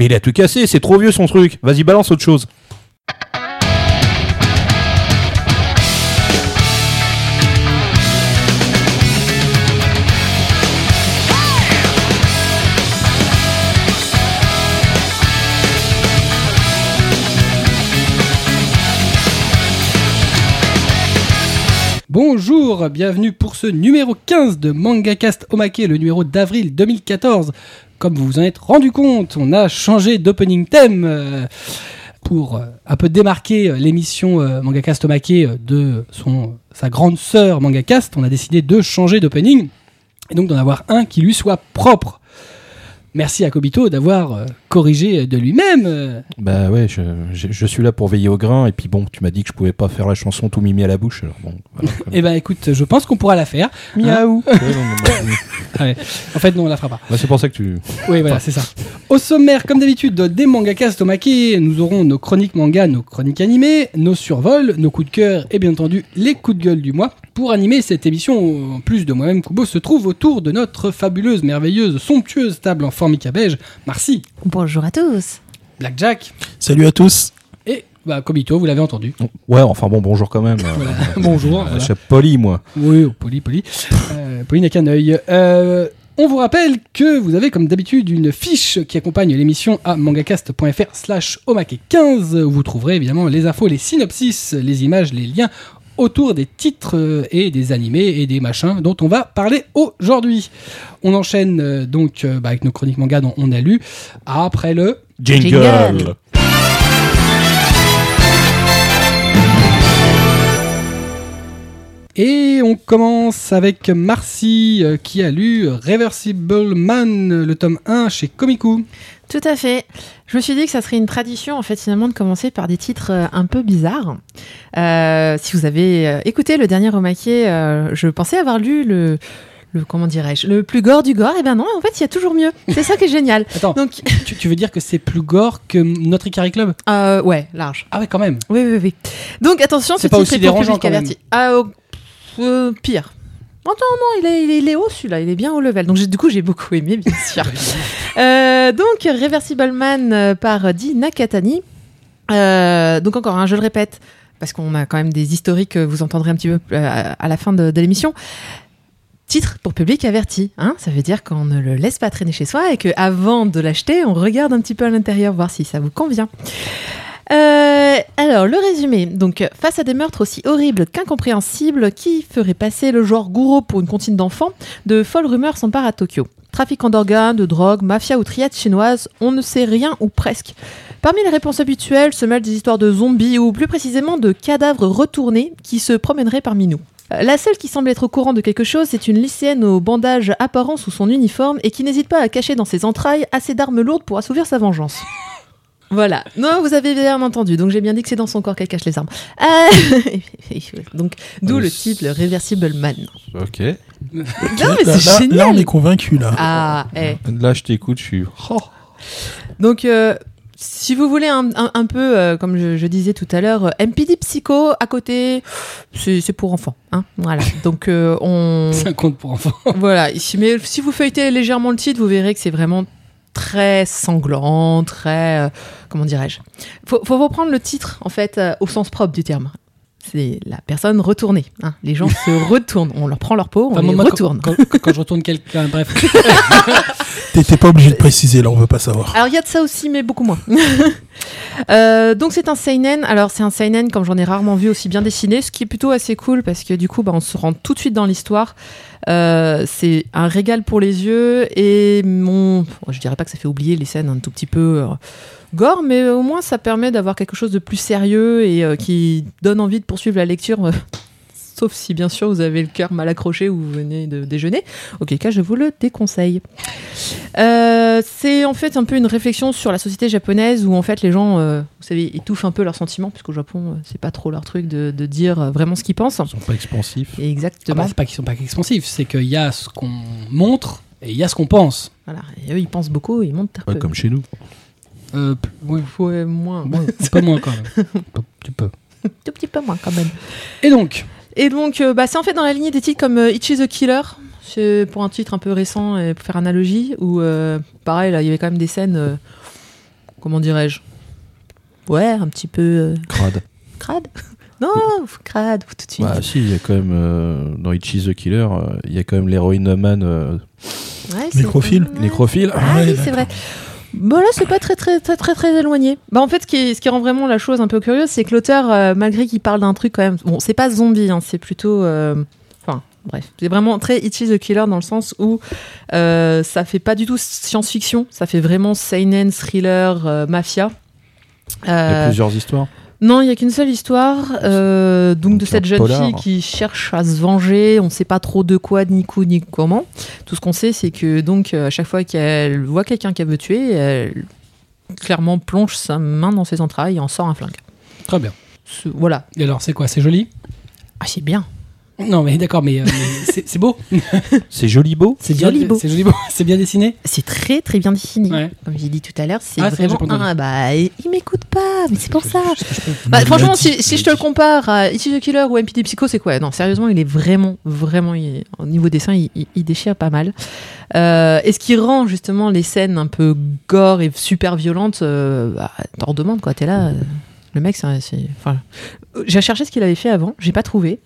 Mais il a tout cassé, c'est trop vieux son truc. Vas-y, balance autre chose. Bienvenue pour ce numéro 15 de MangaCast Omake, le numéro d'avril 2014. Comme vous vous en êtes rendu compte, on a changé d'opening theme euh, pour euh, un peu démarquer euh, l'émission MangaCast Omake de son, sa grande sœur MangaCast. On a décidé de changer d'opening et donc d'en avoir un qui lui soit propre. Merci à Kobito d'avoir corrigé de lui-même. Bah ouais, je, je- je suis là pour veiller au grain. Et puis bon, tu m'as dit que je pouvais pas faire la chanson tout mimi à la bouche. Alors bon, voilà. Eh ben écoute, je pense qu'on pourra la faire. Miaou. Ouais. En fait, non, on la fera pas. Bah, c'est pour ça que tu. Oui, voilà, c'est ça. Au sommaire, comme d'habitude, des mangakas Tomake, nous aurons nos chroniques manga, nos chroniques animées, nos survols, nos coups de cœur et bien entendu les coups de gueule du mois. Pour animer cette émission, en plus de moi-même, Kubo se trouve autour de notre fabuleuse, merveilleuse, somptueuse table en formica beige, Marcy, Bonjour à tous. Blackjack Salut à tous. et bah, Kobito, vous l'avez entendu. Ouais, enfin bon, bonjour quand même. Voilà. Bonjour. Euh, voilà. Je suis poli, moi. Oui, oh, poli, poli. Euh, poli n'a qu'un œil. Euh, on vous rappelle que vous avez comme d'habitude une fiche qui accompagne l'émission à mangacast.fr slash omake15 où vous trouverez évidemment les infos, les synopsis, les images, les liens autour des titres euh, et des animés et des machins dont on va parler aujourd'hui. On enchaîne euh, donc euh, bah, avec nos chroniques manga dont on a lu après le... Jingle. Jingle. Et on commence avec Marcy euh, qui a lu Reversible Man, le tome 1 chez Komiku. Tout à fait. Je me suis dit que ça serait une tradition, en fait, finalement, de commencer par des titres euh, un peu bizarres. Euh, si vous avez écouté le dernier euh, je pensais avoir lu le, le comment dirais-je, le plus gore du gore. Et ben non, en fait, il y a toujours mieux. C'est ça qui est génial. Attends, Donc, tu, tu veux dire que c'est plus gore que notre Ikari Club? Euh, ouais, large. Ah ouais, quand même. Oui, oui, oui. Donc, attention, C'est ce pas aussi dérangeant, quand même. averti. Ah, oh, euh, pire. Attends, non, il est, il est- il est haut celui-là, il est bien haut level. Donc du coup j'ai beaucoup aimé, bien sûr. Euh, donc Reversible Man euh, par Di Nakatani. Euh, donc encore, hein, je le répète, parce qu'on a quand même des historiques, vous entendrez un petit peu à la fin de, de l'émission. Titre pour public averti, hein, ça veut dire qu'on ne le laisse pas traîner chez soi et que avant de l'acheter, on regarde un petit peu à l'intérieur, voir si ça vous convient. Euh, alors, le résumé. Donc, face à des meurtres aussi horribles qu'incompréhensibles qui feraient passer le genre gourou pour une comptine d'enfants, de folles rumeurs s'emparent à Tokyo. Trafiquants d'organes, de drogue, mafia ou triade chinoise, on ne sait rien ou presque. Parmi les réponses habituelles se mêlent des histoires de zombies ou plus précisément de cadavres retournés qui se promèneraient parmi nous. Euh, La seule qui semble être au courant de quelque chose, c'est une lycéenne au bandage apparent sous son uniforme et qui n'hésite pas à cacher dans ses entrailles assez d'armes lourdes pour assouvir sa vengeance. Voilà. Non, vous avez bien entendu. Donc j'ai bien dit que c'est dans son corps qu'elle cache les armes. Euh, donc d'où Euh, le titre, le Reversible Man. Ok. Non, mais là, c'est là- génial. là, on est convaincu là. Ah, eh. Là, je t'écoute, je suis. Oh. Donc, euh, si vous voulez un, un- un peu, euh, comme je, je disais tout à l'heure, euh, MPD Psycho à côté, c'est c'est pour enfants. Hein voilà. Donc, euh, on. C'est un conte pour enfants. Voilà. Mais si vous feuilletez légèrement le titre, vous verrez que c'est vraiment très sanglant, très. euh, comment dirais-je? Faut, faut reprendre le titre, en fait, euh, au sens propre du terme. C'est la personne retournée. hein. Les gens se retournent. On leur prend leur peau, on Enfin, les moi, retourne. Quand, quand- quand je retourne quelqu'un, bref. T'étais pas obligé de préciser, là, on veut pas savoir. Alors il y a de ça aussi, mais beaucoup moins. Euh, donc c'est un seinen. Alors c'est un seinen comme j'en ai rarement vu aussi bien dessiné, ce qui est plutôt assez cool parce que du coup bah, on se rend tout de suite dans l'histoire. Euh, c'est un régal pour les yeux et mon, je dirais pas que ça fait oublier les scènes un tout petit peu euh, gore, mais au moins ça permet d'avoir quelque chose de plus sérieux et euh, qui donne envie de poursuivre la lecture. euh, Sauf si bien sûr vous avez le cœur mal accroché ou vous venez de déjeuner, auquel cas je vous le déconseille. Euh, c'est en fait un peu une réflexion sur la société japonaise où en fait les gens, euh, vous savez, étouffent un peu leurs sentiments, puisqu'au Japon, c'est pas trop leur truc de, de dire vraiment ce qu'ils pensent. Ils sont pas expansifs. Ah Exactement. bah, c'est pas qu'ils sont pas expansifs, c'est qu'il y a ce qu'on montre et il y a ce qu'on pense. Voilà. Et eux, ils pensent beaucoup, ils montent un Ouais, peu. comme chez nous. Euh, oui, Ouais, moins. bon, un peu moins quand même. Un petit peu. tout petit peu moins quand même. Et donc, Et donc, euh, bah, c'est en fait dans la lignée des titres comme euh, Itchy the Killer, c'est pour un titre un peu récent et pour faire analogie, où euh, pareil, là, il y avait quand même des scènes euh, comment dirais-je? Ouais, un petit peu euh, Crade. crade? Non, crade tout de suite. Bah si, il y a quand même euh, dans Itchy the Killer, euh, il y a quand même l'héroïne man euh, Ouais, c'est- Nécrophile. Nécrophile. Ah Ouais, oui, c'est vrai. Bon là, c'est pas très très très très très éloigné. Bah en fait, ce qui, est- ce qui rend vraiment la chose un peu curieuse, c'est que l'auteur, euh, malgré qu'il parle d'un truc quand même, bon, c'est pas zombie, hein, c'est plutôt, euh, enfin, bref, c'est vraiment très Itchy the Killer dans le sens où euh, ça fait pas du tout science-fiction, ça fait vraiment seinen, thriller, mafia. Il y a plusieurs histoires. Non, il y a qu'une seule histoire, euh, donc de cette jeune polar. fille qui cherche à se venger. On ne sait pas trop de quoi, ni quoi, ni comment. Tout ce qu'on sait, c'est que donc euh, à chaque fois qu'elle voit quelqu'un qu'elle veut tuer, elle clairement plonge sa main dans ses entrailles et en sort un flingue. Très bien. Ce- Voilà. Et alors, c'est quoi? C'est joli? Ah, c'est bien. Non, mais d'accord, mais, euh, mais c'est beau. C'est joli beau. C'est bien- joli beau. C'est joli beau. C'est bien dessiné. C'est très très bien dessiné. Ouais. Comme j'ai dit tout à l'heure, c'est Ah, vraiment. Ah, bah, il m'écoute pas, mais c'est pour ça. Bah, franchement, si, si je te le compare à Itchy the Killer ou MPD Psycho, c'est quoi? Non, sérieusement, il est vraiment, vraiment, il au niveau dessin, il, il- il déchire pas mal. Euh, et ce qui rend justement les scènes un peu gore et super violentes, euh, bah, t'en redemandes quoi. T'es là, euh, le mec, c'est, enfin, j'ai cherché ce qu'il avait fait avant, j'ai pas trouvé.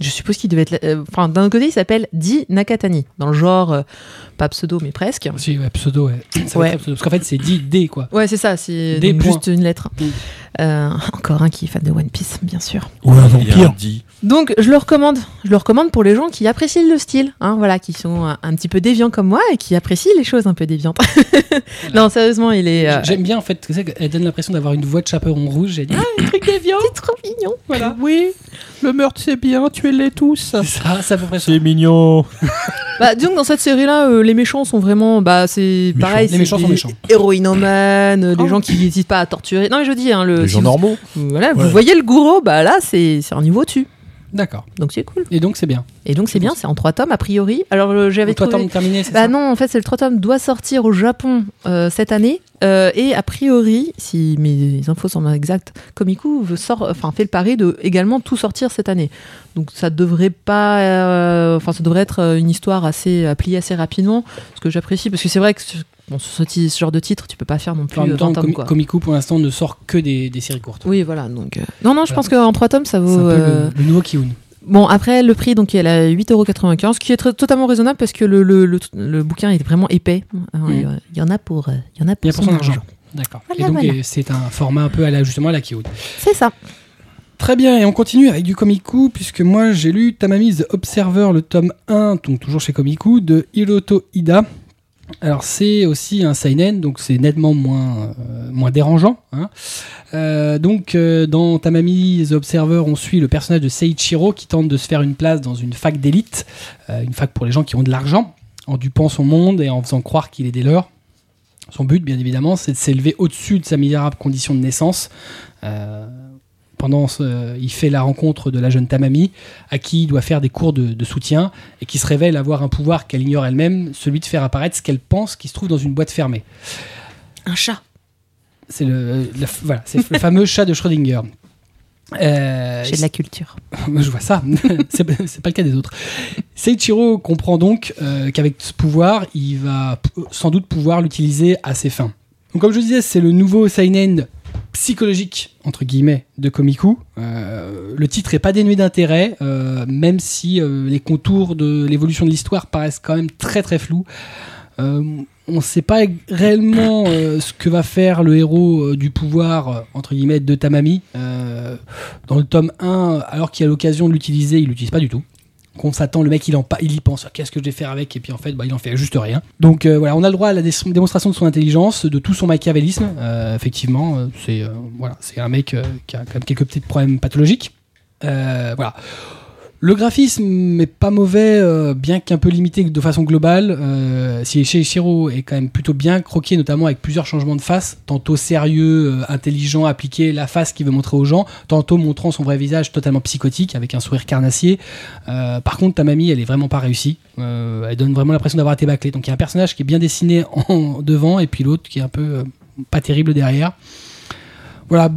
Je suppose qu'il devait être, euh, enfin, d'un autre côté, il s'appelle Di Nakatani, dans le genre, euh, pas pseudo, mais presque. Si, ouais, pseudo, ouais. Ça va Ouais. être pseudo. Parce qu'en fait, c'est dit D, quoi. Ouais, c'est ça, c'est juste une lettre. Euh, encore un qui est fan de One Piece, bien sûr. Ou un vampire. dit. Donc je le recommande. Je le recommande pour les gens qui apprécient le style, hein, voilà, qui sont un, petit peu déviants comme moi et qui apprécient les choses un peu déviantes. non, sérieusement, il est. euh, J'aime bien, en fait, elle donne l'impression d'avoir une voix de chaperon rouge. J'ai dit, ah, un truc déviant. c'est trop mignon. Voilà. Oui, le meurtre c'est bien, tuez-les tous. C'est ça, c'est à peu près ça. C'est mignon. Bah, disons que dans cette série-là, euh, les méchants sont vraiment, bah, c'est pareil. Les c'est méchants sont méchants. Héroïnomanes, euh, des Oh. gens qui n'hésitent pas à torturer. Non, mais je dis, hein, le. Les si gens vous, normaux. voilà, Ouais. vous voyez le gourou, bah là, c'est c'est un niveau dessus. D'accord. Donc c'est cool. Et donc, c'est bien. Et donc c'est bien, c'est en trois tomes a priori. Alors euh, j'avais trouvé. t'as terminé, c'est Bah ça non, en fait, c'est le 3 tomes doit sortir au Japon euh, cette année. Euh, et a priori, si mes infos sont exactes, Komiku veut sort, enfin, fait le pari de également tout sortir cette année. Donc ça devrait pas, euh, enfin ça devrait être euh, une histoire assez à plier assez rapidement, ce que j'apprécie parce que c'est vrai que bon, ce, genre de titre, tu peux pas faire non plus En même 20 temps, tomes Komi- quoi. Komiku, pour l'instant, ne sort que des, des séries courtes. Oui, voilà. Donc euh, non, non, je Voilà. pense qu'en 3 tomes, ça C'est vaut. un peu le, le nouveau Kiun. Bon, après, le prix, donc, elle a 8,95€, ce qui est très- totalement raisonnable parce que le, le, le, le bouquin est vraiment épais. Il y a- il y en a pour, euh, il y en a Il pour, son argent. D'accord. Voilà, et donc, voilà. euh, c'est un format un peu à la, justement à la Kiun. C'est ça. Très bien, et on continue avec du Komiku, puisque moi j'ai lu Tamami The Observer, le tome 1, donc toujours chez Komiku, de Hiroto Ida. Alors c'est aussi un seinen, donc c'est nettement moins, euh, moins dérangeant. hein. Euh, donc euh, dans Tamami The Observer, on suit le personnage de Seiichiro qui tente de se faire une place dans une fac d'élite, une fac pour les gens qui ont de l'argent, en dupant son monde et en faisant croire qu'il est des leurs. Son but, bien évidemment, c'est de s'élever au-dessus de sa misérable condition de naissance. Pendant ce- il fait la rencontre de la jeune Tamami, à qui il doit faire des cours de, de soutien, et qui se révèle avoir un pouvoir qu'elle ignore elle-même, celui de faire apparaître ce qu'elle pense qui se trouve dans une boîte fermée. Un chat. C'est le, la- voilà, c'est le fameux chat de Schrödinger. Euh, J'ai de la culture. je vois ça. c'est c'est pas le cas des autres. Seiichiro comprend donc euh, qu'avec ce pouvoir, il va p- sans doute pouvoir l'utiliser à ses fins. Donc, comme je disais, c'est le nouveau seinen psychologique entre guillemets de Komiku. Euh, le titre est pas dénué d'intérêt, euh, même si euh, les contours de l'évolution de l'histoire paraissent quand même très très flous. On ne sait pas réellement ce que va faire le héros du pouvoir, entre guillemets, de Tamami. Dans le tome 1, alors qu'il a l'occasion de l'utiliser, il l'utilise pas du tout. Qu'on s'attend, le mec il, en, il y pense, qu'est-ce que je vais faire avec Et puis en fait, bah, il en fait juste rien. Donc euh, voilà, on a le droit à la dé- démonstration de son intelligence, de tout son machiavélisme. Euh, effectivement, euh, c'est voilà, c'est un mec qui a quand même quelques petits problèmes pathologiques. Voilà. Le graphisme est pas mauvais, euh, bien qu'un peu limité de façon globale. Euh, si Shiro est quand même plutôt bien croqué, notamment avec plusieurs changements de face, tantôt sérieux, euh, intelligent, appliqué, la face qu'il veut montrer aux gens, tantôt montrant son vrai visage totalement psychotique avec un sourire carnassier. Euh, par contre, ta mamie, elle est vraiment pas réussie. Elle donne vraiment l'impression d'avoir été bâclée. Donc il y a un personnage qui est bien dessiné en devant et puis l'autre qui est un peu pas terrible derrière. Voilà.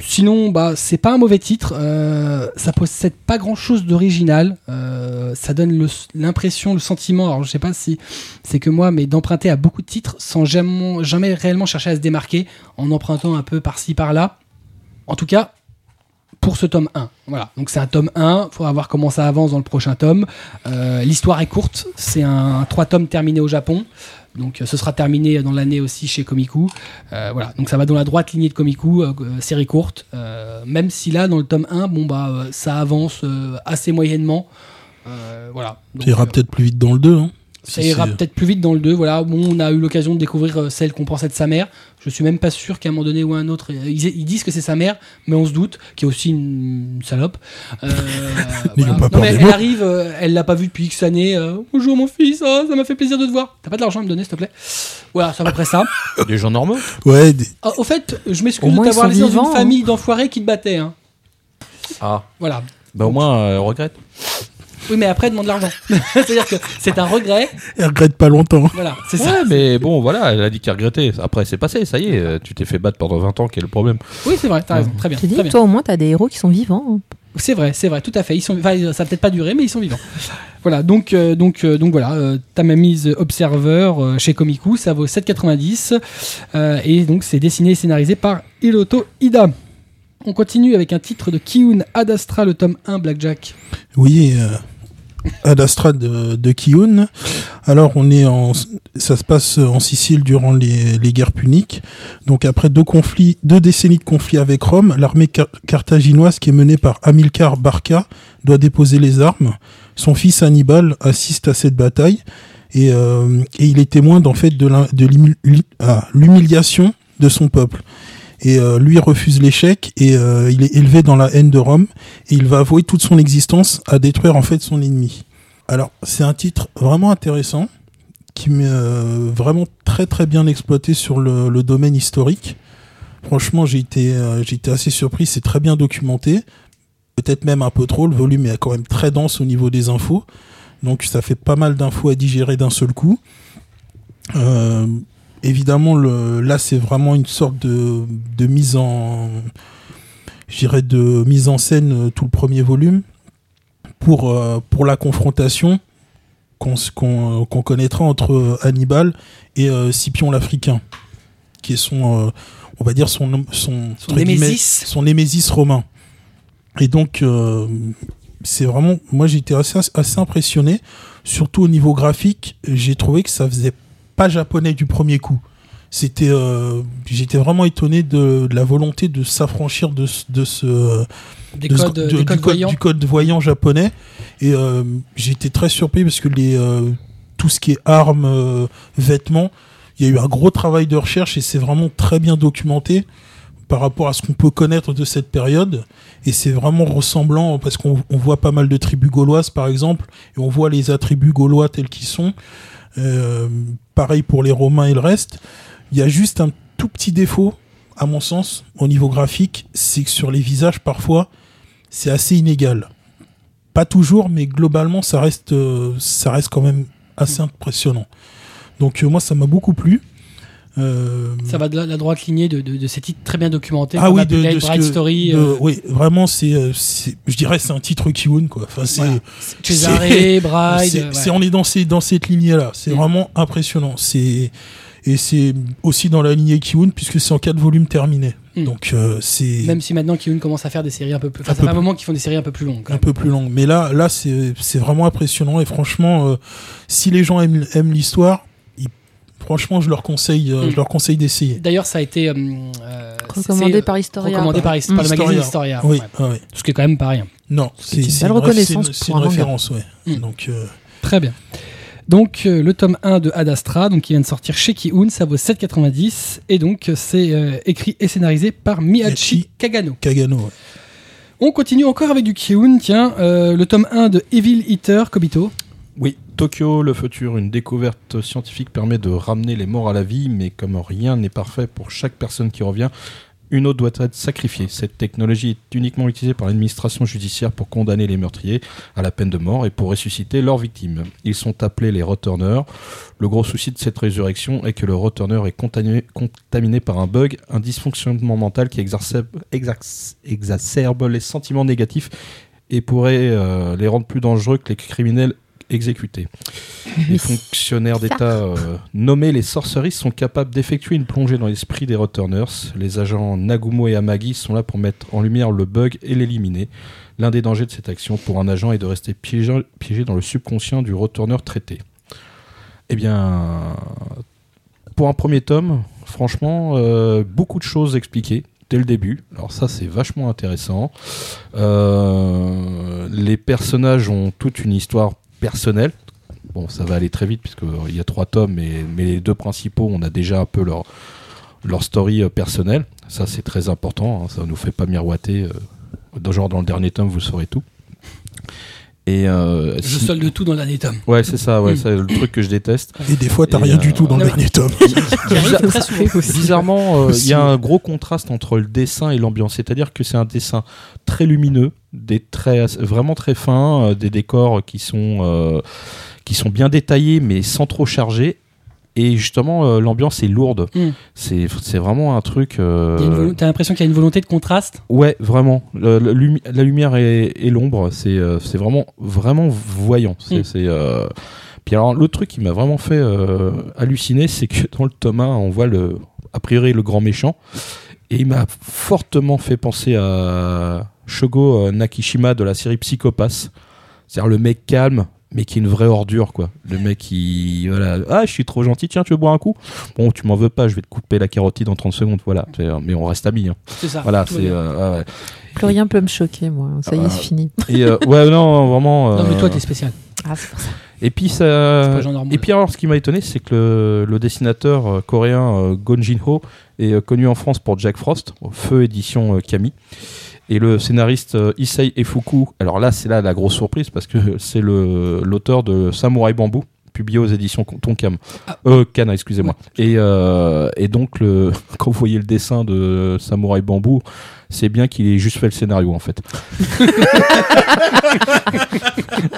Sinon, bah, c'est pas un mauvais titre. Euh, ça possède pas grand chose d'original. Euh, ça donne l'impression, le sentiment. Alors, je sais pas si c'est que moi, mais d'emprunter à beaucoup de titres sans jamais, jamais réellement chercher à se démarquer, en empruntant un peu par-ci par-là. En tout cas, pour ce tome 1. Voilà. Donc, c'est un tome 1. Il faudra voir comment ça avance dans le prochain tome. Euh, L'histoire est courte. C'est un 3 tomes terminé au Japon. Donc, euh, ce sera terminé dans l'année aussi chez Komiku. Euh, voilà, donc ça va dans la droite lignée de Komiku, euh, série courte. Même si là, dans le tome 1, bon bah, ça avance assez moyennement. Voilà. Donc, Ça ira peut-être plus vite dans le 2. Hein. Ça Si ira peut-être plus vite dans le 2. Voilà, bon, on a eu l'occasion de découvrir euh, celle qu'on pensait de sa mère. Je suis même pas sûr qu'à un moment donné ou à un autre, euh, ils, ils disent que c'est sa mère, mais on se doute, qui est aussi une, une salope. Euh, Ils ont pas Non, peur mais des elle mots. arrive, euh, elle l'a pas vu depuis X années. euh, Bonjour mon fils, ah, ça m'a fait plaisir de te voir. T'as pas de l'argent à me donner, s'il te plaît? Voilà, c'est à peu près ça. Des gens normaux Ouais, des- Ah, au fait, je m'excuse de t'avoir laissé dans une hein. famille d'enfoirés qui te battaient. Hein. Ah. Voilà. Bah au moins, euh, regrette. Oui, mais après, demande de l'argent. C'est-à-dire que c'est un regret. elle regrette pas longtemps. Voilà, c'est ça. Ouais, mais bon, voilà, elle a dit qu'elle regrettait. Après, c'est passé, ça y est, euh, tu t'es fait battre pendant 20 ans, quel est le problème Oui, c'est vrai, t'as raison. Très bien. Te dis, très bien. toi au moins, t'as des héros qui sont vivants. hein. C'est vrai, c'est vrai, tout à fait. Ils sont, enfin, ça a peut-être pas duré, mais ils sont vivants. Voilà, donc, euh, donc, euh, donc voilà, euh, Tamamise Observer euh, chez Komiku, ça vaut 7,90 euh, et donc c'est dessiné et scénarisé par Hiroto Ida. On continue avec un titre de Kiyun Ad Astra, le tome 1 Blackjack. Oui, euh, Ad Astra de, de Kiyun. Alors, on est en, ça se passe en Sicile durant les, les guerres puniques. Donc, après deux conflits, deux décennies de conflits avec Rome, l'armée car- carthaginoise qui est menée par Hamilcar Barca doit déposer les armes. Son fils Hannibal assiste à cette bataille et, euh, et il est témoin d'en fait de ah, l'humiliation de son peuple. Et euh, lui refuse l'échec et euh, il est élevé dans la haine de Rome et il va avouer toute son existence à détruire en fait son ennemi. Alors c'est un titre vraiment intéressant qui m'est euh, vraiment très très bien exploité sur le, domaine historique. Franchement j'ai été j'ai été assez surpris, c'est très bien documenté, peut-être même un peu trop, le volume est quand même très dense au niveau des infos, donc ça fait pas mal d'infos à digérer d'un seul coup. Évidemment, le, là, c'est vraiment une sorte de, de mise en, je dirais, de mise en scène euh, tout le premier volume pour euh, pour la confrontation qu'on qu'on connaîtra entre euh, Hannibal et euh, Scipion l'Africain, qui est son, euh, on va dire son son Son némésis. son némésis romain. Et donc, euh, c'est vraiment, moi, été assez assez impressionné, surtout au niveau graphique. J'ai trouvé que ça faisait pas japonais du premier coup. C'était, euh, j'étais vraiment étonné de, de la volonté de s'affranchir de, ce- de ce Des de ce- codes, de- des du, codes code, voyants. du code voyant japonais. Et euh, été très surpris parce que les, euh, tout ce qui est armes, vêtements, il y a eu un gros travail de recherche et c'est vraiment très bien documenté par rapport à ce qu'on peut connaître de cette période. Et c'est vraiment ressemblant parce qu'on on voit pas mal de tribus gauloises par exemple, et on voit les attributs gaulois tels qu'ils sont. Euh, pareil pour les Romains et le reste. Il y a juste un tout petit défaut, à mon sens, au niveau graphique, c'est que sur les visages, parfois, c'est assez inégal. Pas toujours, mais globalement, ça reste, euh, ça reste quand même assez impressionnant. Donc euh, moi, ça m'a beaucoup plu. Euh, Ça va de la, la droite lignée de, de, de ces titres très bien documentés. ah oui, de, de Bright que- Story, euh, oui, vraiment, c'est, euh, c'est- je dirais, c'est un titre Kiwon, quoi. Enfin, c'est, Voilà. Cesare, Bride. c'est, ouais. on est dans, ces, dans cette lignée-là. C'est Mm. vraiment impressionnant. C'est, et c'est aussi dans la lignée Kiwon, puisque c'est en quatre volumes terminés. Mm. Donc, euh, c'est Même si maintenant Kiyun commence à faire des séries un peu plus. Enfin, ça peu fait un moment qu'ils font des séries un peu plus longues. un peu plus long. Mais là, là, c'est, c'est vraiment impressionnant. Et franchement, euh, si les gens aiment, aiment l'histoire, franchement, je leur conseille, euh, Mm. je leur conseille d'essayer. D'ailleurs, ça a été euh, euh, Recommandé par Historia. recommandé par, Mm. par le magazine Historia. Historia. Oui, ouais. ah ouais. Ce qui est quand même pas rien. Non, C'est une une, reconnaissance c'est une- c'est pour une un référence, ouais. Mm. Donc, euh, Très bien. Donc euh, le tome 1 de Ad Astra, donc qui vient de sortir chez Kiun, ça vaut 7,90 et donc c'est euh, écrit et scénarisé par Miyachi. Kagano. Kagano, ouais. On continue encore avec du Kiun, tiens, euh, le tome 1 de Evil Eater Kobito. Oui, Tokyo, le futur, une découverte scientifique permet de ramener les morts à la vie, mais comme rien n'est parfait pour chaque personne qui revient, une autre doit être sacrifiée. Cette technologie est uniquement utilisée par l'administration judiciaire pour condamner les meurtriers à la peine de mort et pour ressusciter leurs victimes. Ils sont appelés les returners. Le gros souci de cette résurrection est que le returner est contaminé, par un bug, un dysfonctionnement mental qui exacerbe, exac- exacerbe les sentiments négatifs et pourrait euh, les rendre plus dangereux que les criminels exécutés. Les fonctionnaires d'État euh, nommés les sorceries sont capables d'effectuer une plongée dans l'esprit des returners. Les agents Nagumo et Amagi sont là pour mettre en lumière le bug et l'éliminer. L'un des dangers de cette action pour un agent est de rester piégé, piégé dans le subconscient du retourner traité. Eh bien, pour un premier tome, franchement, euh, beaucoup de choses expliquées dès le début. Alors ça, c'est vachement intéressant. Euh, les personnages ont toute une histoire personnelle. Bon, ça va aller très vite puisqu'il y a trois tomes, mais, mais les deux principaux, on a déjà un peu leur, leur story euh, personnelle. Ça, c'est très important. hein. Ça nous fait pas miroiter. euh, dans- genre dans le dernier tome, vous saurez tout. Et euh, Je si- solde tout dans le dernier tome. Ouais, c'est ça, ouais, Mm. c'est le truc que je déteste. Et des fois, t'as rien euh, du tout dans le dernier tome. Bizarrement, euh, il y a un gros contraste entre le dessin et l'ambiance. C'est-à-dire que c'est un dessin très lumineux, des traits vraiment très fins, euh, des décors qui sont, euh, qui sont bien détaillés mais sans trop charger. Et justement, euh, l'ambiance est lourde. Mm. C'est c'est vraiment un truc. euh, volo- T'as l'impression qu'il y a une volonté de contraste? Ouais, vraiment. Le- le lumi- la lumière et, et l'ombre, c'est euh, c'est vraiment vraiment voyant. C'est Mm. c'est, Puis alors l'autre truc qui m'a vraiment fait halluciner, c'est que dans le tome 1, on voit le a priori le grand méchant et il m'a fortement fait penser à Shogo euh, Nakishima de la série Psychopath. C'est-à-dire le mec calme mais qui est une vraie ordure quoi. Le mec qui voilà, ah je suis trop gentil, tiens tu veux boire un coup? Bon, tu m'en veux pas, je vais te couper la carotide en 30 secondes, voilà. Mais on reste amis. hein. C'est ça. Voilà, c'est euh, ouais. Plus rien peut me choquer, moi. Ça y est, Ah. c'est fini. Et euh, ouais, non, vraiment. Non, mais euh, toi, t'es spécial. Ah, c'est pour ça. Et puis ça. Et puis alors, ce qui m'a étonné, c'est que le, le dessinateur euh, coréen euh, Gon Jin-ho est euh, connu en France pour Jack Frost, au Feu édition euh, Kami. Et le scénariste euh, Issei Efuku, alors là, c'est là la grosse surprise parce que c'est le l'auteur de Samurai Bambou, publié aux éditions Tonkam. Ah. Euh, Kana, excusez-moi. Et, euh, et donc, le, quand vous voyez le dessin de Samurai Bambou, c'est bien qu'il ait juste fait le scénario en fait.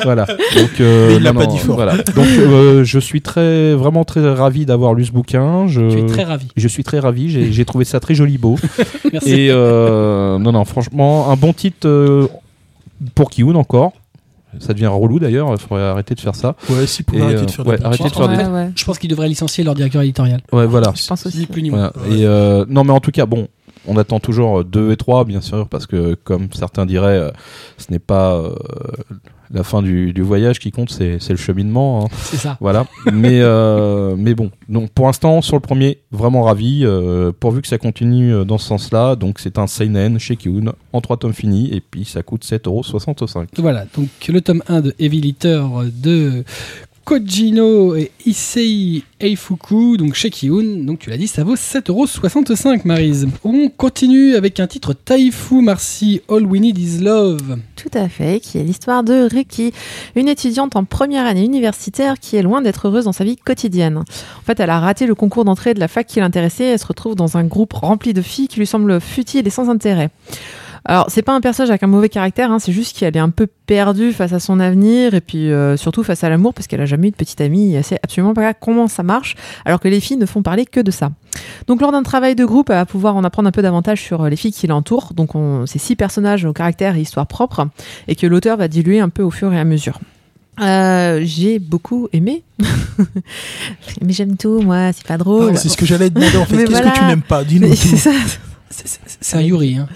voilà. Donc, euh, Mais il l'a pas dit fort. Voilà. Donc, euh, je suis très, vraiment très ravi d'avoir lu ce bouquin. Je, Tu es très ravi. je suis très ravi. J'ai j'ai trouvé ça très joli beau. Merci. Et euh, non, non, franchement, un bon titre euh, pour Kiun encore. Ça devient relou d'ailleurs. Il faudrait arrêter de faire ça. Ouais, si pour arrêter euh, de faire ouais, des arrêtez de faire des- Ouais, ouais. Je pense qu'il devrait licencier leur directeur éditorial. Ouais, voilà. Je pense Ni aussi. plus ni moins. Voilà. Et euh, non, mais en tout cas, bon, on attend toujours 2 et 3, bien sûr, parce que, comme certains diraient, euh, ce n'est pas euh, la fin du, du voyage qui compte, c'est le cheminement. hein. C'est ça. Voilà. mais, euh, mais bon, donc pour l'instant, sur le premier, vraiment ravi, euh, pourvu que ça continue euh, dans ce sens-là. Donc, c'est un Seinen chez Kiun, en 3 tomes finis, et puis ça coûte 7,65€. Voilà, donc le tome 1 de Heavy Litter de Kojino et Issei Eifuku, donc chez Kiun. Donc tu l'as dit, ça vaut 7,65€ Marise. On continue avec un titre Taifu Marcy All We Need Is Love. Tout à fait, qui est l'histoire de Riki, une étudiante en première année universitaire qui est loin d'être heureuse dans sa vie quotidienne. En fait, elle a raté le concours d'entrée de la fac qui l'intéressait, elle se retrouve dans un groupe rempli de filles qui lui semblent futiles et sans intérêt. Alors, c'est pas un personnage avec un mauvais caractère, hein, c'est juste qu'elle est un peu perdue face à son avenir et puis euh, surtout face à l'amour parce qu'elle a jamais eu de petite amie et elle sait absolument pas comment ça marche alors que les filles ne font parler que de ça. Donc lors d'un travail de groupe, elle va pouvoir en apprendre un peu davantage sur euh, les filles qui l'entourent. Donc on, c'est six personnages au caractère et histoire propre et que l'auteur va diluer un peu au fur et à mesure. Euh, j'ai beaucoup aimé, mais j'aime tout moi, c'est pas drôle. Ah, C'est ce que j'allais te demander en fait. Mais Qu'est-ce voilà. que tu n'aimes pas? Dis-nous Mais c'est un Yuri. Hein.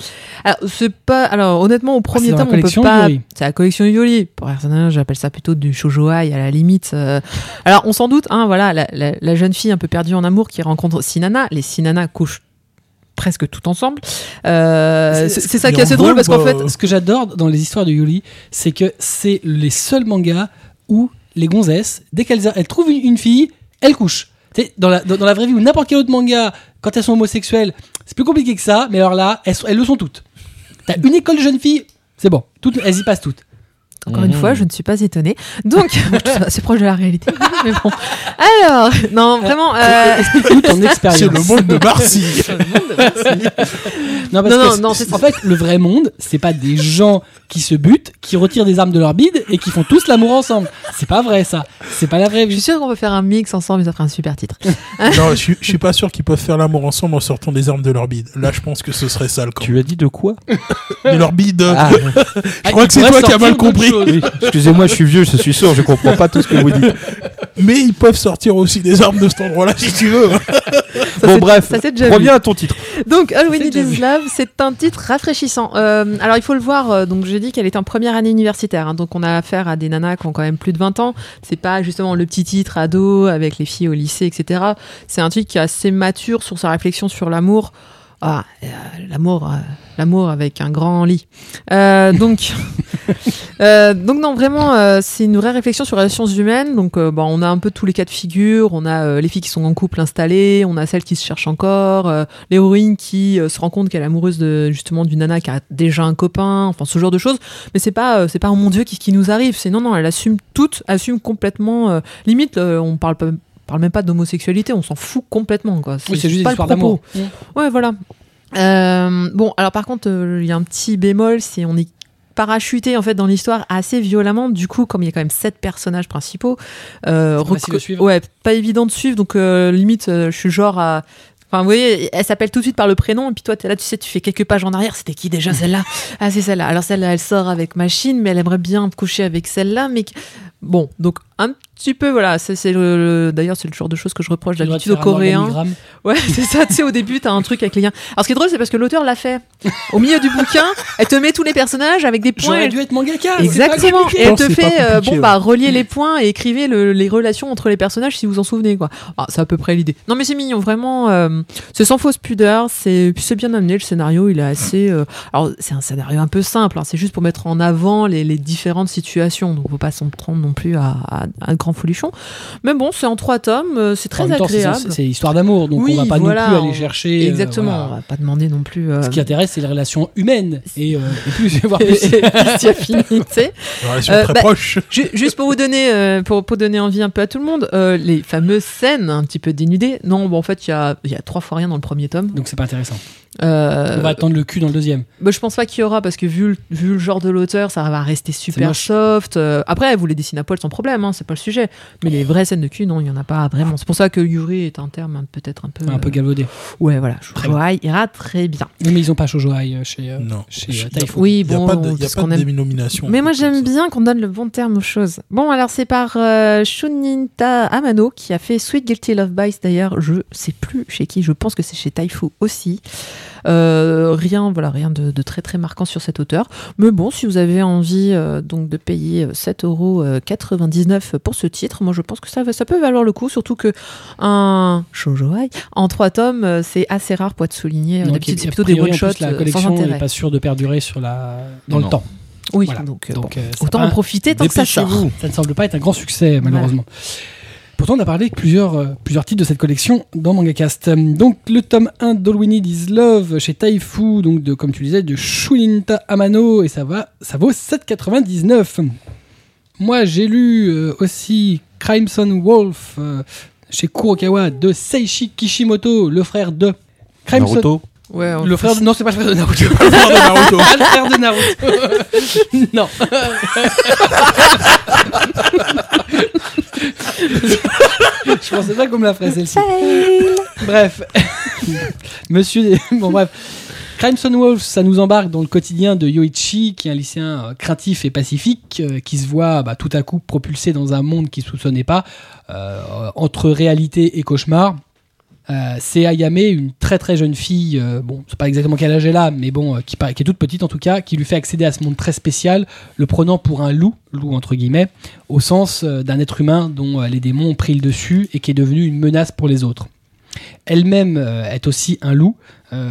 Alors c'est pas. Alors honnêtement, au premier c'est dans la tome, on peut collection pas. Yuri. C'est la collection Yuri. Pour personnage, j'appelle ça plutôt du shoujoai à la limite. euh. Alors on s'en doute, hein, voilà, la, la- la jeune fille un peu perdue en amour qui rencontre Sinana. Les Sinana couchent presque tout ensemble. Euh, C'est- ça qui est assez drôle parce qu'en fait, Ce que j'adore dans les histoires de Yuri, c'est que c'est les seuls mangas où les gonzesses, dès qu'elles elles trouvent une, une fille, elles couchent. Tu sais, Dans la, dans, dans la vraie vie ou n'importe quel autre manga, quand elles sont homosexuelles, c'est plus compliqué que ça, mais alors là, elles, le sont toutes. T'as une école de jeunes filles, c'est bon, toutes, elles y passent toutes. Encore une Mhm. fois, je ne suis pas étonnée. Donc, c'est proche de la réalité. Mais bon. Alors, non, vraiment. euh, Explique-nous ton expérience. C'est le monde de Marcy. Non, parce Non, que non, c'est- non, c'est en fait, le vrai monde, c'est pas des gens qui se butent, qui retirent des armes de leur bide et qui font tous l'amour ensemble. C'est pas vrai, ça. C'est pas la vraie je suis sûre qu'on peut faire un mix ensemble et ça fera un super titre. non, je, suis- je suis pas sûr qu'ils peuvent faire l'amour ensemble en sortant des armes de leur bide. Là, je pense que ce serait sale quand Tu as dit de quoi? De leur bide. Ah, je crois que c'est toi qui as mal compris. Oui. Excusez-moi, je suis vieux, je suis sourd, je comprends pas tout ce que vous dites. Mais ils peuvent sortir aussi des armes de cet endroit-là si tu veux. Ça, bon, bref, ça, c'est déjà vu. reviens à ton titre. Donc, Is vu. Love, c'est un titre rafraîchissant. Euh, alors, il faut le voir. euh, donc, j'ai dit qu'elle était en première année universitaire. hein, donc, on a affaire à des nanas qui ont quand même plus de 20 ans. C'est pas justement le petit titre ado avec les filles au lycée, etc. C'est un titre qui est assez mature sur sa réflexion sur l'amour. Ah, euh, l'amour, euh, l'amour avec un grand lit. Euh, donc, donc non, vraiment, c'est une vraie réflexion sur les relations humaines. Donc, bon, on a un peu tous les cas de figure. On a les filles qui sont en couple installées, on a celles qui se cherchent encore, l'héroïne qui se rend compte qu'elle est amoureuse de justement d'une nana qui a déjà un copain, enfin ce genre de choses. Mais c'est pas, c'est pas oh mon dieu qui, qui nous arrive? C'est non, non, elle assume toute, assume complètement. limite, on parle pas. on Parle même pas d'homosexualité, on s'en fout complètement quoi. Oui, c'est juste pas histoires propos. d'amour. Ouais, voilà. Euh, bon, alors par contre, euh, il y a un petit bémol, c'est on est parachuté en fait dans l'histoire assez violemment. Du coup, comme il y a quand même sept personnages principaux, euh, de suivre. ouais, pas évident de suivre. Donc euh, limite, je suis genre à Enfin, vous voyez, elle s'appelle tout de suite par le prénom, et puis toi, là, tu sais, tu fais quelques pages en arrière. C'était qui déjà celle-là? Ah, c'est celle-là. Alors celle-là, elle sort avec machine, mais elle aimerait bien coucher avec celle-là. Mais bon, donc un petit peu, voilà. C'est c'est le, le- d'ailleurs, c'est le genre de choses que je reproche d'habitude aux Coréens. Ouais, c'est ça. Tu sais, au début, t'as un truc avec les liens. Alors, ce qui est drôle, c'est parce que l'auteur l'a fait. Au milieu du bouquin, elle te met tous les personnages avec des points. J'aurais dû être mangaka. Exactement. Et elle Non, te fait, euh, bon, bah, relier les points et écrivez le- les relations entre les personnages si vous en souvenez, quoi. Ah, c'est à peu près l'idée. Non, mais c'est mignon, vraiment. euh, c'est sans fausse pudeur. C'est, c'est bien amené. Le scénario, il est assez. euh, alors, c'est un scénario un peu simple. hein, c'est juste pour mettre en avant les, les différentes situations. Donc, faut pas s'en prendre non plus à, à, à grand folichon. Mais bon, c'est en trois tomes. euh, c'est très temps, agréable. c'est- histoire d'amour, donc Oui, on va pas voilà, non plus aller chercher. euh, Exactement. voilà. On va pas demander non plus. euh, Ce qui intéresse, c'est les relations humaines et, euh, et plus, voire plus. et plus affinité. Euh, très bah, proche. Ju- Juste pour vous donner, euh, pour, pour donner envie un peu à tout le monde, euh, les fameuses scènes un petit peu dénudées. Non, bon, en fait, il y a, il y a trois fois rien dans le premier tome. Donc c'est pas intéressant. Euh, On va attendre le cul dans le deuxième. bah, je pense pas qu'il y aura parce que vu le, vu le genre de l'auteur, ça va rester super soft. Euh, après, vous les dessinez à poil sans problème, hein, c'est pas le sujet. Mais les vraies scènes de cul, non, il y en a pas vraiment. C'est pour ça que Yuri est un terme hein, peut-être un peu. Un peu euh, galvaudé. ouais, voilà. Shoujoai ira très bien. Oui, mais ils ont pas Shoujoai chez, euh, Non. chez euh, a- Typhoon. Oui, Il n'y a bon, pas de, il y a pas de aime dénomination. Mais moi j'aime bien qu'on donne le bon terme aux choses. Bon alors c'est par euh, Shuninta Amano qui a fait Sweet Guilty Love Bites d'ailleurs. Je sais plus chez qui. Je pense que c'est chez Taifu aussi. Euh, rien voilà rien de, de très très marquant sur cet auteur. Mais bon si vous avez envie euh, donc de payer 7,99€ pour ce titre, moi je pense que ça va- ça peut valoir le coup. Surtout que un shoujoai en trois tomes euh, c'est assez rare pour être souligné. D'habitude c'est a plutôt des one shots La collection n'est pas sûre de perdurer sur la... dans Non. le temps. Oui Voilà. donc, euh, Donc, bon. euh, ça autant en profiter tant que ça sort. Ça ne semble pas être un grand succès, malheureusement. Pourtant, on a parlé de plusieurs, euh, plusieurs titres de cette collection dans MangaCast. Euh, Donc, le tome 1 d'All We Need Is Love chez Taifu, donc de, comme tu disais, de Shuninta Amano, et ça, va, ça vaut 7,99. Moi, j'ai lu euh, aussi Crimson Wolf euh, chez Kurokawa de Seishi Kishimoto, le frère de Crimson. Naruto. Ouais, Le frère de... Non, c'est pas le frère de Naruto. Le frère de Naruto. Pas le frère de Naruto. non. Je pensais pas qu'on me la ferait celle-ci. Bref. Monsieur. Bon, bref. Crimson Wolf, ça nous embarque dans le quotidien de Yoichi, qui est un lycéen euh, craintif et pacifique, euh, qui se voit bah, tout à coup propulsé dans un monde qu'il soupçonnait pas, euh, entre réalité et cauchemar. Euh, c'est Ayame, une très très jeune fille, euh, bon, c'est pas exactement quel âge elle a, mais bon, euh, qui, qui est toute petite en tout cas, qui lui fait accéder à ce monde très spécial, le prenant pour un loup, loup entre guillemets, au sens euh, d'un être humain dont les démons ont pris le dessus et qui est devenu une menace pour les autres. Elle-même est aussi un loup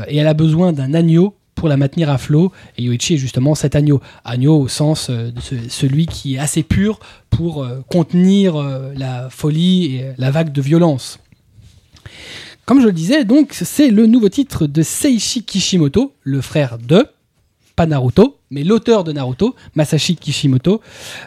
et elle a besoin d'un agneau pour la maintenir à flot. Et Yoichi est justement cet agneau. Agneau au sens de ce- celui qui est assez pur pour contenir la folie et la vague de violence. Comme je le disais, donc, c'est le nouveau titre de Seishi Kishimoto, le frère de, pas Naruto, mais l'auteur de Naruto, Masashi Kishimoto.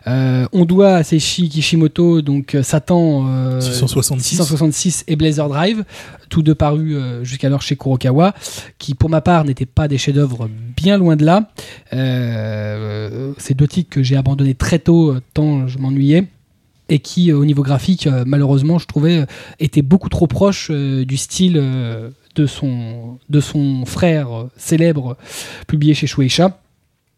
Euh, on doit à Seishi Kishimoto donc euh, Satan euh, 666. 666 et Blazer Drive, tous deux parus euh, jusqu'alors chez Kurokawa, qui pour ma part n'étaient pas des chefs-d'œuvre bien loin de là. Euh, c'est deux titres que j'ai abandonnés très tôt, euh, tant je m'ennuyais. Et qui, euh, au niveau graphique, euh, malheureusement, je trouvais, euh, était beaucoup trop proche du style de, son, frère célèbre, publié chez Shueisha.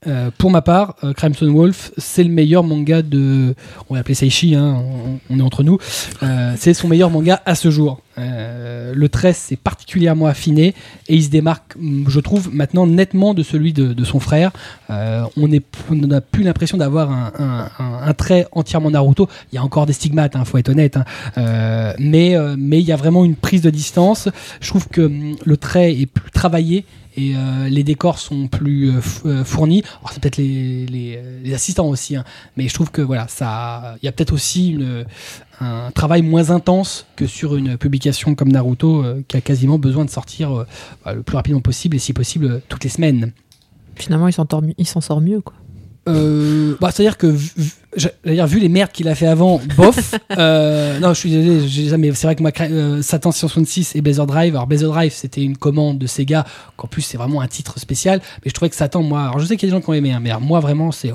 Euh, pour ma part, euh, Crimson Wolf, c'est le meilleur manga de. On va appeler Seishi, hein, on, est entre nous. Euh, c'est son meilleur manga à ce jour. Euh, le trait s'est particulièrement affiné et il se démarque, mm, je trouve, maintenant nettement de celui de, son frère. On n'a plus l'impression d'avoir un, trait entièrement Naruto. Il y a encore des stigmates, il faut être honnête. hein. Mais mais il y a vraiment une prise de distance. Je trouve que mm, le trait est plus travaillé et euh, les décors sont plus euh, euh, fournis. Alors c'est peut-être les, assistants aussi, hein, mais je trouve que voilà, il y a peut-être aussi un travail moins intense que sur une publication comme Naruto qui a quasiment besoin de sortir bah, le plus rapidement possible et si possible toutes les semaines. Finalement, il s'en sort mieux, quoi. Euh, bah, c'est-à-dire que vu, vu- les merdes qu'il a fait avant, bof. euh, non, je suis désolé, j'ai jamais. C'est vrai que ma euh, Satan 666 et Blazer Drive. Alors Blazer Drive, c'était une commande de Sega. Qu'en plus, c'est vraiment un titre spécial. Mais je trouvais que Satan, moi, alors je sais qu'il y a des gens qui ont aimé, hein, mais alors, moi vraiment, c'est,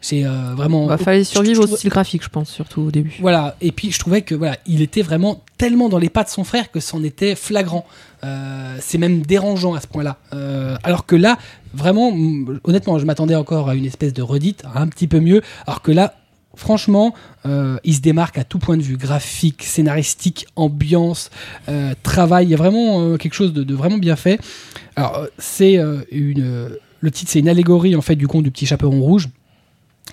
c'est euh, vraiment. Il fallait survivre je au trouve- style graphique, je pense, surtout au début. Voilà, et puis je trouvais que voilà, il était vraiment tellement dans les pas de son frère que c'en était flagrant. Euh, c'est même dérangeant à ce point-là. Euh, alors que là, vraiment, honnêtement, je m'attendais encore à une espèce de redite, un petit peu mieux. Alors que là, franchement, euh, il se démarque à tout point de vue, graphique, scénaristique, ambiance, euh, travail. Il y a vraiment euh, quelque chose de, de vraiment bien fait. Alors, c'est une, le titre, c'est une allégorie en fait du conte du petit chaperon rouge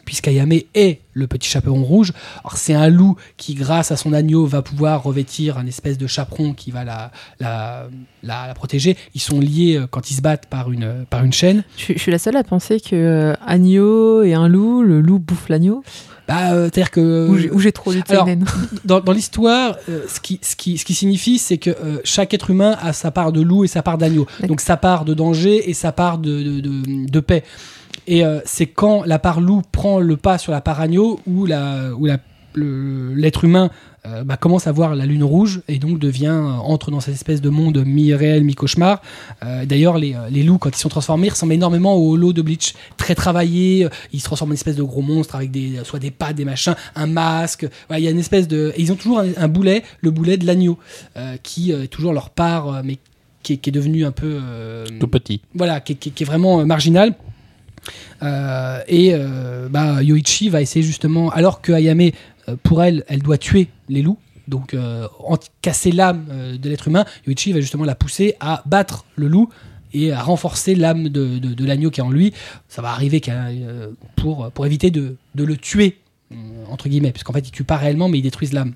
puisqu'Ayame est le petit chaperon rouge. Alors c'est un loup qui, grâce à son agneau, va pouvoir revêtir un espèce de chaperon qui va la, la, la, la protéger. Ils sont liés euh, quand ils se battent par une, par une chaîne. Je, suis- je suis la seule à penser que euh, agneau et un loup, le loup bouffe l'agneau. Bah, euh, c'est-à-dire que Ou j'ai- trop lu alors, dans, dans l'histoire, euh, ce, qui, ce, qui, ce qui signifie, c'est que euh, chaque être humain a sa part de loup et sa part d'agneau. Donc sa part de danger et sa part de, de, de- de paix. Et euh, c'est quand la part loup prend le pas sur la part agneau où la, où la, le- l'être humain euh, bah, commence à voir la lune rouge et donc devient euh, entre dans cette espèce de monde mi-réel, mi-cauchemar. Euh, D'ailleurs, les, les loups, quand ils sont transformés, ressemblent énormément au lot de Bleach, très travaillés. Ils se transforment en espèce de gros monstres avec des, soit des pattes, des machins, un masque. Voilà, il y a une espèce de. et ils ont toujours un, un boulet, le boulet de l'agneau, qui est toujours leur part, mais qui est, qui est devenu un peu. Tout petit. voilà, qui, qui- qui est vraiment marginal. Euh, et euh, bah, Yoichi va essayer justement, alors que Ayame, euh, pour elle, elle doit tuer les loups, donc casser l'âme de l'être humain, Yoichi va justement la pousser à battre le loup et à renforcer l'âme de, l'agneau qui est en lui. Ça va arriver pour, pour éviter de, le tuer, entre guillemets, puisqu'en fait, ils tuent pas réellement, mais ils détruisent l'âme.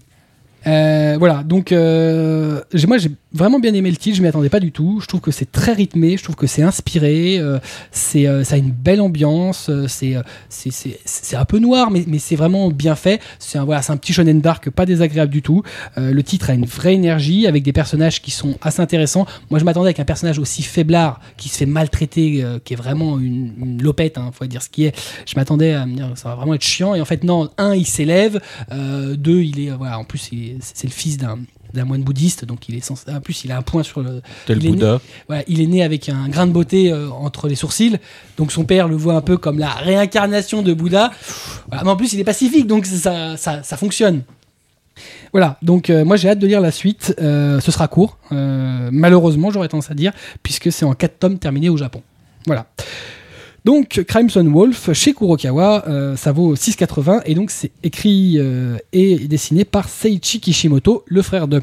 Voilà, donc moi j'ai vraiment bien aimé le titre, je m'y attendais pas du tout. Je trouve que c'est très rythmé, je trouve que c'est inspiré, euh, c'est euh, ça a une belle ambiance, euh, c'est euh, c'est- c'est c'est un peu noir, mais, mais c'est vraiment bien fait. C'est un voilà, c'est un petit shonen dark pas désagréable du tout. Euh, le titre a une vraie énergie avec des personnages qui sont assez intéressants. Moi je m'attendais avec un personnage aussi faiblard qui se fait maltraiter, euh, qui est vraiment une, une lopette, hein, faut dire ce qui est. Je m'attendais à me dire ça va vraiment être chiant et en fait non, un il s'élève, deux il est voilà en plus il est- c'est le fils d'un d'un moine bouddhiste donc il est censé, en plus il a un point sur le Tel Il est né- Bouddha. voilà, il est né avec un grain de beauté euh, entre les sourcils, donc son père le voit un peu comme la réincarnation de Bouddha. Voilà, mais en plus, il est pacifique, donc ça, ça, ça fonctionne. Voilà, donc euh, moi j'ai hâte de lire la suite. Euh, ce sera court, malheureusement, j'aurais tendance à dire, puisque c'est en 4 tomes terminés au Japon. Voilà. Donc, Crimson Wolf chez Kurokawa, euh, ça vaut 6,80 et donc c'est écrit euh, et dessiné par Seiichi Kishimoto, le frère de.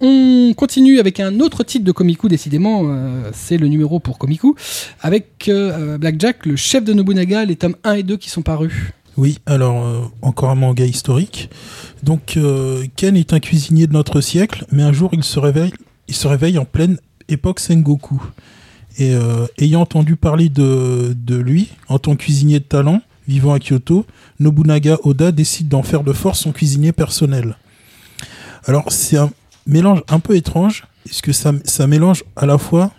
On continue avec un autre titre de Komiku, décidément, euh, c'est le numéro pour Komiku, avec Blackjack, le chef de Nobunaga, les tomes 1 et 2 qui sont parus. Oui, alors encore un manga historique. Donc Ken est un cuisinier de notre siècle, mais un jour il se réveille, il se réveille en pleine époque Sengoku. Et euh, ayant entendu parler de, de lui en tant que cuisinier de talent, vivant à Kyoto, Nobunaga Oda décide d'en faire de force son cuisinier personnel. Alors c'est un mélange un peu étrange, puisque ça, ça mélange à la fois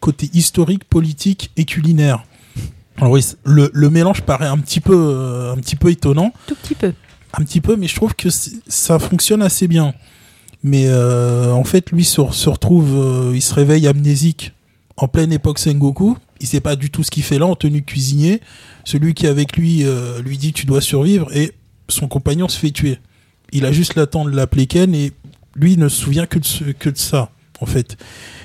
côté historique, politique et culinaire. Alors oui, le, le mélange paraît un petit peu, euh, un petit peu étonnant, Tout petit peu. un petit peu, mais je trouve que ça fonctionne assez bien. Mais euh, en fait, lui se, se retrouve, euh, il se réveille amnésique en pleine époque Sengoku. Il sait pas du tout ce qu'il fait là en tenue de cuisinier. Celui qui est avec lui euh, lui dit tu dois survivre et son compagnon se fait tuer. Il a juste temps de l'appeler Ken et lui il ne se souvient que de, ce- que de ça en fait.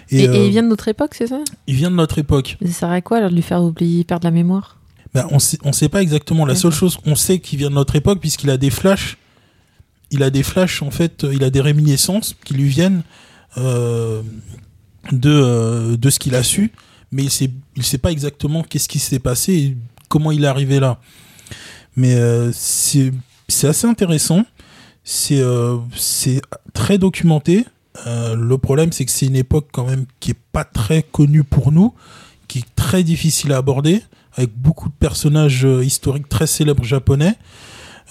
Et, et euh, il vient de notre époque, c'est ça? il vient de notre époque. Mais Ça sert à quoi alors de lui faire oublier, perdre la mémoire? Ben, on sait, on sait pas exactement. La Ouais. seule chose qu'on sait qu'il vient de notre époque, puisqu'il a des flashs. Il a des flashs, en fait, euh, il a des réminiscences qui lui viennent euh, de, euh, de ce qu'il a su, mais il sait, il sait pas exactement qu'est-ce qui s'est passé et comment il est arrivé là. Mais euh, c'est assez intéressant. C'est euh, très documenté. Euh, le problème, c'est que c'est une époque quand même qui est pas très connue pour nous, qui est très difficile à aborder avec beaucoup de personnages euh, historiques très célèbres japonais.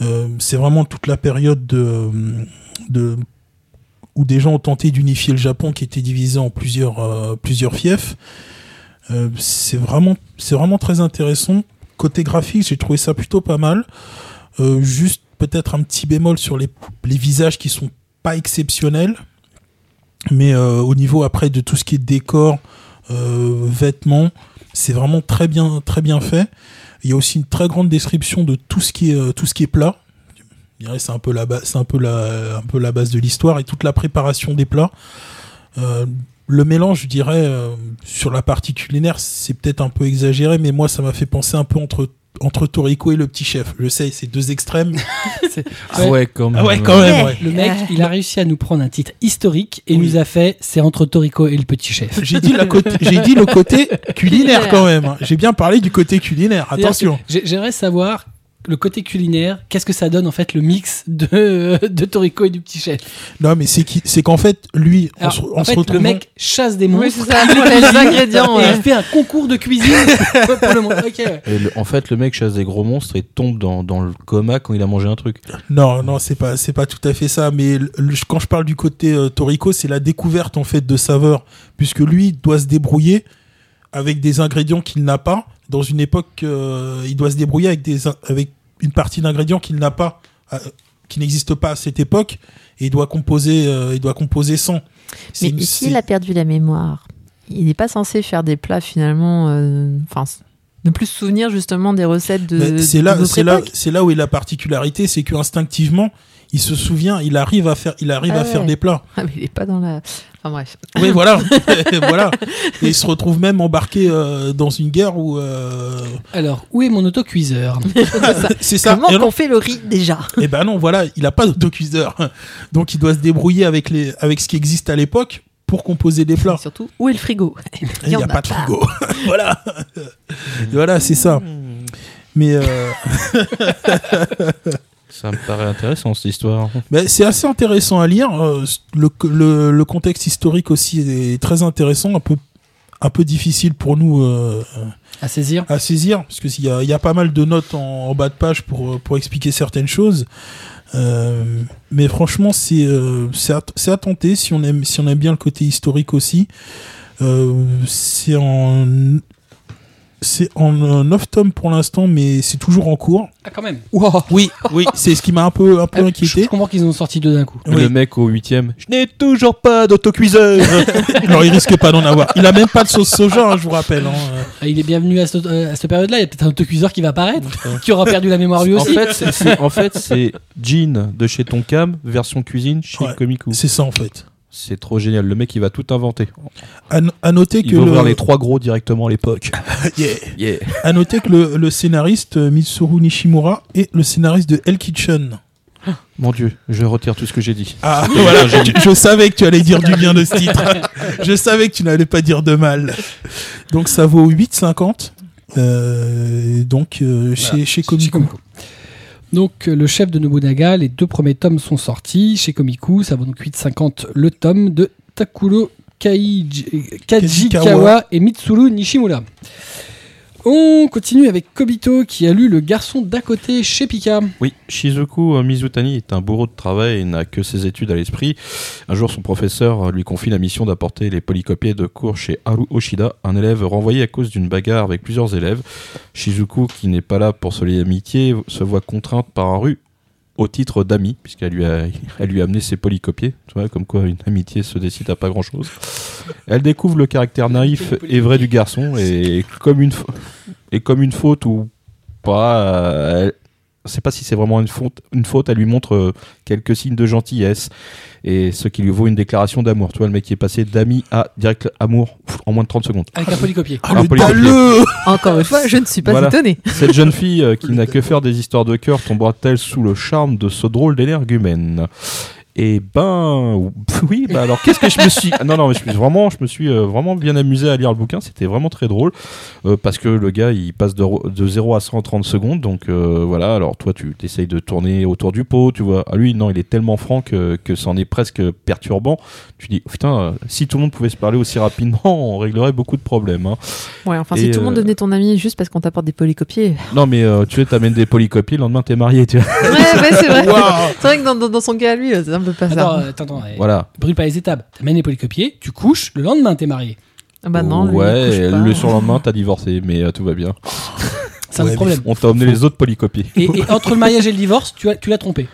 Euh, c'est vraiment toute la période de, de où des gens ont tenté d'unifier le Japon qui était divisé en plusieurs euh, plusieurs fiefs. Euh, c'est vraiment c'est vraiment très intéressant. Côté graphique, j'ai trouvé ça plutôt pas mal. Euh, juste peut-être un petit bémol sur les, les visages qui sont pas exceptionnels. Mais euh, au niveau après de tout ce qui est décor, euh, vêtements, c'est vraiment très bien, très bien fait. Il y a aussi une très grande description de tout ce qui est, euh, tout ce qui est plat. C'est un peu la base, c'est un peu la, un peu la base de l'histoire et toute la préparation des plats. Euh, le mélange, je dirais, euh, sur la partie culinaire, c'est peut-être un peu exagéré, mais moi, ça m'a fait penser un peu entre entre Toriko et le petit chef. Je sais, c'est deux extrêmes. Ah ouais, quand même. Ah ouais, quand même. Ouais. Le mec, Euh. il a réussi à nous prendre un titre historique et Oui. nous a fait c'est entre Toriko et le petit chef. J'ai dit, la côté, j'ai dit le côté culinaire quand même. J'ai bien parlé du côté culinaire. Attention. J'aimerais savoir le côté culinaire, qu'est-ce que ça donne en fait le mix de, de Toriko et du petit chef? Non, mais c'est qui, c'est qu'en fait, lui, on Alors, se, on en se fait, le retrouvant- mec chasse des Oui, monstres. c'est ça. les ingrédients. Et ouais. il fait un concours de cuisine pour le monde. Ok, ouais. Et le- en fait, le mec chasse des gros monstres et tombe dans, dans le coma quand il a mangé un truc. Non, non, c'est pas, c'est pas tout à fait ça. Mais le- le- quand je parle du côté euh, Toriko, c'est la découverte en fait de saveurs, puisque lui doit se débrouiller avec des ingrédients qu'il n'a pas. Dans une époque, euh, il doit se débrouiller avec des, in- avec une partie d'ingrédients qu'il n'a pas, euh, qui n'existe pas à cette époque, et il doit composer, euh, il doit composer sans. Mais une- ici, il a perdu la mémoire. Il n'est pas censé faire des plats finalement. Enfin, ne plus se souvenir justement des recettes de. C'est là, c'est là, c'est là où est la particularité, c'est que instinctivement, il se souvient, il arrive à faire, il arrive Ah à faire des plats. Ah, mais il n'est pas dans la. Enfin bref. Oui, voilà, voilà. Et il se retrouve même embarqué euh, dans une guerre où euh, Alors, où est mon autocuiseur? C'est ça. Comment qu'on fait le riz déjà? Eh ben non, voilà, il a pas d'autocuiseur, donc il doit se débrouiller avec les, avec ce qui existe à l'époque pour composer des plats. Et Surtout, où est le frigo? Il n'y a, pas de frigo. voilà, voilà, c'est ça. Mais euh, Ça me paraît intéressant cette histoire. Mais c'est assez intéressant à lire. euh, Le, le, le contexte historique aussi est très intéressant, un peu, un peu difficile pour nous euh, À saisir à saisir, parce qu'il y a, y a pas mal de notes en, en bas de page pour, euh, pour expliquer certaines choses. Euh, mais franchement, c'est euh, à, tenter si on, aime, si on aime bien le côté historique aussi. Euh, c'est en. C'est en 9 tomes pour l'instant, mais c'est toujours en cours. Ah, quand même. Oui, oui, c'est ce qui m'a un peu, un peu Je, inquiété. je comprends qu'ils ont sorti deux d'un coup. Oui. Le mec au huitième. Je n'ai toujours pas d'autocuiseur. Alors il risque pas d'en avoir. Il a même pas de sauce soja, hein, je vous rappelle. hein. Ah, il est bienvenu à, ce- euh, à cette période-là. Il y a peut-être un autocuiseur qui va apparaître, qui aura perdu la mémoire lui en aussi. fait, c'est- c'est en fait, c'est Jean de chez Tonkam, version cuisine chez Ouais. Komiku. C'est ça en fait. C'est trop génial. Le mec, il va tout inventer. À, no- à noter Il que va le, les trois gros directement à l'époque. Yeah. Yeah. à noter que le, le scénariste euh, Mitsuru Nishimura est le scénariste de Hell Kitchen. Mon dieu, je retire tout ce que j'ai dit. Ah voilà, je, je savais que tu allais dire du bien de ce titre. je savais que tu n'allais pas dire de mal. Donc ça vaut 8,50. Euh, donc euh, chez, chez Komiku. Donc, euh, le chef de Nobunaga, les deux premiers tomes sont sortis chez Komiku. Ça vaut donc 8,50 le tome de Takuro Kaiji- Kajikawa Kajikawa. et Mitsuru Nishimura. On continue avec Kobito qui a lu Le garçon d'à côté chez Pika. Oui, Shizuku Mizutani est un bourreau de travail et n'a que ses études à l'esprit. Un jour, son professeur lui confie la mission d'apporter les polycopiés de cours chez Haru Oshida, un élève renvoyé à cause d'une bagarre avec plusieurs élèves. Shizuku, qui n'est pas là pour se lier d'amitié, se voit contrainte par Haru au titre d'ami, puisqu'elle lui a, elle lui a amené ses vois, comme quoi une amitié se décide à pas grand chose. Elle découvre le caractère naïf et vrai du garçon, et comme une, et comme une faute ou pas, euh, je sais pas si c'est vraiment une faute, une faute, elle lui montre euh, quelques signes de gentillesse, et ce qui lui vaut une déclaration d'amour. Tu vois, le mec qui est passé d'ami à direct amour en moins de 30 secondes. Avec un polycopier. Ah, Un le polycopier. dalleux Encore une fois, je ne suis pas Voilà. étonnée. Cette jeune fille euh, qui n'a que faire des histoires de cœur tombera-t-elle sous le charme de ce drôle d'énergumène? Et ben oui, bah alors qu'est-ce que je me suis Non non, mais je me suis vraiment je me suis euh, vraiment bien amusé à lire le bouquin, c'était vraiment très drôle euh, parce que le gars, il passe de, de 0 à 100 en 30 secondes donc euh, voilà, alors toi tu essayes de tourner autour du pot, tu vois. Ah lui non, il est tellement franc que que c'en est presque perturbant. Tu dis oh, putain, euh, si tout le monde pouvait se parler aussi rapidement, on réglerait beaucoup de problèmes hein. Ouais, enfin, Et, si tout le monde devenait ton ami juste parce qu'on t'apporte des polycopiers. Non mais euh, tu sais, t'amènes des polycopiés, le lendemain t'es marié, tu vois. Ouais, ouais, c'est vrai. C'est vrai que dans, dans, dans son cas à lui, c'est un pas Attends, ça. euh, attends, attends. eh, Voilà. Brûle pas les étapes. T'amènes les polycopiers, tu couches, le lendemain t'es marié. Ah bah non, ouais, le surlendemain t'as divorcé, mais euh, tout va bien. C'est un Ouais, problème. On t'a emmené les autres polycopiés. Et, et entre le mariage et le divorce, tu as- tu l'as trompé.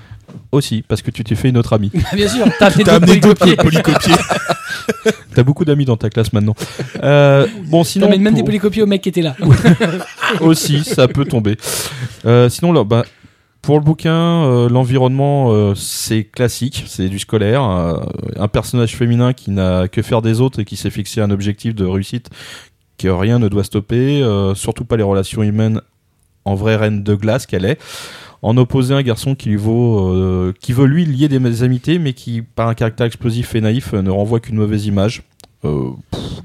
Aussi, parce que tu t'es fait une autre amie. Bien sûr, t'as d'autres amené d'autres polycopiers. polycopiers. T'as beaucoup d'amis dans ta classe maintenant. Euh, bon, sinon. T'amènes même des polycopiers au mec qui était là. aussi, ça peut tomber. Euh, sinon, là, bah, pour le bouquin, euh, l'environnement, euh, c'est classique, c'est du scolaire. euh, un personnage féminin qui n'a que faire des autres et qui s'est fixé un objectif de réussite que rien ne doit stopper, surtout pas les relations humaines en vraie reine de glace qu'elle est. En opposé un garçon qui lui vaut, qui veut lui lier des amitiés, mais qui, par un caractère explosif et naïf, ne renvoie qu'une mauvaise image.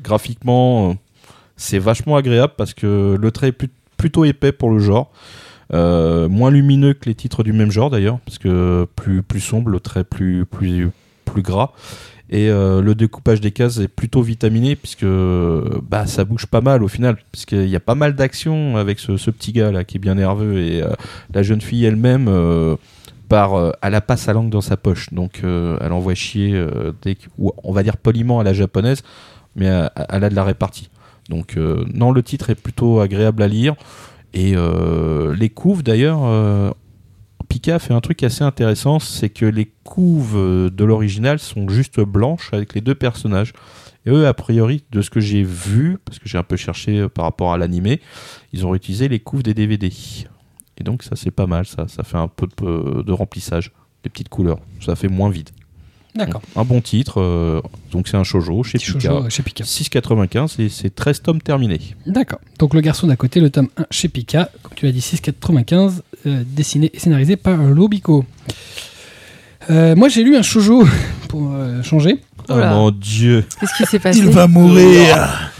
Graphiquement, c'est vachement agréable parce que le trait est plutôt épais pour le genre. Euh, moins lumineux que les titres du même genre d'ailleurs, parce que plus, plus sombre, le trait plus, plus, plus gras. Et euh, le découpage des cases est plutôt vitaminé, puisque bah, ça bouge pas mal au final, puisqu'il y a pas mal d'action avec ce, petit gars là qui est bien nerveux, et euh, la jeune fille elle-même. par, euh, elle a pas sa langue dans sa poche, donc euh, elle envoie chier, ou on va dire poliment à la japonaise, mais elle, a de la répartie. Donc non, le titre est plutôt agréable à lire. Et euh, les couves d'ailleurs, euh, Pika fait un truc assez intéressant, c'est que les couves de l'original sont juste blanches avec les deux personnages. Et eux, a priori, de ce que j'ai vu, parce que j'ai un peu cherché euh, par rapport à l'animé, ils ont réutilisé les couves des DVD. Et donc ça c'est pas mal, ça, ça fait un peu de, de remplissage, des petites couleurs, ça fait moins vide. D'accord. Un bon titre, euh, donc c'est un shoujo chez Pika. shoujo, chez Pika. 6,95 et c'est 13 tomes terminés. D'accord. Donc le garçon d'à côté, le tome 1 chez Pika, comme tu l'as dit, 6,95, euh, dessiné et scénarisé par Lobico. Euh, moi j'ai lu un shoujo pour euh, changer. Oula. Oh mon dieu. Qu'est-ce qui s'est passé? Il va mourir.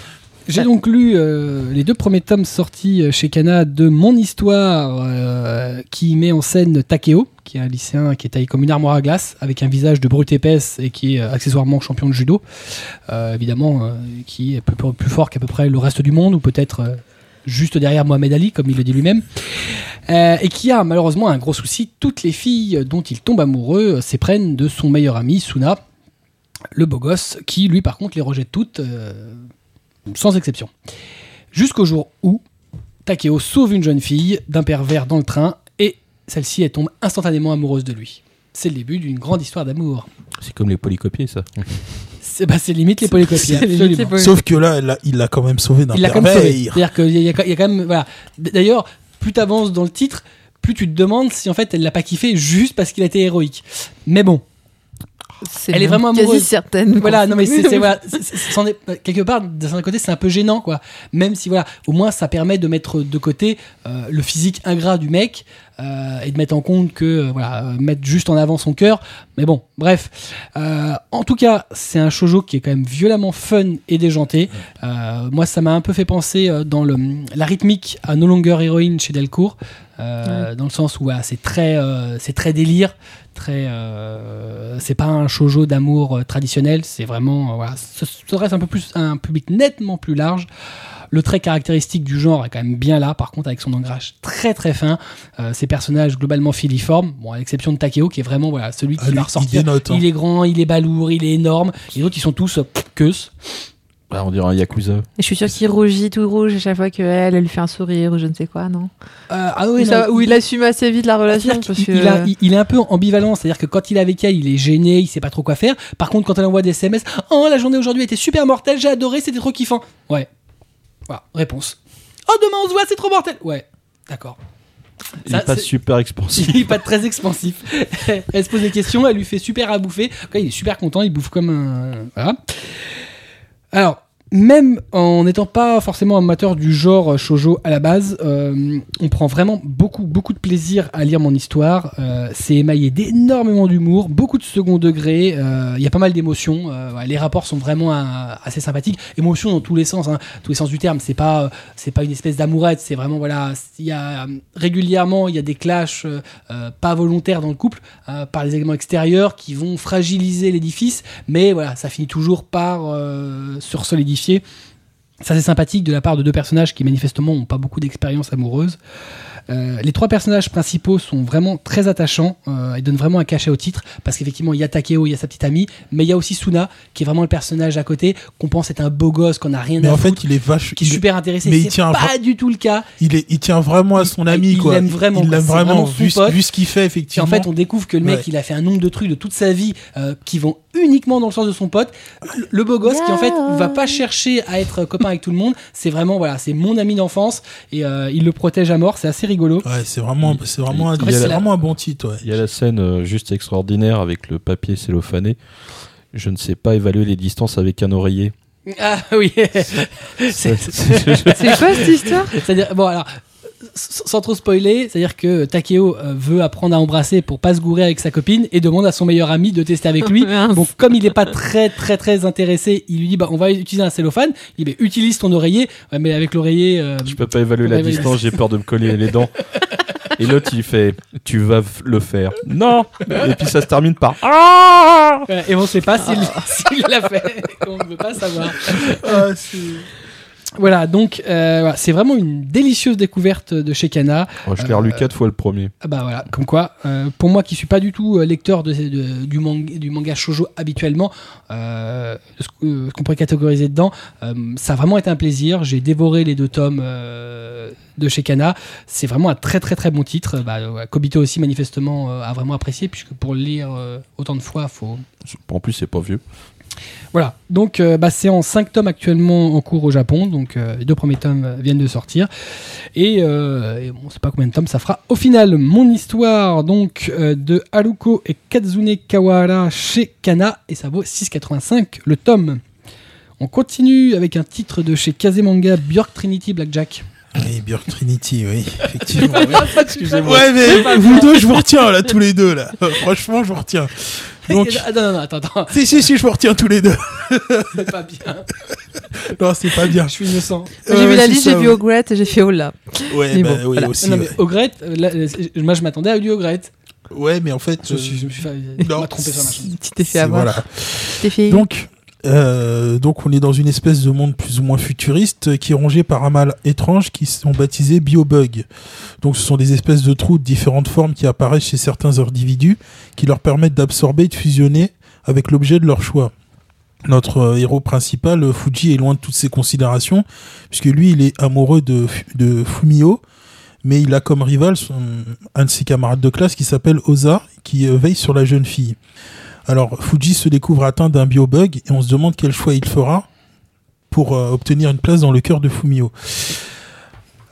J'ai donc lu euh, les deux premiers tomes sortis euh, chez Kana de Mon Histoire, euh, qui met en scène Takeo, qui est un lycéen qui est taillé comme une armoire à glace, avec un visage de brute épaisse et qui est euh, accessoirement champion de judo, Euh, évidemment, qui est plus, plus fort qu'à peu près le reste du monde, ou peut-être juste derrière Mohamed Ali, comme il le dit lui-même, Euh, et qui a malheureusement un gros souci. Toutes les filles dont il tombe amoureux s'éprennent de son meilleur ami, Suna, le beau gosse, qui lui par contre les rejette toutes. euh, sans exception. Jusqu'au jour où Takeo sauve une jeune fille d'un pervers dans le train et celle-ci elle tombe instantanément amoureuse de lui. C'est le début d'une grande histoire d'amour. C'est comme les polycopiers ça. C'est bah, limite les polycopies. C'est limite absolument. les poly- Sauf que là, elle il l'a quand même sauvé d'un pervers. sauvé. C'est-à-dire qu'il y, a- il y a quand même. Voilà. D'ailleurs, plus tu avances dans le titre, plus tu te demandes si en fait elle l'a pas kiffé juste parce qu'il a été héroïque. Mais bon, C'est Elle est vraiment quasi amoureuse. certaine. Voilà, non mais c'est voilà, est- quelque part d'un certain côté c'est un peu gênant quoi. Même si voilà, au moins ça permet de mettre de côté euh, le physique ingrat du mec euh, et de mettre en compte que euh, voilà, euh, mettre juste en avant son cœur. Mais bon, bref. Euh, en tout cas, c'est un shojo qui est quand même violemment fun et déjanté. Euh, moi, ça m'a un peu fait penser euh, dans le la rythmique à No Longer Heroine chez Delcourt, euh, dans le sens où voilà, c'est très euh, c'est très délire très euh, c'est pas un shojo d'amour euh, traditionnel c'est vraiment euh, voilà ce serait un peu plus un public nettement plus large le trait caractéristique du genre est quand même bien là, par contre, avec son ancrage très très fin. Euh, ces personnages globalement filiformes, bon, à l'exception de Takeo, qui est vraiment voilà, celui qui Ah, va il ressortir. dénote, hein. Il est grand, il est balourd, il est énorme. Les autres, ils sont tous euh, queus. Bah, on dirait un Yakuza. Et je suis sûre qu'il rougit tout rouge à chaque fois qu'elle, elle lui fait un sourire ou je ne sais quoi, non Euh, ah Ou oui, ça- non, Ou il assume assez vite la relation. Parce qu'il- que... il, a- il- il est un peu ambivalent, c'est-à-dire que quand il est avec elle, il est gêné, il sait pas trop quoi faire. Par contre, quand elle envoie des SMS, oh la journée aujourd'hui était super mortelle, j'ai adoré, c'était trop kiffant. Ouais. Voilà, réponse. Oh demain on se voit, c'est trop mortel. Ouais, d'accord. Il Ça, est pas super expansif. Il est pas très expansif. elle se pose des questions, elle lui fait super à bouffer. Quoi, il est super content, il bouffe comme un. Voilà. Alors, même en n'étant pas forcément amateur du genre shoujo à la base, euh, on prend vraiment beaucoup, beaucoup de plaisir à lire mon histoire. Euh, c'est émaillé d'énormément d'humour, beaucoup de second degré. euh, Il y a pas mal d'émotions. les rapports sont vraiment assez sympathiques. Émotions dans tous les sens, hein, tous les sens du terme. C'est pas, c'est pas une espèce d'amourette. C'est vraiment voilà. Il y a régulièrement, il y a des clashs pas volontaires dans le couple par les éléments extérieurs qui vont fragiliser l'édifice, mais voilà, ça finit toujours par se Ça c'est sympathique de la part de deux personnages qui manifestement n'ont pas beaucoup d'expérience amoureuse. Euh, les trois personnages principaux sont vraiment très attachants euh, et donnent vraiment un cachet au titre parce qu'effectivement il y a Takeo, il y a sa petite amie, mais il y a aussi Suna qui est vraiment le personnage à côté qu'on pense être un beau gosse, qu'on a rien Mais à en fait, il est vache. qui est il est- super intéressé. mais il C'est tient pas du tout le cas. Il, est, il tient vraiment à son Il- ami, il quoi. l'aime vraiment, Il l'aime vraiment, vu, pote. vu ce qu'il fait, Et effectivement. en fait, on découvre que le mec, Ouais. il a fait un nombre de trucs de toute sa vie euh, qui vont uniquement dans le sens de son pote. Le- Le beau gosse qui, en fait, va pas chercher à être copain avec tout le monde. C'est vraiment, voilà, c'est mon ami d'enfance et euh, il le protège à mort. C'est assez rigolo. Ouais, c'est vraiment, c'est vraiment, un, Il- il y a c'est la- vraiment un bon titre, ouais. Il y a la scène euh, juste extraordinaire avec le papier cellophané. Je ne sais pas évaluer les distances avec un oreiller. Ah oui. C'est- C'est quoi cette histoire? C'est-à-dire, bon, alors, sans trop spoiler, c'est-à-dire que Takeo euh, veut apprendre à embrasser pour pas se gourer avec sa copine et demande à son meilleur ami de tester avec lui. Donc, comme il est pas très, très, très intéressé, il lui dit, bah, on va utiliser un cellophane. Il dit, bah, utilise ton oreiller. Ouais, mais avec l'oreiller, euh, Je peux pas évaluer la distance, j'ai peur de me coller les dents. Et l'autre, il fait Tu vas le faire. Non Et puis ça se termine par Ah et on sait pas s'il s'il l'a fait. on ne veut pas savoir. Ah, Voilà, donc, euh, voilà, c'est vraiment une délicieuse découverte de chez Kana. Oh, Je l'ai relu quatre fois le premier. Ah bah voilà, comme quoi, euh, pour moi qui suis pas du tout euh, lecteur de, de- du, manga, du manga shoujo habituellement, euh, ce, euh, qu'on pourrait catégoriser dedans, euh, ça a vraiment été un plaisir. J'ai dévoré les deux tomes euh, de chez Kana. C'est vraiment un très très très bon titre. Bah, euh, Kobito aussi manifestement euh, a vraiment apprécié puisque pour le lire euh, autant de fois, faut En plus, c'est pas vieux. Voilà, donc euh, bah, c'est en 5 tomes actuellement en cours au Japon, donc euh, les deux premiers tomes viennent de sortir. Et, euh, et bon, on sait pas combien de tomes ça fera. Au final, mon histoire donc de Haruko et Katsune Kawara chez Kana, et ça vaut 6,85 le tome. On continue avec un titre de chez Kazemanga Björk Trinity Blackjack. Oui, Björk Trinity, oui, effectivement. Excusez-moi. ouais, mais vous deux, je vous retiens, là, tous les deux, là. Franchement, je vous retiens. Donc, Ah, non, non, non, attends, attends, si, si, si, je vous retiens tous les deux. c'est pas bien. Non, c'est pas bien. Je suis innocent. J'ai Ouais, vu la liste, j'ai vu ouais. Ogret et j'ai fait Ola. Ouais, Mais bah, bon, oui, voilà. aussi. non, mais ouais. Ogret, euh, là, euh, moi je m'attendais à du Ogret. Ouais, mais en fait. Je, euh, suis- je me suis fait, non, m'a trompé sur t'es fait c'est- avoir. voilà. Tu t'es fait. Donc, euh, donc, on est dans une espèce de monde plus ou moins futuriste euh, qui est rongé par un mal étrange qui sont baptisés biobugs. Donc, ce sont des espèces de trous de différentes formes qui apparaissent chez certains individus qui leur permettent d'absorber et de fusionner avec l'objet de leur choix. Notre euh, héros principal, Fuji, est loin de toutes ces considérations, puisque lui, il est amoureux de, Fu- de Fumio, mais il a comme rival un de ses camarades de classe qui s'appelle Oza, qui veille sur la jeune fille. Alors, Fuji se découvre atteint d'un biobug et on se demande quel choix il fera pour euh, obtenir une place dans le cœur de Fumio.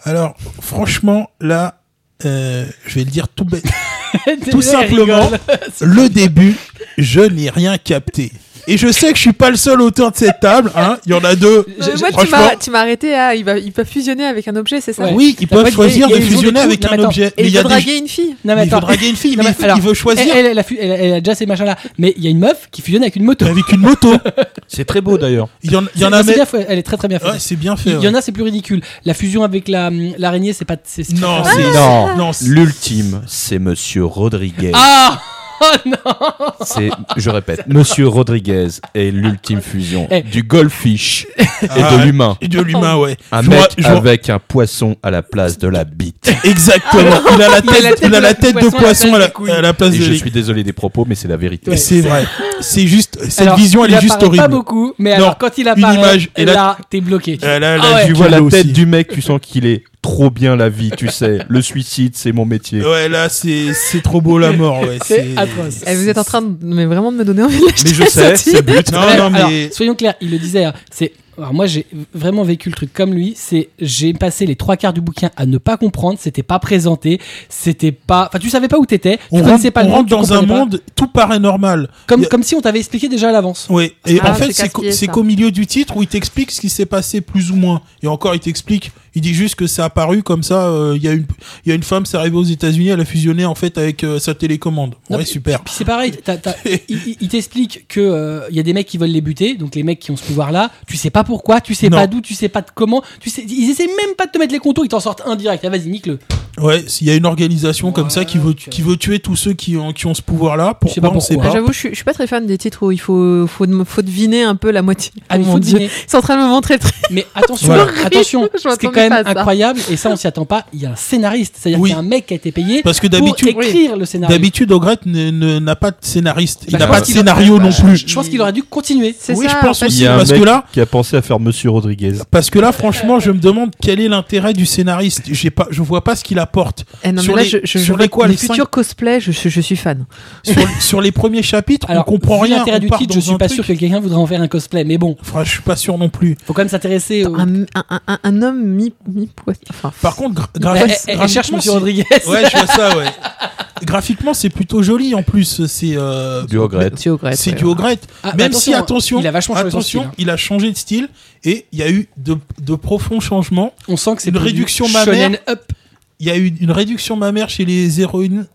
Alors, franchement, là, euh, je vais le dire tout bête. Tout simplement, le début, je n'ai rien capté. Et je sais que je suis pas le seul auteur de cette table, hein. Il y en a deux. Euh, moi, tu franchement- m'as, tu m'as arrêté à. Il va, il peut fusionner avec un objet, c'est ça? Ouais. Oui, ils peuvent choisir de fusionner avec Non, un attends. objet. Et Mais il il y a veut des draguer une fille. Non, mais mais il veut draguer une fille, mais il, alors, il veut choisir Elle, elle, elle a fu- elle a- elle a déjà ces machins-là. Mais il y a une meuf qui fusionne avec une moto. avec une moto. C'est très beau d'ailleurs. Il y en, il y en C'est- a bien fait, elle est très très bien faite. Ouais, c'est bien fait. il y en a, c'est plus ridicule. La fusion avec la, l'araignée, c'est pas. Non, Non, non, c'est- l'ultime, c'est Monsieur Rodriguez. Ah C'est, je répète, Monsieur Rodriguez est l'ultime fusion Eh. du goldfish et Ah, de l'humain. Et de l'humain, ouais. Un Je mec vois- je vois- avec un poisson à la place de la bite. Exactement. Il a la Il a la tête, il a la tête de poisson à la, des couilles. à la place Et de je suis désolé des propos, mais c'est la vérité. Ouais. C'est vrai. C'est juste, cette Alors, vision, elle il est juste apparaît horrible. pas beaucoup, mais Non, alors quand il apparaît, image, et là- là, t'es bloqué. Euh, là, là, Ah ouais. Tu vois la tête du mec, tu sens qu'il est trop bien la vie, tu sais. Le suicide, c'est mon métier. Ouais, là, c'est, c'est trop beau la mort, ouais. C'est atroce. Eh, vous êtes en train de, mais vraiment de me donner envie de l'acheter. Mais je sais, ce c'est but. Non, non, alors, mais. soyons clairs, il le disait, hein, c'est alors moi j'ai vraiment vécu le truc comme lui, c'est j'ai passé les trois quarts du bouquin à ne pas comprendre, c'était pas présenté, c'était pas enfin tu savais pas où t'étais, tu On rentre, connaissais pas on le monde, rentre tu dans un pas. monde, tout paraît normal. comme a- comme si on t'avait expliqué déjà à l'avance. Oui, et Ah, en fait, c'est c'est qu'au- milieu du titre où il t'explique ce qui s'est passé plus ou moins. Et encore, il t'explique, il dit juste que c'est apparu comme ça. euh, Il y a une, il y a une femme, c'est arrivé aux États-Unis, elle a fusionné en fait avec euh, sa télécommande. Non, ouais, super. Puis c'est pareil, il, il- il t'explique que euh, il y a des mecs qui veulent les buter, donc les mecs qui ont ce pouvoir-là, tu sais pas pourquoi, tu sais Non. pas d'où, tu sais pas de comment, tu sais, ils essaient même pas de te mettre les contours, ils t'en sortent un direct. Ah, vas-y, nique-le. Ouais, s'il y a une organisation comme ça qui veut, qui veut tuer tous ceux qui ont, qui ont ce pouvoir-là, Je sais pourquoi pas on sait pas. J'avoue, je suis, je suis pas très fan des titres où il faut, faut, faut deviner un peu la moitié. Ah, Oh il faut deviner. Ils sont en train de me montrer le truc. Mais attention, Voilà. attention, ce qui est quand même incroyable, et ça on s'y attend pas, il y a un scénariste, c'est-à-dire Oui. qu'il y a un mec qui a été payé Parce que pour d'habitude, écrire le scénario. d'habitude, Ogret n'a pas de scénariste. Il Bah, n'a je pas de scénario non plus. Je pense qu'il aurait dû continuer. C'est Oui, je pense. Il aussi. a parce mec que là- qui a pensé à faire Monsieur Rodriguez. Parce que là, franchement, je me demande quel est l'intérêt du scénariste. J'ai pas, je vois pas ce qu'il apporte. Eh non, mais Sur là, les- je, je, sur je les vois quoi, les les cinq- futurs cosplays, je, je, je suis fan. sur, sur les premiers chapitres, Alors, on comprend rien. l'intérêt du titre, je suis pas truc. sûr que quelqu'un voudrait en faire un cosplay, mais bon, Enfin, je suis pas sûr non plus. faut quand même s'intéresser au. Un, un, un, un homme mi, mi. Enfin, Par contre, gra- Elle- graphique- elle- elle cherche graphiquement, Monsieur Rodriguez. Ouais, je vois ça, ouais. Graphiquement, c'est plutôt joli en plus. C'est euh, Du regret. c'est du regret. Ah, Même attention, si, attention, il a vachement changé son attention, style, hein. il a changé de style et il y a eu de, de profonds changements. On sent que c'est Une réduction shonen mammaire. up. Il y a eu une réduction mammaire chez les héroïnes,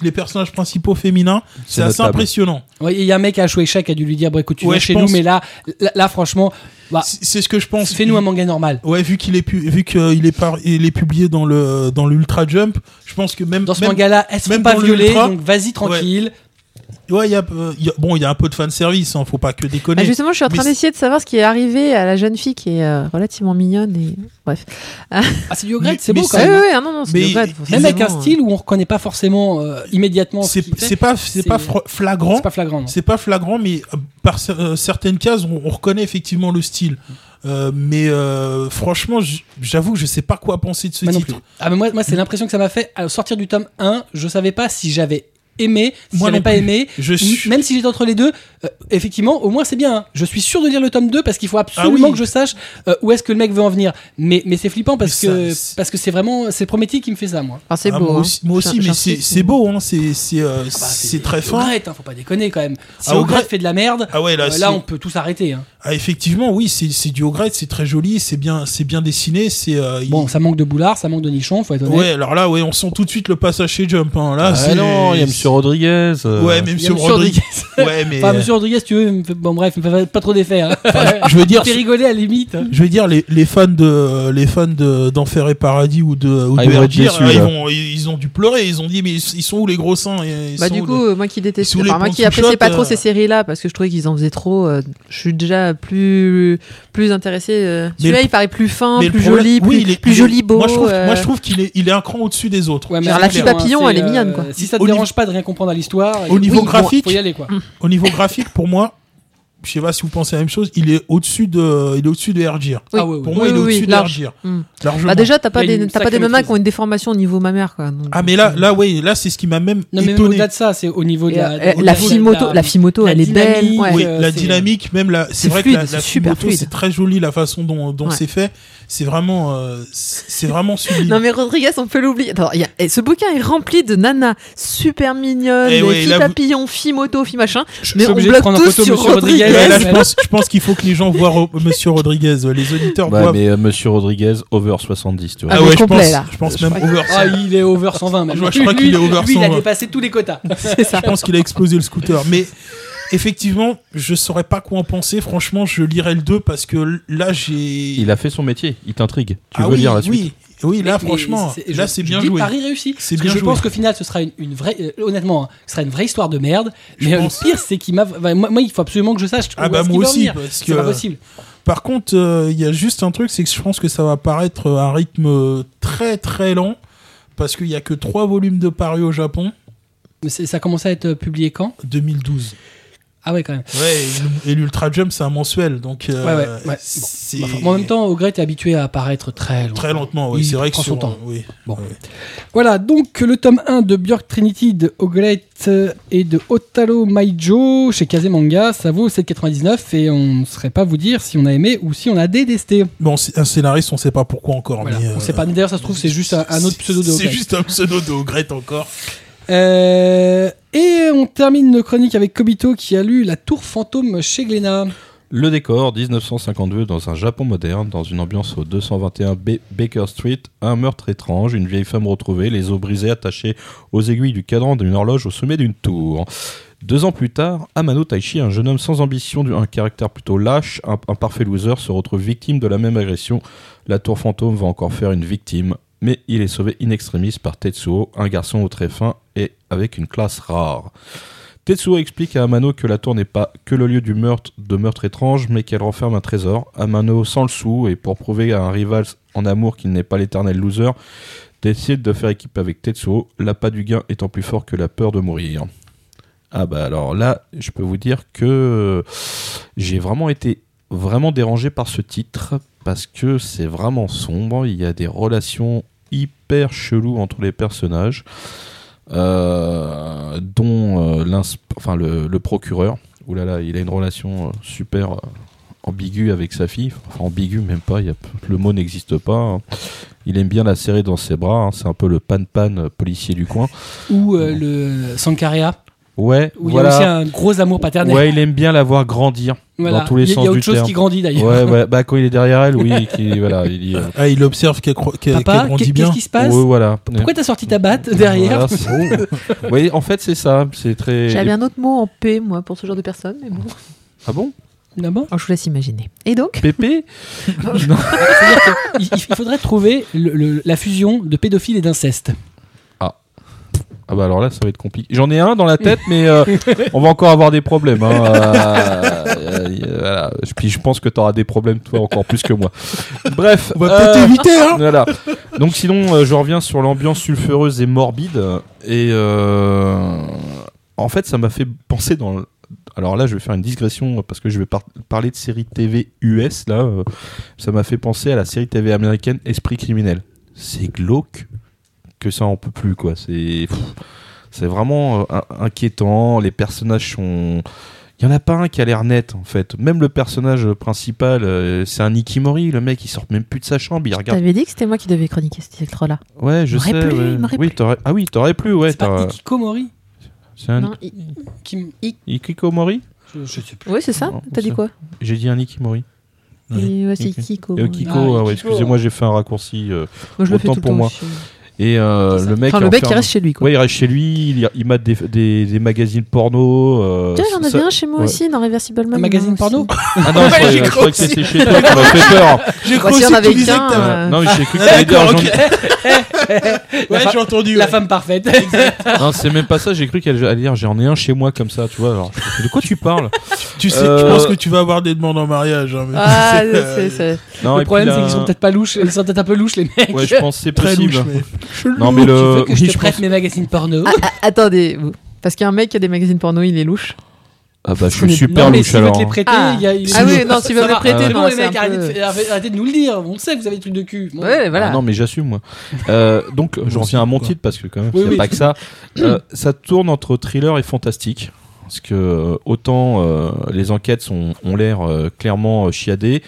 les personnages principaux féminins. C'est assez impressionnant. Ouais, Il y a un mec à Shueisha qui a dû lui dire bon écoute tu Ouais, viens chez pense. nous mais là, là là, franchement bah, C'est ce que je pense. fais-nous un manga normal. Ouais, vu qu'il est pu, vu qu'il est par, il est publié dans le dans l'Ultra Jump, je pense que même Dans ce même- manga-là, elles sont même pas violées, donc vas-y tranquille. ouais, il y a, euh, il y a- bon, il y a un peu de fan service, hein, faut pas que déconner. Ah, justement, je suis en train d'essayer de savoir ce qui est arrivé à la jeune fille qui est euh, relativement mignonne et bref. Ah c'est du regret, c'est beau quand même. oui, hein. oui, ah, non, non, Mais- du Même avec un style où on reconnaît pas forcément euh, immédiatement ce c'est c'est pas c'est pas flagrant, C'est pas flagrant. c'est pas flagrant, mais par cer- euh, certaines cases, on, on reconnaît effectivement le style. Euh, mais euh, franchement, j'avoue, que je sais pas quoi penser de ce Moi titre. Ah, mais moi, moi c'est l'impression que ça m'a fait à sortir du tome 1, je savais pas si j'avais aimé, si Moi j'avais pas aimé. Je suis, Même si j'étais entre les deux, euh, effectivement, au moins c'est bien. hein. Je suis sûr de lire le tome 2 parce qu'il faut absolument Ah oui. que je sache euh, où est-ce que le mec veut en venir. Mais, mais c'est flippant parce Mais que parce que c'est vraiment c'est Prométhée qui me fait ça moi. Enfin, c'est Ah, beau. moi hein. aussi, moi aussi, J'in- mais c'est beau, hein, c'est c'est euh, Bah, c'est très fin. Ogret, hein, faut pas déconner quand même. Si Ah, Ogret Ogret- fait de la merde, Ah ouais, là, euh, là on peut tous arrêter. hein. Ah, effectivement, oui, c'est c'est du regret, c'est très joli, c'est bien, c'est bien dessiné, c'est. euh, il- Bon, ça manque de boulard, ça manque de nichon, faut être honnête. Ouais, alors là, ouais, on sent tout de suite le passage chez Jump. Là, Ah c'est non, il y a Monsieur Rodriguez. euh, Ouais, mais Monsieur Monsieur Rodriguez. Ouais, mais Enfin, monsieur Rodriguez, tu veux, il me fait- bon bref, il me fait pas trop d'effet. Hein. je veux dire, fait rigoler à la limite. je veux dire, les, les fans de les fans de d'Enfer et Paradis ou de ou Ah, de ils vont être Ergir, déçus, ils là. vont, ils, ils ont dû pleurer. Ils ont dit, mais ils, sont où les gros seins Ils Bah sont du où, coup, les- euh, moi qui déteste, sous les enfin moi ponts qui sous appréciais shot, pas trop euh, ces séries-là parce que je trouvais qu'ils en faisaient trop, euh, je suis déjà plus plus intéressé. euh, Celui-là, il paraît plus fin, mais le plus problème- joli, oui, plus, il est- plus il est- joli, beau. Moi, je trouve, euh, moi, je trouve qu'il est, il est un cran au-dessus des autres. Ouais, mais Genre, la clair, fille papillon, hein, elle est mignonne, quoi. Si ça te dérange pas de rien comprendre à l'histoire, Au niveau oui, bon, graphique, faut y aller quoi. Au niveau graphique, pour moi, je sais pas si vous pensez la même chose, il est au-dessus de, il est au-dessus de Ergir. Oui. Ah ouais, ouais. Pour moi, Oui, il est oui, au-dessus oui, de large. Ergir. Hmm. Bah déjà, t'as pas des t'as pas des nanas qui ont une déformation au niveau mammaire quoi. donc, Ah mais là, là, oui, là, c'est ce qui m'a même Non mais même étonné. au-delà de ça, c'est au niveau de la, euh, la de Fimoto, la Fimoto, la elle est belle. ouais. Oui, euh, la dynamique, même la, c'est vrai fluide, que la, la c'est super Fimoto, fluide. c'est très joli la façon dont, dont Ouais. c'est fait. C'est vraiment, euh, c'est vraiment sublime. Non mais Rodriguez, on peut l'oublier. Il y a- et ce bouquin est rempli de nanas super mignonnes, Eh ouais, filles vous- papillons, filles moto, filles machin. Je Mais suis on obligé de bloque tous photo sur Monsieur Rodriguez. Rodriguez. Ouais, là, je pense, je pense qu'il faut que les gens voient Ro- Monsieur Rodriguez. Les auditeurs Ouais, voient. mais euh, Monsieur Rodriguez, over 70, tu vois. Ah, Ah ouais, je complet, pense, là. je pense Je même crois- over. Ah, il est over 120 même. Je crois- je crois Lui- qu'il est over Lui, il a 120. dépassé tous les quotas. C'est ça. Je pense qu'il a explosé le scooter. Mais effectivement, je saurais pas quoi en penser. Franchement, je lirai le 2 parce que là, j'ai. Il a fait son métier, il t'intrigue. Tu Ah veux oui, lire la suite oui, oui, là, Mais- franchement, mais là, c'est je bien dis joué. Paris réussi. C'est bien je joué. pense qu'au final, ce sera une, une vraie. euh, honnêtement, hein, ce sera une vraie histoire de merde. Je Mais euh, pense. le pire, c'est qu'il m'a. enfin, moi, moi, il faut absolument que je sache. Ah bah moi aussi, parce C'est que pas possible. par contre, euh, il y a juste un truc, c'est que je pense que ça va paraître à un rythme très très lent parce qu'il y a que trois volumes de Paris au Japon, Mais ça a commencé à être publié quand? 2012. Ah ouais, quand même. Ouais, et- l'Ultra Jump c'est un mensuel, donc euh, Ouais, ouais, ouais. Bon. c'est Enfin, en même temps, Ogret est habitué à apparaître très longtemps. très lentement. Oui, c'est vrai que prend son temps. Oui. Bon. Ouais. Voilà, donc le tome 1 de Björk Trinity de Oglet euh, et de Otalo Maijo chez Kazemanga, ça vaut 7,99 et on ne saurait pas vous dire si on a aimé ou si on a détesté. Bon, c'est un scénariste, on sait pas pourquoi encore, Voilà, mais on euh, sait pas. D'ailleurs, ça se trouve, c'est juste un, un autre pseudo de C'est juste un pseudo de Ogret encore. Euh, et on termine nos chroniques avec Kobito qui a lu La Tour Fantôme chez Glénat. Le décor, 1952, dans un Japon moderne, dans une ambiance au 221 B- Baker Street, un meurtre étrange, une vieille femme retrouvée, les os brisés attachés aux aiguilles du cadran d'une horloge au sommet d'une tour. Deux ans plus tard, Amano Taichi, un jeune homme sans ambition, un caractère plutôt lâche, un, un parfait loser, se retrouve victime de la même agression. La tour fantôme va encore faire une victime, mais il est sauvé in extremis par Tetsuo, un garçon au très fin avec une classe rare. Tetsuo explique à Amano que la tour n'est pas que le lieu du meurtre de meurtre étrange, mais qu'elle renferme un trésor. Amano, sans le sou, et pour prouver à un rival en amour qu'il n'est pas l'éternel loser, décide de faire équipe avec Tetsuo, l'appât du gain étant plus fort que la peur de mourir. Ah bah alors là, je peux vous dire que j'ai vraiment été vraiment dérangé par ce titre parce que c'est vraiment sombre. Il y a des relations hyper cheloues entre les personnages, dont euh, enfin, le, procureur. Il a une relation euh, super euh, ambiguë avec sa fille. Ambiguë, même pas. y a- le mot n'existe pas. hein. Il aime bien la serrer dans ses bras. hein. C'est un peu le pan-pan euh, policier du coin. Ou euh, le Sankarea, Ouais, où voilà. il y a aussi un gros amour paternel. Ouais, il aime bien la voir grandir Voilà. dans tous les il y sens il y a autre du chose terme. qui grandit d'ailleurs. Ouais, ouais, bah quand il est derrière elle, oui, qui, voilà, il euh, Ah, il observe qu'elle qu'elle Papa, grandit qu'est- bien. qu'est-ce qui se passe ouais, voilà. Pourquoi t'as sorti ta batte derrière Voilà, oui, en fait, c'est ça. C'est très. J'avais un autre mot en P, moi, pour ce genre de personne, mais bon. Ah bon? D'abord Oh, je vous laisse imaginer. Et donc? Pépé il, il faudrait trouver le- le- la fusion de pédophile et d'inceste. Ah bah alors là, ça va être compliqué. J'en ai un dans la tête, mais euh, on va encore avoir des problèmes. Hein. Euh, euh, voilà. Puis je pense que tu auras des problèmes, toi, encore plus que moi. Bref. On va euh, peut-être éviter, hein Voilà. Donc sinon, je reviens sur l'ambiance sulfureuse et morbide. Et en fait, ça m'a fait penser dans... le- Alors là, je vais faire une digression parce que je vais par- parler de série TV US. Là, ça m'a fait penser à la série TV américaine Esprit criminel. C'est glauque que ça en peut plus, quoi. C'est c'est vraiment euh, in- inquiétant. Les personnages sont... Il y en a pas un qui a l'air net en fait. Même le personnage principal, euh, c'est un Ikimori. Le mec, il sort même plus de sa chambre. Il regarde T'avais dit que c'était moi qui devais chroniquer ce titre-là. Ouais, je sais. plu, ouais. Oui, t'aurais- Ah oui, t'aurais plu, ouais. c'est pas Ikikomori C'est un Non, i- qui... Ikikomori je, je sais plus. Oui, c'est ça. T'as dit quoi J'ai dit un Ikimori. Ouais. Et, ouais, C'est. Kiko. Et ouais. Kiko, Ah, ah ouais, Kiko. excusez-moi, j'ai fait un raccourci. euh, Moi, je le fais autant le pour temps moi. aussi. Et euh, ça. le mec, Enfin, le mec qui enferme- reste chez lui, quoi. Ouais, il reste chez lui, il, il mate des, des, des magazines porno. euh, Tiens, j'en ça- avais un chez moi ouais. aussi, dans Reversible Man. Un magazine il porno. Ah non, je croyais que c'était chez toi, tu m'as fait peur. J'ai cru que avait tu disais t'avais- euh, Non, mais j'ai cru que d'accord, j'en- ok. Ouais, j'ai entendu. La femme parfaite. Non, c'est même pas ça, j'ai cru qu'elle allait dire j'en ai un chez moi comme ça, tu vois. Alors, de quoi tu parles? Tu sais, Euh, je pense que tu vas avoir des demandes en mariage. hein, mais Ah, c'est, euh, c'est- c'est- Non, le problème, c'est qu'ils sont peut-être pas louches. Ils sont peut-être un peu louches, les mecs. Ouais, je pense que c'est possible. Mais... Non, mais Tu le. veux que je te je prête pense- mes magazines porno Ah, ah, attendez, parce qu'il y a un mec qui a des magazines porno, il est louche. Ah bah, je suis super non, mais louche s'il veut alors. te les hein. prêter, Ah. il y a. il- Ah oui, non, s'il veut Ça me va. prêter, C'est non, bon, les c'est mecs, arrêtez, peu- de, faire- arrêtez de nous le dire. On sait que vous avez des trucs de cul. Bon. Ouais, voilà. Ah non, mais j'assume moi. Euh, donc, je reviens à mon titre parce que quand même, Oui, il n'y a oui. pas que ça. Euh, ça tourne entre thriller et fantastique. Parce que euh, autant euh, les enquêtes sont, ont l'air euh, clairement euh, chiadées,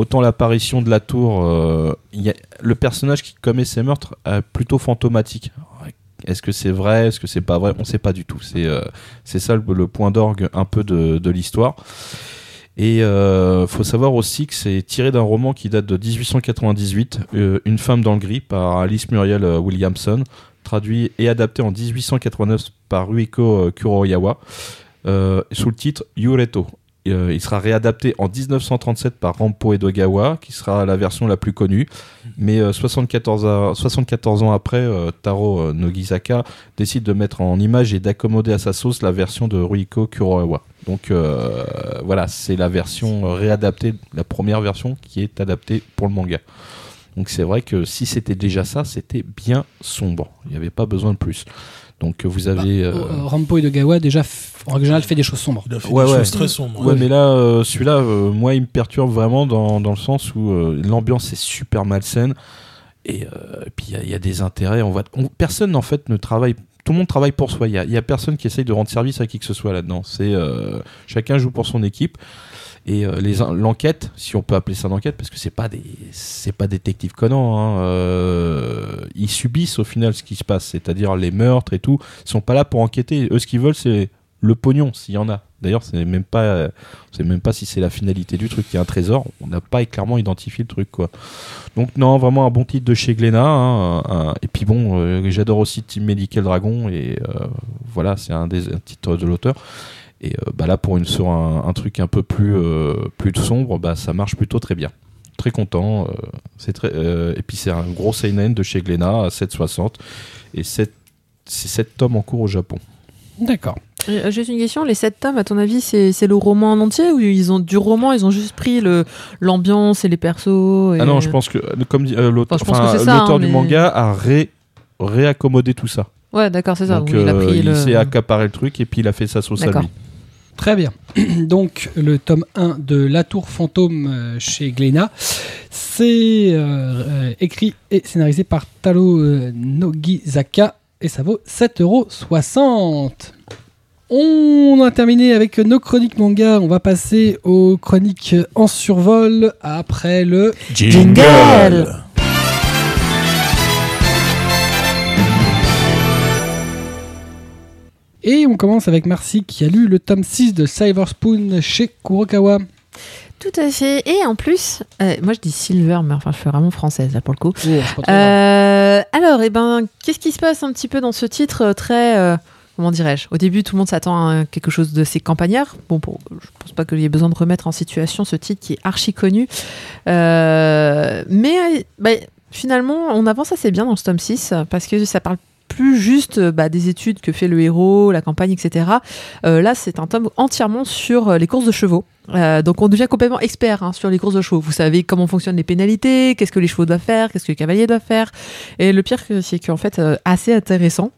autant l'apparition de la tour, euh, le personnage qui commet ces meurtres est plutôt fantomatique. Est-ce que c'est vrai? Est-ce que c'est pas vrai? On sait pas du tout. C'est euh, ça le, point d'orgue un peu de, l'histoire. Et euh, faut savoir aussi que c'est tiré d'un roman qui date de 1898, euh, Une femme dans le gris, par Alice Muriel Williamson, traduit et adapté en 1889 par Ruiko Kuroyawa. sous le titre Yureto. Euh, il sera réadapté en 1937 par Rampo Edogawa, qui sera la version la plus connue. Mais euh, 74, a- 74 ans après, euh, Taro euh, Nogizaka décide de mettre en image et d'accommoder à sa sauce la version de Ruiko Kurokawa. Donc euh, voilà, c'est la version euh, réadaptée, la première version qui est adaptée pour le manga. Donc c'est vrai que si c'était déjà ça, c'était bien sombre. Il n'y avait pas besoin de plus. Donc vous avez... euh, Euh, Rampo et de Gawa, déjà, en règle générale, fait des choses sombres. Il a fait Ouais, des ouais. choses très sombres. Ouais, mais là, euh, celui-là, euh, moi, il me perturbe vraiment dans, dans le sens où euh, l'ambiance est super malsaine. Et, euh, et puis, il y a- il y, a des intérêts. On voit, on- personne, en fait, ne travaille. Tout le monde travaille pour soi. Il y a, il y a personne qui essaye de rendre service à qui que ce soit là-dedans. C'est euh, chacun joue pour son équipe. Et euh, l'enquête, si on peut appeler ça une enquête, parce que c'est pas des c'est pas détective Conan, hein, euh, ils subissent au final ce qui se passe, c'est-à-dire les meurtres et tout. Ils sont pas là pour enquêter. Eux, ce qu'ils veulent, c'est le pognon, s'il y en a. D'ailleurs, c'est même pas, euh, sait même pas si c'est la finalité du truc. Il y a un trésor, on n'a pas clairement identifié le truc, quoi. Donc non, vraiment un bon titre de chez Glénat. hein, et puis bon, j'adore aussi Team Medical Dragon et voilà, c'est un des un titres de l'auteur. Et euh, bah là, pour une sur un, un truc un peu plus euh, plus sombre, bah ça marche plutôt très bien. Très content. euh, c'est très euh, et puis c'est un gros seinen de chez Glénat à 7,60 et sept- c'est 7 tomes en cours au Japon. D'accord. Euh, Juste une question, les sept tomes, à ton avis, c'est c'est le roman en entier ou ils ont du roman, ils ont juste pris le l'ambiance et les persos et- Ah non, je pense que euh, comme dit, euh, l'auteur Enfin, je pense enfin, que c'est ça, l'auteur hein, du mais- manga a ré réaccommodé tout ça. Ouais, d'accord, c'est ça. Donc oui, il a euh, pris il le... s'est accaparé le truc et puis il a fait sa sauce à lui. Très bien. Donc, le tome 1 de La Tour Fantôme euh, chez Glénat, c'est euh, euh, écrit et scénarisé par euh, Nogizaka et ça vaut 7,60€. On a terminé avec nos chroniques manga. On va passer aux chroniques en survol après le. Jingle Et on commence avec Marcy qui a lu le tome 6 de Silver Spoon chez Kurokawa. Tout à fait. Et en plus, euh, moi je dis Silver, mais enfin je suis vraiment française là pour le coup. Oh. Euh, alors, eh ben, qu'est-ce qui se passe un petit peu dans ce titre euh, très. euh, comment dirais-je? Au début, tout le monde s'attend à quelque chose de ces campagnards. Bon, bon je pense pas qu'il y ait besoin de remettre en situation ce titre qui est archi connu. Mais bah, finalement, on avance assez bien dans ce tome 6 parce que ça parle plus juste euh, bah, des études que fait le héros, la campagne, etc. Euh, là, c'est un tome entièrement sur euh, les courses de chevaux. Donc on devient complètement expert hein, sur les courses de chevaux. Vous savez comment fonctionnent les pénalités, qu'est-ce que les chevaux doivent faire, qu'est-ce que les cavaliers doivent faire. Et le pire, c'est qu'en fait, assez intéressant.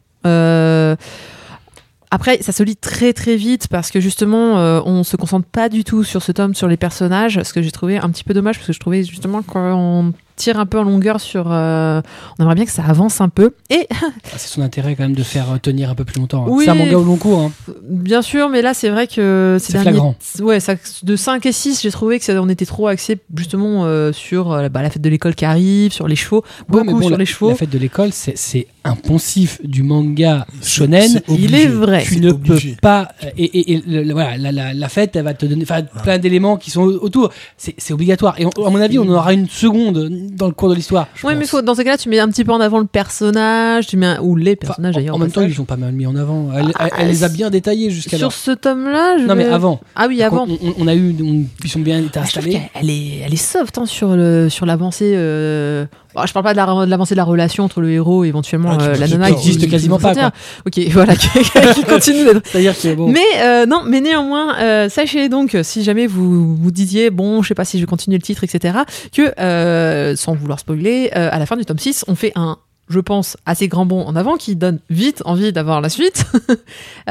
Après, ça se lit très très vite parce que justement, euh, on se concentre pas du tout sur ce tome, sur les personnages, ce que j'ai trouvé un petit peu dommage parce que je trouvais justement qu'on tire un peu en longueur sur. euh, on aimerait bien que ça avance un peu. Et Ah, c'est son intérêt quand même de faire euh, tenir un peu plus longtemps. hein. Oui. C'est un manga au long cours. hein. bien sûr, mais là, c'est vrai que ces C'est derniers flagrant. Ouais, ça, de 5 et 6, j'ai trouvé que ça, on était trop axé justement euh, sur euh, bah, la fête de l'école qui arrive, sur les chevaux, Ouais, beaucoup mais bon, sur la, les chevaux. La fête de l'école, c'est c'est un poncif du manga shonen. Il est vrai. Tu ne obligé. peux pas. Et, et- et le- le- voilà, la, la- la fête, elle va te donner enfin, plein d'éléments qui sont autour. C'est c'est obligatoire. Et on- à mon avis, on en aura une seconde dans le cours de l'histoire. Ouais, mais faut, dans ces cas-là, tu mets un petit peu en avant le personnage, tu mets un- ou les personnages d'ailleurs. en même temps, ils ont pas mal mis en avant. Elle, Ah, elle- elle les a bien détaillés jusqu'alors. Sur ce tome-là, je Non, mais avant. Ah oui, avant. On, on- on a eu, on- ils sont bien Ah, installés. elle est, elle est soft hein, sur le sur l'avancée. Euh... bon, je parle pas de la- de l'avancée de la relation entre le héros et éventuellement Ah, euh, la nana qui existe quasiment qui pas. Ok, voilà, qui, continue d'être C'est-à-dire que bon. Mais euh, non, mais néanmoins, euh, sachez donc, si jamais vous vous disiez, bon, je sais pas si je vais continuer le titre, etc., que, euh, sans vouloir spoiler, euh, à la fin du tome 6, on fait un, je pense, assez grand bond en avant qui donne vite envie d'avoir la suite.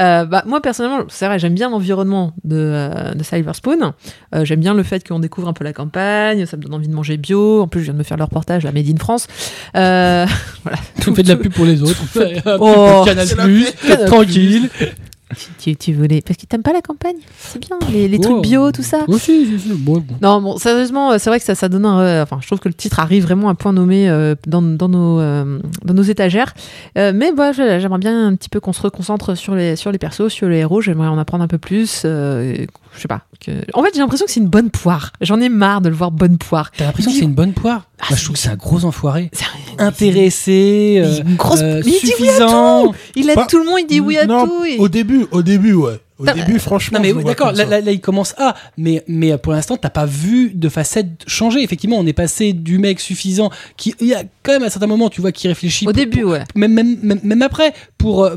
Euh, bah, moi, personnellement, c'est vrai, j'aime bien l'environnement de, euh, de Silver Spoon. Euh, j'aime bien le fait qu'on découvre un peu la campagne, ça me donne envie de manger bio. En plus, je viens de me faire le reportage, la Made in France. Euh, voilà. on fait de la pub pour les autres. On fait un Oh, peu Canal Plus, Canal+. tranquille. Tu, tu voulais. Parce que t'aimes pas la campagne? C'est bien, les, les trucs bio, tout ça? Aussi, si, si, bon. Non, bon, sérieusement, euh, c'est vrai que ça, ça donne un. euh, enfin, je trouve que le titre arrive vraiment à point nommé euh, dans, dans, nos, euh, dans nos étagères. Mais je- j'aimerais bien un petit peu qu'on se reconcentre sur les, sur les persos, sur les héros. J'aimerais en apprendre un peu plus. Je sais pas. que- En fait, j'ai l'impression que c'est une bonne poire. J'en ai marre de le voir bonne poire. T'as l'impression que c'est une bonne poire Ah, Moi, je trouve que c'est un gros enfoiré. C'est- Intéressé, euh, une grosse. euh, il dit oui à suffisant. tout Il aide Pas- tout le monde, il dit oui à Non, tout. et- Au début, au début, ouais. Au début, franchement. Non mais oui, d'accord, là, là, là, il commence à, mais mais pour l'instant t'as pas vu de facette changer. Effectivement, on est passé du mec suffisant qui, il y a quand même à certains moments, tu vois, qui réfléchit. Au pour- début, ouais. même, même, même, même après, pour, euh,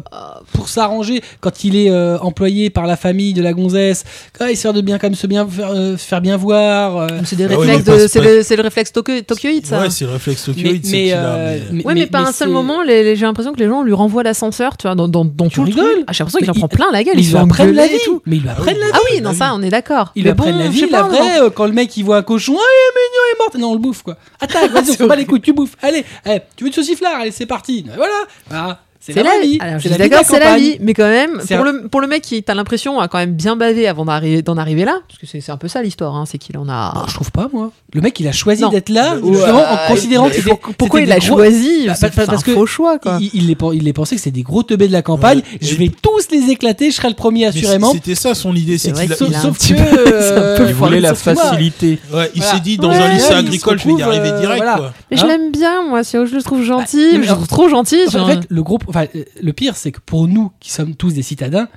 pour s'arranger, quand il est euh, employé par la famille de la gonzesse, ah, histoire de bien, comme se bien faire, euh, faire bien voir. euh, C'est des Ah ouais, réflexes pas- c'est le, c'est le réflexe Tokyo, tokyoïde, ça. Ouais, c'est le réflexe mais, tokyoïde, mais, qu'il a, euh, mais- Ouais, mais, pas un seul c'est- moment, les- les- j'ai l'impression que les gens lui renvoient l'ascenseur, tu vois, dans, dans, dans Tu tout le truc. Ah, j'ai l'impression qu'il en prend il- plein la gueule, il ils apprennent la engueuler vie. et tout. Mais ils lui apprennent la vie. Ah oui, non, ça, on est d'accord. Ils Mais apprennent bon, la vie, pas, vraie, euh, quand le mec il voit un cochon, ah il est mignon, il est mort. Non, on le bouffe quoi. Attaque, vas-y, on se bat les couilles, tu bouffes. Allez, eh, tu veux de sauciflard, allez, c'est parti. Voilà. C'est C'est la, la vie. Alors, je C'est suis d'accord, c'est la vie, mais quand même, C'est pour un- le, pour le mec qui, t'as l'impression, a quand même bien bavé avant d'arriver, d'en arriver là, parce que c'est c'est un peu ça l'histoire, hein, c'est qu'il en a. Ah, je trouve pas, moi. Le mec, il a choisi d'être là, justement, euh, en considérant pour- pourquoi il gros- choisi Bah, C'est parce- c'est parce un que faux choix, quoi. Il, il, les, il les pensait que c'était des gros teubés de la campagne. Ouais. Je vais tous les éclater, je serai le premier assurément. C'était ça son idée, c'est C'est vrai qu'il a- que Sauf, a que. c'est Il voulait la facilité. Il s'est dit dans un lycée agricole, je vais y arriver direct. Mais je l'aime bien, moi, c'est- je le trouve gentil, je le trouve trop gentil. En fait, le groupe, enfin, euh, le pire, c'est que pour nous qui sommes tous des citadins,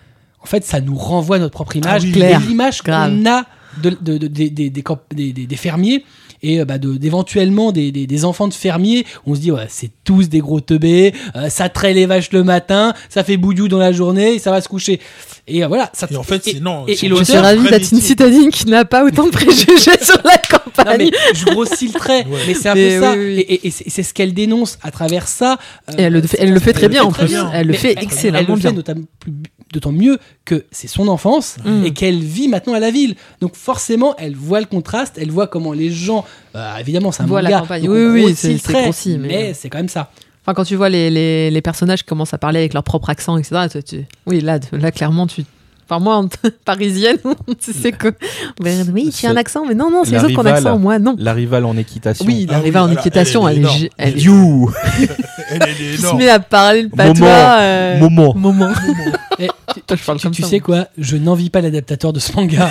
en fait, ça nous renvoie notre propre image, Ah oui, et clair. l'image qu'on a de, de- de- des- des- des camp- des- des- des fermiers et euh, bah, de- d'éventuellement des, des- des enfants de fermiers. On se dit, ouais, c'est tous des gros teubés, euh, ça traite les vaches le matin, ça fait bouillou dans la journée, et ça va se coucher. Et euh, voilà. Ça, Et en fait, c'est non. et- et je suis ravie vrai d'être une citadine qui n'a pas autant de préjugés sur la Non, campagne. mais je grossis le trait, Ouais. mais c'est un Mais peu ça. oui, oui. Et, et- et c'est ce qu'elle dénonce à travers ça. euh, Et elle le fait- elle le fait très bien en plus. Elle le fait elle- excellemment Elle le fait bien. D'autant mieux que c'est son enfance Mm. et qu'elle vit maintenant à la ville. Donc forcément, elle voit le contraste, elle voit comment les gens, euh, évidemment, c'est un Voient la manga, donc Oui, oui, c'est- grossi, mais- mais c'est quand même ça. Enfin, quand tu vois les, les, les personnages qui commencent à parler avec leur propre accent, etc. tu- tu- Oui, là, là, clairement, tu. Enfin, moi, en parisienne, tu sais que. Ben oui, j'ai un accent, mais non, non, c'est les la autres qui ont un rivale. accent, moi, non. La rivale en équitation. Oui, il Ah oui, en alors, équitation, elle, est elle est- You Elle, est se énorme. met à parler le patois. Moment. euh, Moment. Moment. Et tu, Toi, je parle tu- comme tu ça, sais moi. quoi Je n'envie pas l'adaptateur de ce manga.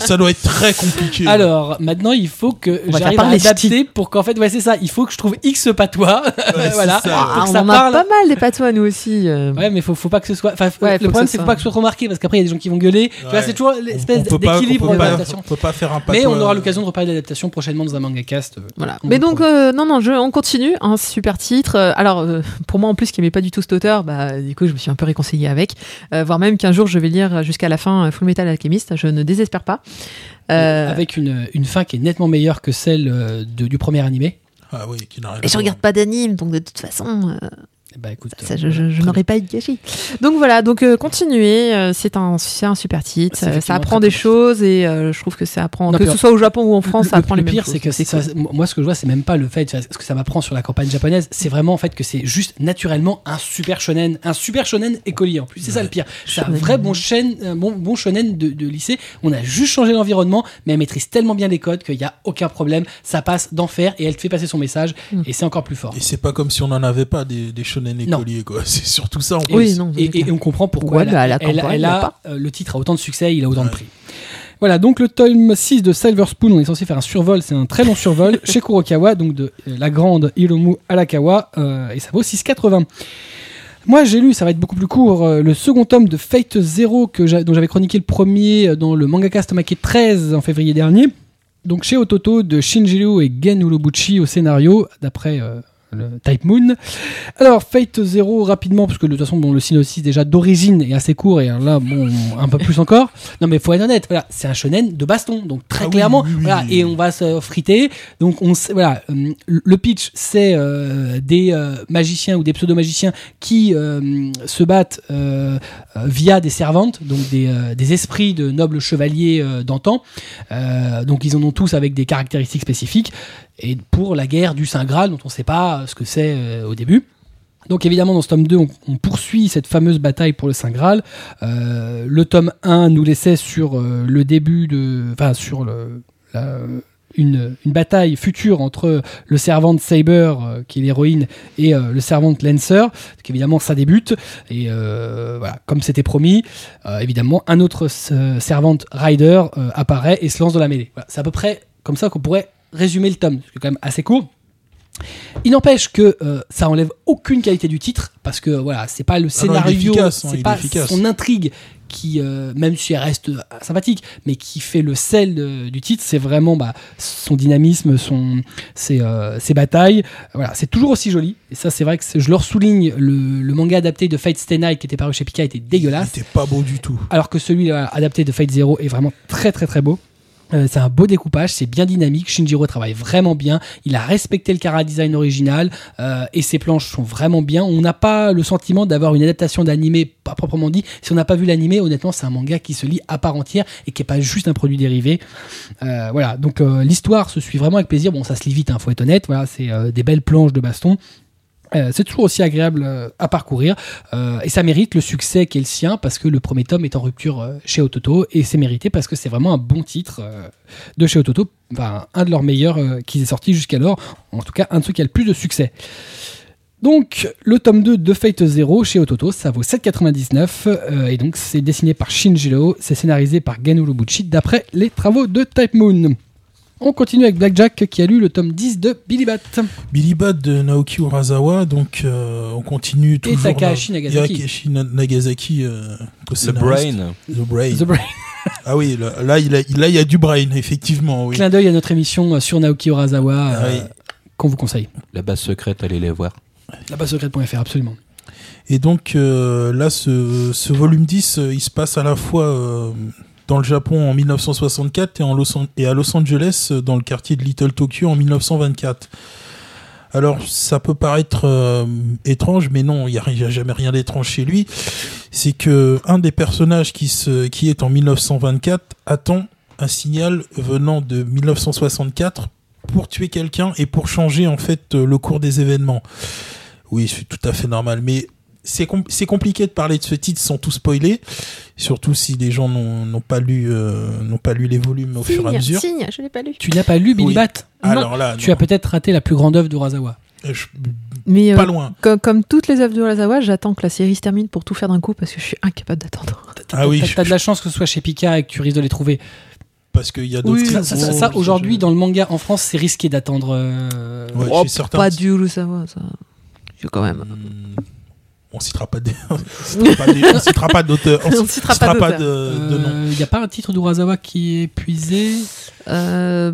Ça doit être très compliqué. Alors, maintenant, il faut que j'arrive à adapter pour qu'en fait, ouais, c'est ça. Il faut que je trouve X patois. Ouais, voilà. ça, Ah, on en a pas mal des patois, nous aussi. euh. Ouais, mais faut, faut pas que ce soit. Enfin, le problème, ce c'est faut pas que ce soit trop marqué parce qu'après, il y a des gens qui vont gueuler. Tu vois, Ouais. c'est toujours l'espèce d'équilibre on dans peut pas- l'adaptation. On peut pas faire un Mais patois, on aura euh, l'occasion de reparler d'adaptation prochainement dans un manga cast. euh, Voilà. Mais donc, euh, non, non, je, on continue. Un super titre. Alors, euh, pour moi, en plus, qui aimait pas du tout cet auteur, bah, du coup, je me suis un peu réconcilié avec. Euh, voire même qu'un jour, je vais lire jusqu'à la fin Full Metal Alchemist. Je ne désespère pas. Euh, Avec une, une fin qui est nettement meilleure que celle de- du premier animé. Ah oui, qui n'a rien à Et je regarde pas d'anime, donc de toute façon, Bah écoute, ça, euh, je, je- je n'aurais pas eu de gâchis. Donc voilà, donc euh, continuez. euh, c'est un, super titre. Euh, Ça apprend des choses et euh, je trouve que ça apprend, Non, que ce soit au Japon ou en France, le, ça apprend le les mêmes pire, choses. c'est que C'est ça- cool. moi, ce que je vois, c'est même pas le fait, ce que ça m'apprend sur la campagne japonaise, c'est vraiment en fait que c'est juste naturellement un super shonen, un super shonen écolier en plus. C'est ça le pire. C'est un Shonen. vrai bon, shonen, un bon, bon shonen de, de lycée. On a juste changé l'environnement, mais elle maîtrise tellement bien les codes qu'il n'y a aucun problème. Ça passe d'enfer et elle te fait passer son message Mm. et c'est encore plus fort. Et c'est pas comme si on en avait pas des, des shonen Non. écoliers, quoi. C'est surtout ça. en Et, plus. Oui, non, et, c'est clair. et on comprend pourquoi Ouais, elle, bah, a, à la elle- campagne, elle il y a a, pas. euh, le titre a autant de succès, il a autant de prix. Voilà, donc le tome 6 de Silver Spoon, on est censé faire un survol, c'est un très long survol chez Kurokawa, donc de euh, la grande Hiromu Arakawa, euh, et ça vaut 6,80. Moi, j'ai lu, ça va être beaucoup plus court, euh, le second tome de Fate Zero que j'a- dont j'avais chroniqué le premier euh, dans le Mangaka Stomake 13 en février dernier. Donc chez Ototo de Shinjiro et Gen Urobuchi au scénario, d'après euh, le Type Moon. Alors, Fate Zero, rapidement, parce que de toute façon, bon, le synopsis déjà d'origine est assez court, et là, bon, un peu plus encore. Non, mais faut être honnête, voilà, c'est un shonen de baston, donc très Ah clairement, oui, oui, voilà, et on va se friter. Donc, on sait- voilà, euh, le pitch, c'est euh, des euh, magiciens ou des pseudo-magiciens qui euh, se battent via des servantes, donc des, des esprits de nobles chevaliers d'antan. Donc, ils en ont tous avec des caractéristiques spécifiques. Et pour la guerre du Saint Graal, dont on ne sait pas euh, ce que c'est euh, au début. Donc évidemment dans ce tome 2 on, poursuit cette fameuse bataille pour le Saint Graal. Euh, le tome 1 nous laissait sur le début de... Enfin sur une, bataille future entre le servant Saber, qui est l'héroïne, et le servant Lancer. Donc évidemment ça débute. Et voilà, comme c'était promis, évidemment un autre euh, servant Rider apparaît et se lance dans la mêlée. C'est à peu près comme ça qu'on pourrait résumer le tome, c'est quand même assez court. Il n'empêche que euh, ça enlève aucune qualité du titre parce que voilà, c'est pas le Ah scénario, hein, c'est est pas efficace. son intrigue qui, euh, même si elle reste euh, sympathique, mais qui fait le sel de- du titre, c'est vraiment bah, son dynamisme, son, ses, euh, ses batailles. Voilà, c'est toujours aussi joli. Et ça, c'est vrai que je leur souligne, le, le manga adapté de Fate Stay Night qui était paru chez Pika était dégueulasse. C'était pas beau du tout. Alors que celui adapté de Fate Zero est vraiment très très très beau. Euh, c'est un beau découpage, c'est bien dynamique. Shinjiro travaille vraiment bien. Il a respecté le chara design original euh, et ses planches sont vraiment bien. On n'a pas le sentiment d'avoir une adaptation d'animé, pas proprement dit. Si on n'a pas vu l'animé, honnêtement, c'est un manga qui se lit à part entière et qui est pas juste un produit dérivé. Euh, voilà, donc l'histoire se suit vraiment avec plaisir. Bon, ça se lit vite, hein, faut être honnête. Voilà, c'est des belles planches de baston. Euh, c'est toujours aussi agréable euh, à parcourir euh, et ça mérite le succès qui est le sien parce que le premier tome est en rupture chez Ototo et c'est mérité parce que c'est vraiment un bon titre de chez Ototo, un de leurs meilleurs qui est sorti jusqu'alors, en tout cas un de ceux qui a le plus de succès. Donc le tome 2 de Fate Zero chez Ototo, ça vaut 7,99 euh, et donc c'est dessiné par Shinjiro, c'est scénarisé par Gen Urobuchi d'après les travaux de Type Moon. On continue avec Blackjack qui a lu le tome 10 de Billy Bat. Billy Bat de Naoki Urasawa, donc euh, on continue toujours. Takahashi dans- Nagasaki. Takahashi Na- Nagasaki, euh, The. Brain. The Brain. The Brain. Ah oui, là, là, il a, là, il y a du Brain, effectivement. Oui. Clin d'œil à notre émission euh, sur Naoki Urasawa euh, Ah oui. qu'on vous conseille. La base secrète, allez les voir. La base secrète.fr, absolument. Et donc euh, là, ce, ce volume 10, euh, il se passe à la fois euh, dans le Japon en 1964 et, Los à Los Angeles, dans le quartier de Little Tokyo en 1924. Alors, ça peut paraître euh, étrange, mais non, il n'y a, a jamais rien d'étrange chez lui. C'est que un des personnages qui, se, qui est en 1924 attend un signal venant de 1964 pour tuer quelqu'un et pour changer en fait euh, le cours des événements. Oui, c'est tout à fait normal, mais c'est com- c'est compliqué de parler de ce titre sans tout spoiler, surtout si les gens n'ont pas lu euh, n'ont pas lu les volumes au fur et à mesure. signe, je l'ai pas lu. Tu n'as pas lu Billy Oui. Bat? Alors là, Tu as peut-être raté la plus grande œuvre d'Urasawa. non, je- Mais euh, pas loin. co- comme toutes les œuvres de Urasawa, j'attends que la série se termine pour tout faire d'un coup parce que je suis incapable d'attendre. Ah oui, T'as de la chance que ce soit chez Pika et que tu risques de les trouver. parce qu'il y a d'autres. Oui, Ça, ça- ça- ça, je- aujourd'hui, je- dans le manga en France, c'est risqué d'attendre. euh, Ouais, Oh, pas du Urasawa, ça. Je quand même. Hmm, On citera pas des, on citera pas des- on pas on, On citera pas de, de nom. Il n'y a pas un titre d'Urasawa qui est épuisé Euh,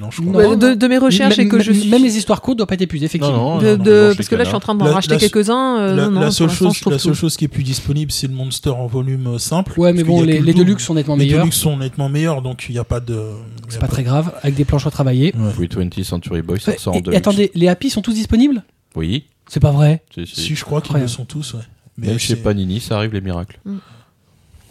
Non, je crois. de, de mes recherches même, et que je même- suis. même les histoires courtes ne doivent pas être épuisées, effectivement. Non, de- non, de- non, parce que là, je suis en train d'en La- racheter quelques-uns. euh, la, seule l'instant, chose, la seule tout. chose qui est plus disponible, c'est le Monster en volume euh, simple. Ouais, mais bon, les, les. Deluxe sont nettement Les meilleurs. Deluxe sont nettement meilleurs, donc il n'y a pas de. C'est a pas très grave, avec des planches retravaillées. Ouais. 320 Century Boy, ça Ouais, ressort en et, deux. et attendez, les Happy sont tous disponibles? Oui, C'est pas vrai, si, si. Si, je crois qu'ils le sont tous, ouais. Même chez Panini, ça arrive les miracles.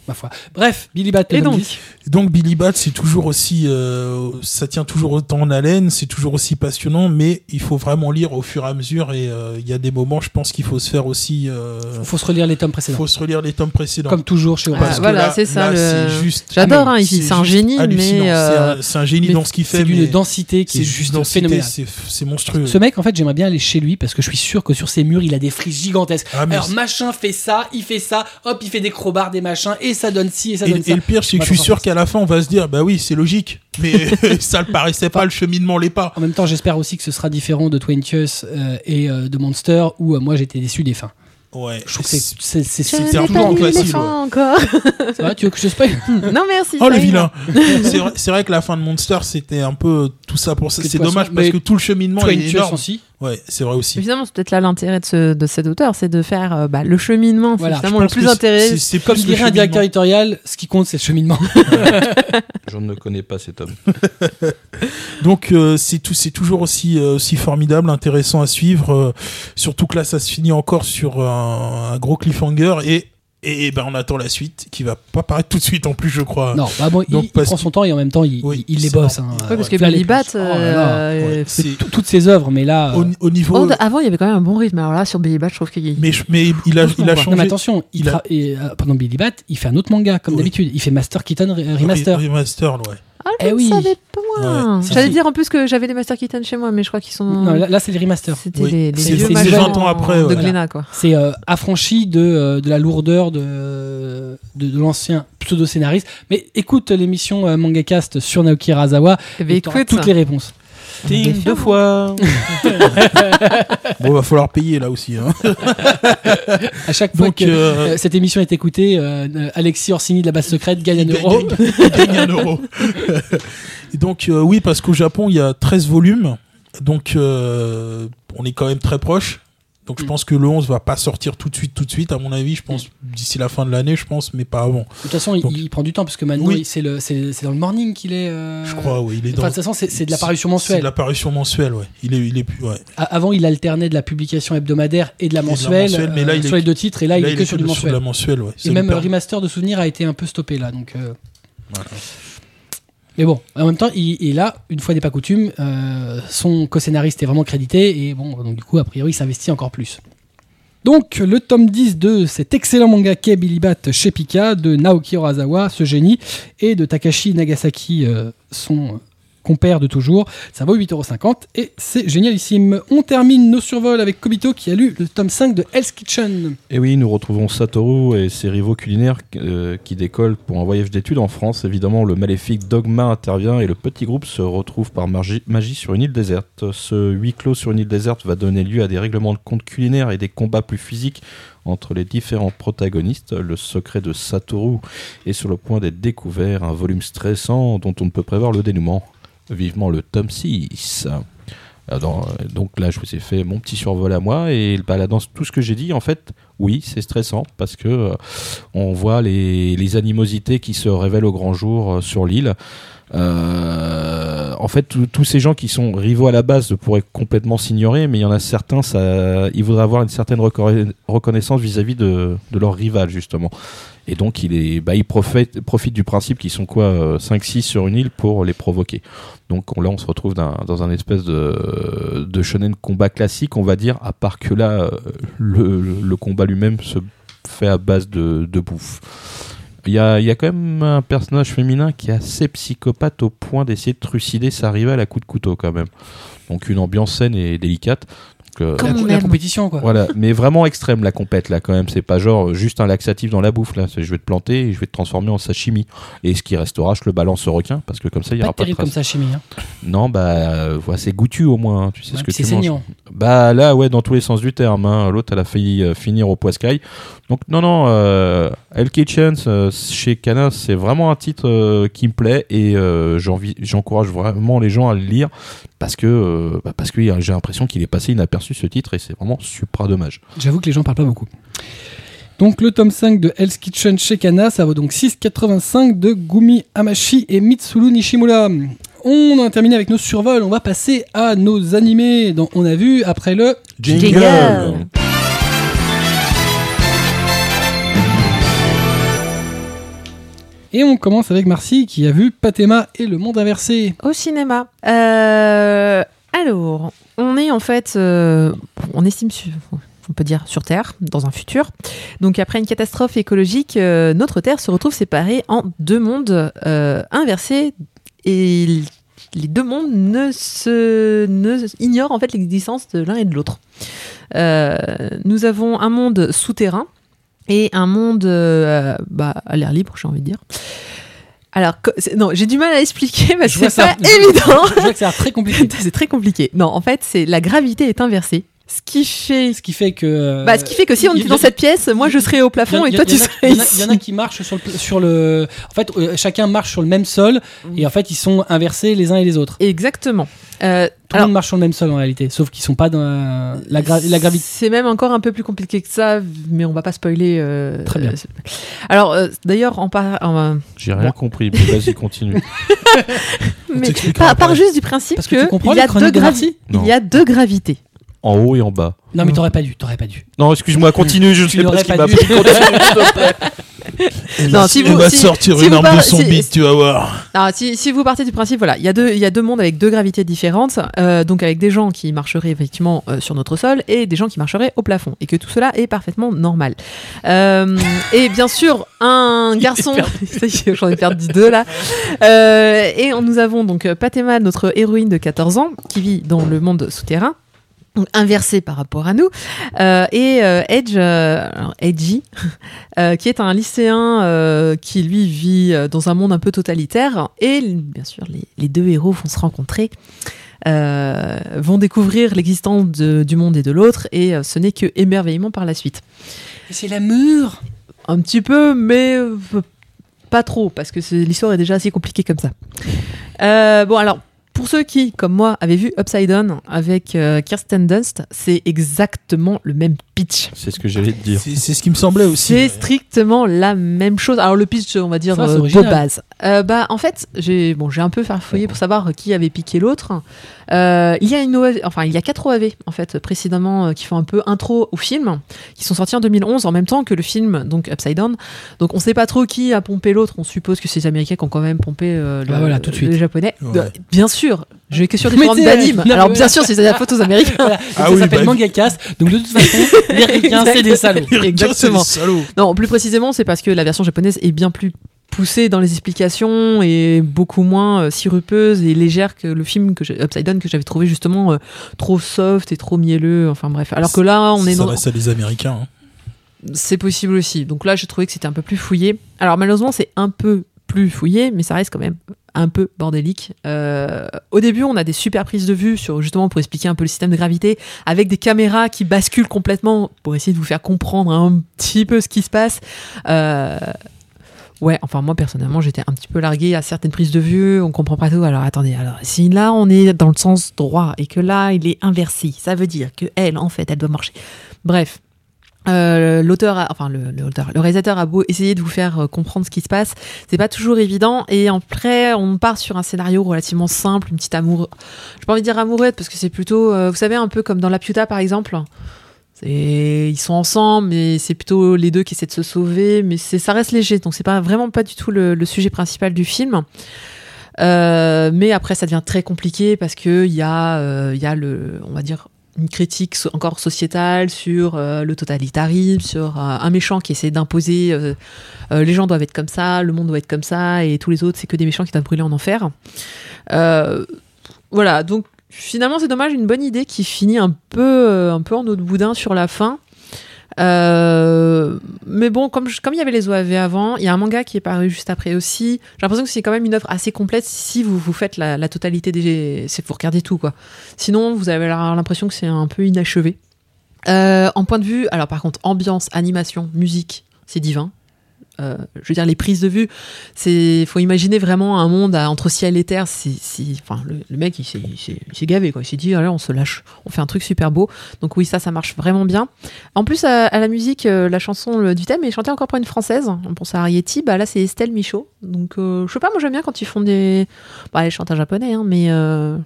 Ma foi. Bref, Billy Bat. Et donc 10. Donc Billy Bat, c'est toujours aussi, euh, ça tient toujours autant en haleine, c'est toujours aussi passionnant, mais il faut vraiment lire au fur et à mesure et euh, il y a des moments, je pense qu'il faut se faire aussi, euh, faut se relire les tomes précédents. faut se relire les tomes précédents. Comme toujours chez Ah, voilà, là- c'est ça, le- c'est juste. J'adore, hein, il- c'est un génie, mais, euh, C'est un- génie Mais dans ce qu'il fait. C'est d'une densité qui est c'est juste phénoménale. c'est monstrueux. Ce mec, en fait, j'aimerais bien aller chez lui parce que je suis sûr que sur ses murs, il a des frises gigantesques. Ah, Alors, machin fait ça, il fait ça, hop, il fait des crobards, des machins, et ça donne ci, et ça Et, donne et ça. le pire, c'est que Bah, je suis sûr qu'à la fin, on va se dire, bah oui, c'est logique. Mais ça le paraissait pas, le cheminement l'est pas. En même temps, j'espère aussi que ce sera différent de Twentius euh, et euh, de Monster, où euh, moi j'étais déçu des fins. Ouais. Je trouve que c'est- c'est c'est- c'est- c'est un toujours lu facile, encore. Ça va, tu veux que je spoil non, merci. Oh le vilain C'est vrai, c'est vrai que la fin de Monster c'était un peu tout ça pour ça. C'est dommage parce que tout le cheminement est énorme. aussi. Ouais, c'est vrai aussi. Évidemment, c'est peut-être là l'intérêt de, ce, de cet auteur, c'est de faire euh, bah, le cheminement. Voilà, c'est le plus intéressant. c'est- Comme dirait un directeur éditorial, ce qui compte, c'est le cheminement. Je ne connais pas cet homme. Donc euh, c'est tout, c'est toujours aussi euh, aussi formidable, intéressant à suivre. euh, surtout que là, ça se finit encore sur un, un gros cliffhanger et et ben on attend la suite qui va pas paraître tout de suite en plus, je crois. non, bah bon, il- Donc, il, parce prend son temps et en même temps, il, Oui, il les bosse. hein. Ouais, parce que Billy oh euh, Ouais, C'est c'est- tout- toutes ses œuvres, mais là. au, euh, au niveau. oh, avant, il y avait quand même un bon rythme. Alors là, sur Billy Bat, je trouve qu'il mais mais il a il a changé. Non, mais attention, il il a- tra- et, euh, pendant Billy Bat, il fait un autre manga, comme Oui. d'habitude. Il fait Master Keaton Re- Remaster. Re- Remaster, ouais. Ah, je Eh ne oui. savais pas moi. Ouais. Si, J'allais dire en plus que j'avais les Master Keaton chez moi, mais je crois qu'ils sont. Non, là, là, c'est les remasters. C'était Oui. les, les C'est- vieux c'est majors 20 ans après, de ouais. Glénat, quoi. C'est euh, affranchi de, euh, de la lourdeur de, de, de l'ancien pseudo-scénariste. Mais écoute l'émission euh, MangaCast sur Naoki Razawa Eh ben, et écoute, toutes les réponses. Ting deux fois. Bon, va falloir payer là aussi. Hein. À chaque fois Donc, que euh, euh, cette émission est écoutée, euh, Alexis Orsini de la base secrète gagne un euro. gagne- un euro. Et donc, euh, oui, parce qu'au Japon, il y a 13 volumes. Donc, euh, on est quand même très proche. Donc, je Mm. pense que le 11 va pas sortir tout de suite, tout de suite, à mon avis. Je pense d'ici la fin de l'année, je pense, mais pas avant. De toute façon, il, Donc- il prend du temps parce que maintenant, Oui. c'est le- c'est c'est dans le morning qu'il est. euh, Je crois, oui. Il est Enfin, dans. de toute façon, c'est c'est de l'apparition C'est mensuelle. de l'apparition mensuelle, ouais. Il est, il est ouais. Avant, il alternait de la publication hebdomadaire et de la de la mensuelle, mensuelle, mais là, euh, il est- sur les deux titres, et là, il est que sur du mensuel. la mensuelle, ouais. Et même le remaster de souvenirs a été un peu stoppé là, donc. euh, Voilà. Mais bon, en même temps, il, il a, une fois n'est pas coutume, euh, son co-scénariste est vraiment crédité et bon, donc du coup, a priori, il s'investit encore plus. Donc, le tome 10 de cet excellent manga Billy Bat chez Pika de Naoki Urasawa, ce génie, et de Takashi Nagasaki, euh, son compère de toujours. Ça vaut 8,50€ et c'est génialissime. On termine nos survols avec Kobito qui a lu le tome 5 de Hell's Kitchen. Et oui, nous retrouvons Satoru et ses rivaux culinaires euh, qui décollent pour un voyage d'études en France. Évidemment, le maléfique Dogma intervient et le petit groupe se retrouve par magie, magie sur une île déserte. Ce huis clos sur une île déserte va donner lieu à des règlements de compte culinaires et des combats plus physiques entre les différents protagonistes. Le secret de Satoru est sur le point d'être découvert, un volume stressant dont on ne peut prévoir le dénouement. Vivement le tome 6. Alors, euh, donc là, je vous ai fait mon petit survol à moi et bah, là, dans tout ce que j'ai dit, en fait, oui, c'est stressant parce que euh, on voit les, animosités qui se révèlent au grand jour euh, sur l'île. En fait, tous- ces gens qui sont rivaux à la base pourraient complètement s'ignorer, mais il y en a certains, ça, ils voudraient avoir une certaine reconna- reconnaissance vis-à-vis de, de leur rival, justement. Et donc, il, bah, profite, du principe qu'ils sont quoi, 5-6 sur une île pour les provoquer. Donc on- là, on se retrouve dans, un espèce de, de shonen combat classique, on va dire, à part que là, euh, le, combat lui-même se fait à base de, bouffe. Il y a, il y a quand même un personnage féminin qui est assez psychopathe au point d'essayer de trucider sa rivale à coups de couteau quand même. Donc une ambiance saine et délicate. Donc, euh, Comme la, on la compétition, quoi. voilà, mais vraiment extrême la compète là quand même. C'est pas genre euh, juste un laxatif dans la bouffe là. Je vais te planter et je vais te transformer en sashimi. Et ce qui restera, je le balance au requin parce que comme ça il y Pas aura pas de terrible comme traces. ça, chimie. Hein. Non, bah, euh, voilà, c'est goûtu au moins. hein. Tu sais Ouais, ce que tu c'est manges. saignant. Bah là, ouais, dans tous les sens du terme. hein. L'autre, elle a failli euh, finir au poiscaille. Donc non, non, euh, Hell Kitchen euh, chez Cana, c'est vraiment un titre euh, qui me plaît et euh, j'encourage vraiment les gens à le lire parce que euh, bah, parce que j'ai l'impression qu'il est passé inaperçu ce titre et c'est vraiment super dommage. J'avoue que les gens parlent pas beaucoup. Donc le tome 5 de Hell's Kitchen chez Kana, ça vaut donc 6,85 de Gumi Hamashi et Mitsuru Nishimura. On a terminé avec nos survols, on va passer à nos animés dont on a vu après le... Jingle. Et on commence avec Marcy qui a vu Patema et le monde inversé. Au cinéma. Euh, alors, on est en fait, euh, on estime, on peut dire sur Terre, dans un futur. Donc après une catastrophe écologique, euh, notre Terre se retrouve séparée en deux mondes inversés et les deux mondes ne se ne ignorent en fait l'existence de l'un et de l'autre. Nous avons un monde souterrain et un monde euh, bah, à l'air libre, j'ai envie de dire. Alors, c'est- non, j'ai du mal à expliquer parce que c'est ça. pas évident. Je vois que l'air très compliqué. c'est très compliqué. Non, en fait, c'est la gravité est inversée. Ce qui fait, Ce qui fait que... euh, bah, ce qui fait que si on était a- dans cette pièce, moi je serais au plafond et a- toi tu serais il y en a- ici. Il y en a qui marchent sur le, sur le... En fait, euh, chacun marche sur le même sol et en fait, ils sont inversés les uns et les autres. Exactement. Euh, Tout le monde marche sur le même sol en réalité, sauf qu'ils sont pas dans la, la, gra- la gravité. C'est même encore un peu plus compliqué que ça, mais on va pas spoiler. euh, Très bien. euh, alors, euh, d'ailleurs, en par, J'ai rien Bon. compris. mais Vas-y, continue. mais par, par juste du principe Parce que tu comprends il y a deux de gravi- il y a deux gravités. En haut et en bas. Non mais t'aurais pas dû, t'aurais pas dû. Non, excuse-moi, continue. Je ne sais pas ce qui m'a pris. Continue, s'il te plaît. Elle Non, va, si vous- va si- sortir si une vous arme de son si- bite, tu vas voir. Si, si vous partez du principe, voilà, il y a deux, il y a deux mondes avec deux gravités différentes, euh, donc avec des gens qui marcheraient effectivement euh, sur notre sol et des gens qui marcheraient au plafond, et que tout cela est parfaitement normal. Euh, et bien sûr, un garçon, j'en ai perdu deux là, Euh, et nous avons donc Patema, notre héroïne de 14 ans, qui vit dans le monde souterrain. Donc inversé par rapport à nous, Euh, et euh, Edge, euh, Edgy, qui est un lycéen qui lui vit dans un monde un peu totalitaire. Et bien sûr, les, les deux héros vont se rencontrer vont découvrir l'existence du monde et de l'autre, et ce n'est que émerveillement par la suite. C'est l'amour. Un petit peu, mais pas trop, parce que l'histoire est déjà assez compliquée comme ça. Bon, alors, pour ceux qui, comme moi, avaient vu Upside Down avec euh, Kirsten Dunst, c'est exactement le même pitch. C'est ce que j'allais te dire. C'est ce qui me semblait aussi. C'est strictement la même chose. Alors le pitch, on va dire Ça, euh, de base. Euh, bah en fait, j'ai bon, j'ai un peu farfouillé pour savoir qui avait piqué l'autre. Euh, il y a une OAV, enfin il y a quatre OAV en fait précédemment euh, qui font un peu intro au film, qui sont sortis en 2011 en même temps que le film donc Upside Down. Donc on sait pas trop qui a pompé l'autre. On suppose que c'est les Américains qui ont quand même pompé euh, le, Bah voilà, tout de suite. les Japonais. Ouais. Bien sûr, je vais que sur des Mais forums d'anime. non, Alors bien sûr, c'est la faute aux Américains. Voilà. Ah ça oui, s'appelle bah- Manga Cast. Donc de toute façon, les ricains, c'est des salauds. Exactement. Des salauds. Non, plus précisément, c'est parce que la version japonaise est bien plus poussée dans les explications et beaucoup moins euh, sirupeuse et légère que le film que j'ai- Upside Down que j'avais trouvé justement euh, trop soft et trop mielleux. Enfin bref. Alors que là, on est Ça dans. reste à des Américains. hein. C'est possible aussi. Donc là, j'ai trouvé que c'était un peu plus fouillé. Alors malheureusement, c'est un peu plus fouillé, mais ça reste quand même un peu bordélique. Euh, au début, on a des super prises de vue sur justement pour expliquer un peu le système de gravité, avec des caméras qui basculent complètement pour essayer de vous faire comprendre un petit peu ce qui se passe. Euh, Ouais, enfin moi personnellement j'étais un petit peu largué à certaines prises de vue, on comprend pas tout. Alors attendez, alors si là on est dans le sens droit et que là il est inversé, ça veut dire que elle en fait elle doit marcher. Bref, euh, l'auteur, enfin le, réalisateur a beau essayer de vous faire euh, comprendre ce qui se passe, c'est pas toujours évident. Et après, on part sur un scénario relativement simple, une petite amour, j'ai pas envie de dire amourette parce que c'est plutôt, euh, vous savez, un peu comme dans La Piuta par exemple. Ils sont ensemble, mais c'est plutôt les deux qui essaient de se sauver, mais c'est, ça reste léger, donc c'est pas vraiment pas du tout le, le sujet principal du film. Mais après, ça devient très compliqué parce que il y a, il y a le, on va dire, une critique encore sociétale sur euh, le totalitarisme, sur euh, un méchant qui essaie d'imposer euh, les gens doivent être comme ça, le monde doit être comme ça, et tous les autres, c'est que des méchants qui doivent brûler en enfer. Voilà, donc finalement, c'est dommage, une bonne idée qui finit un peu, un peu en eau de boudin sur la fin. Euh, mais bon, comme, comme il y avait les OAV avant, il y a un manga qui est paru juste après aussi. J'ai l'impression que c'est quand même une œuvre assez complète si vous, vous faites la, la totalité des. C'est vous regardez tout, quoi. Sinon, vous avez l'impression que c'est un peu inachevé. Euh, en point de vue, alors par contre, ambiance, animation, musique, c'est divin. Euh, je veux dire, les prises de vue, c'est, faut imaginer vraiment un monde à- entre ciel et terre. C'est, c'est- enfin, le, mec, il s'est, gavé, quoi. Il s'est dit, allez, on se lâche, on fait un truc super beau. Donc oui, ça, ça marche vraiment bien. En plus, à, la musique, euh, la chanson du thème est chantée encore par une française. On pense à Arietti, bah là, c'est Estelle Michaud. Donc, euh, je sais pas, moi j'aime bien quand ils font des, bah, elle chante en japonais, hein, mais je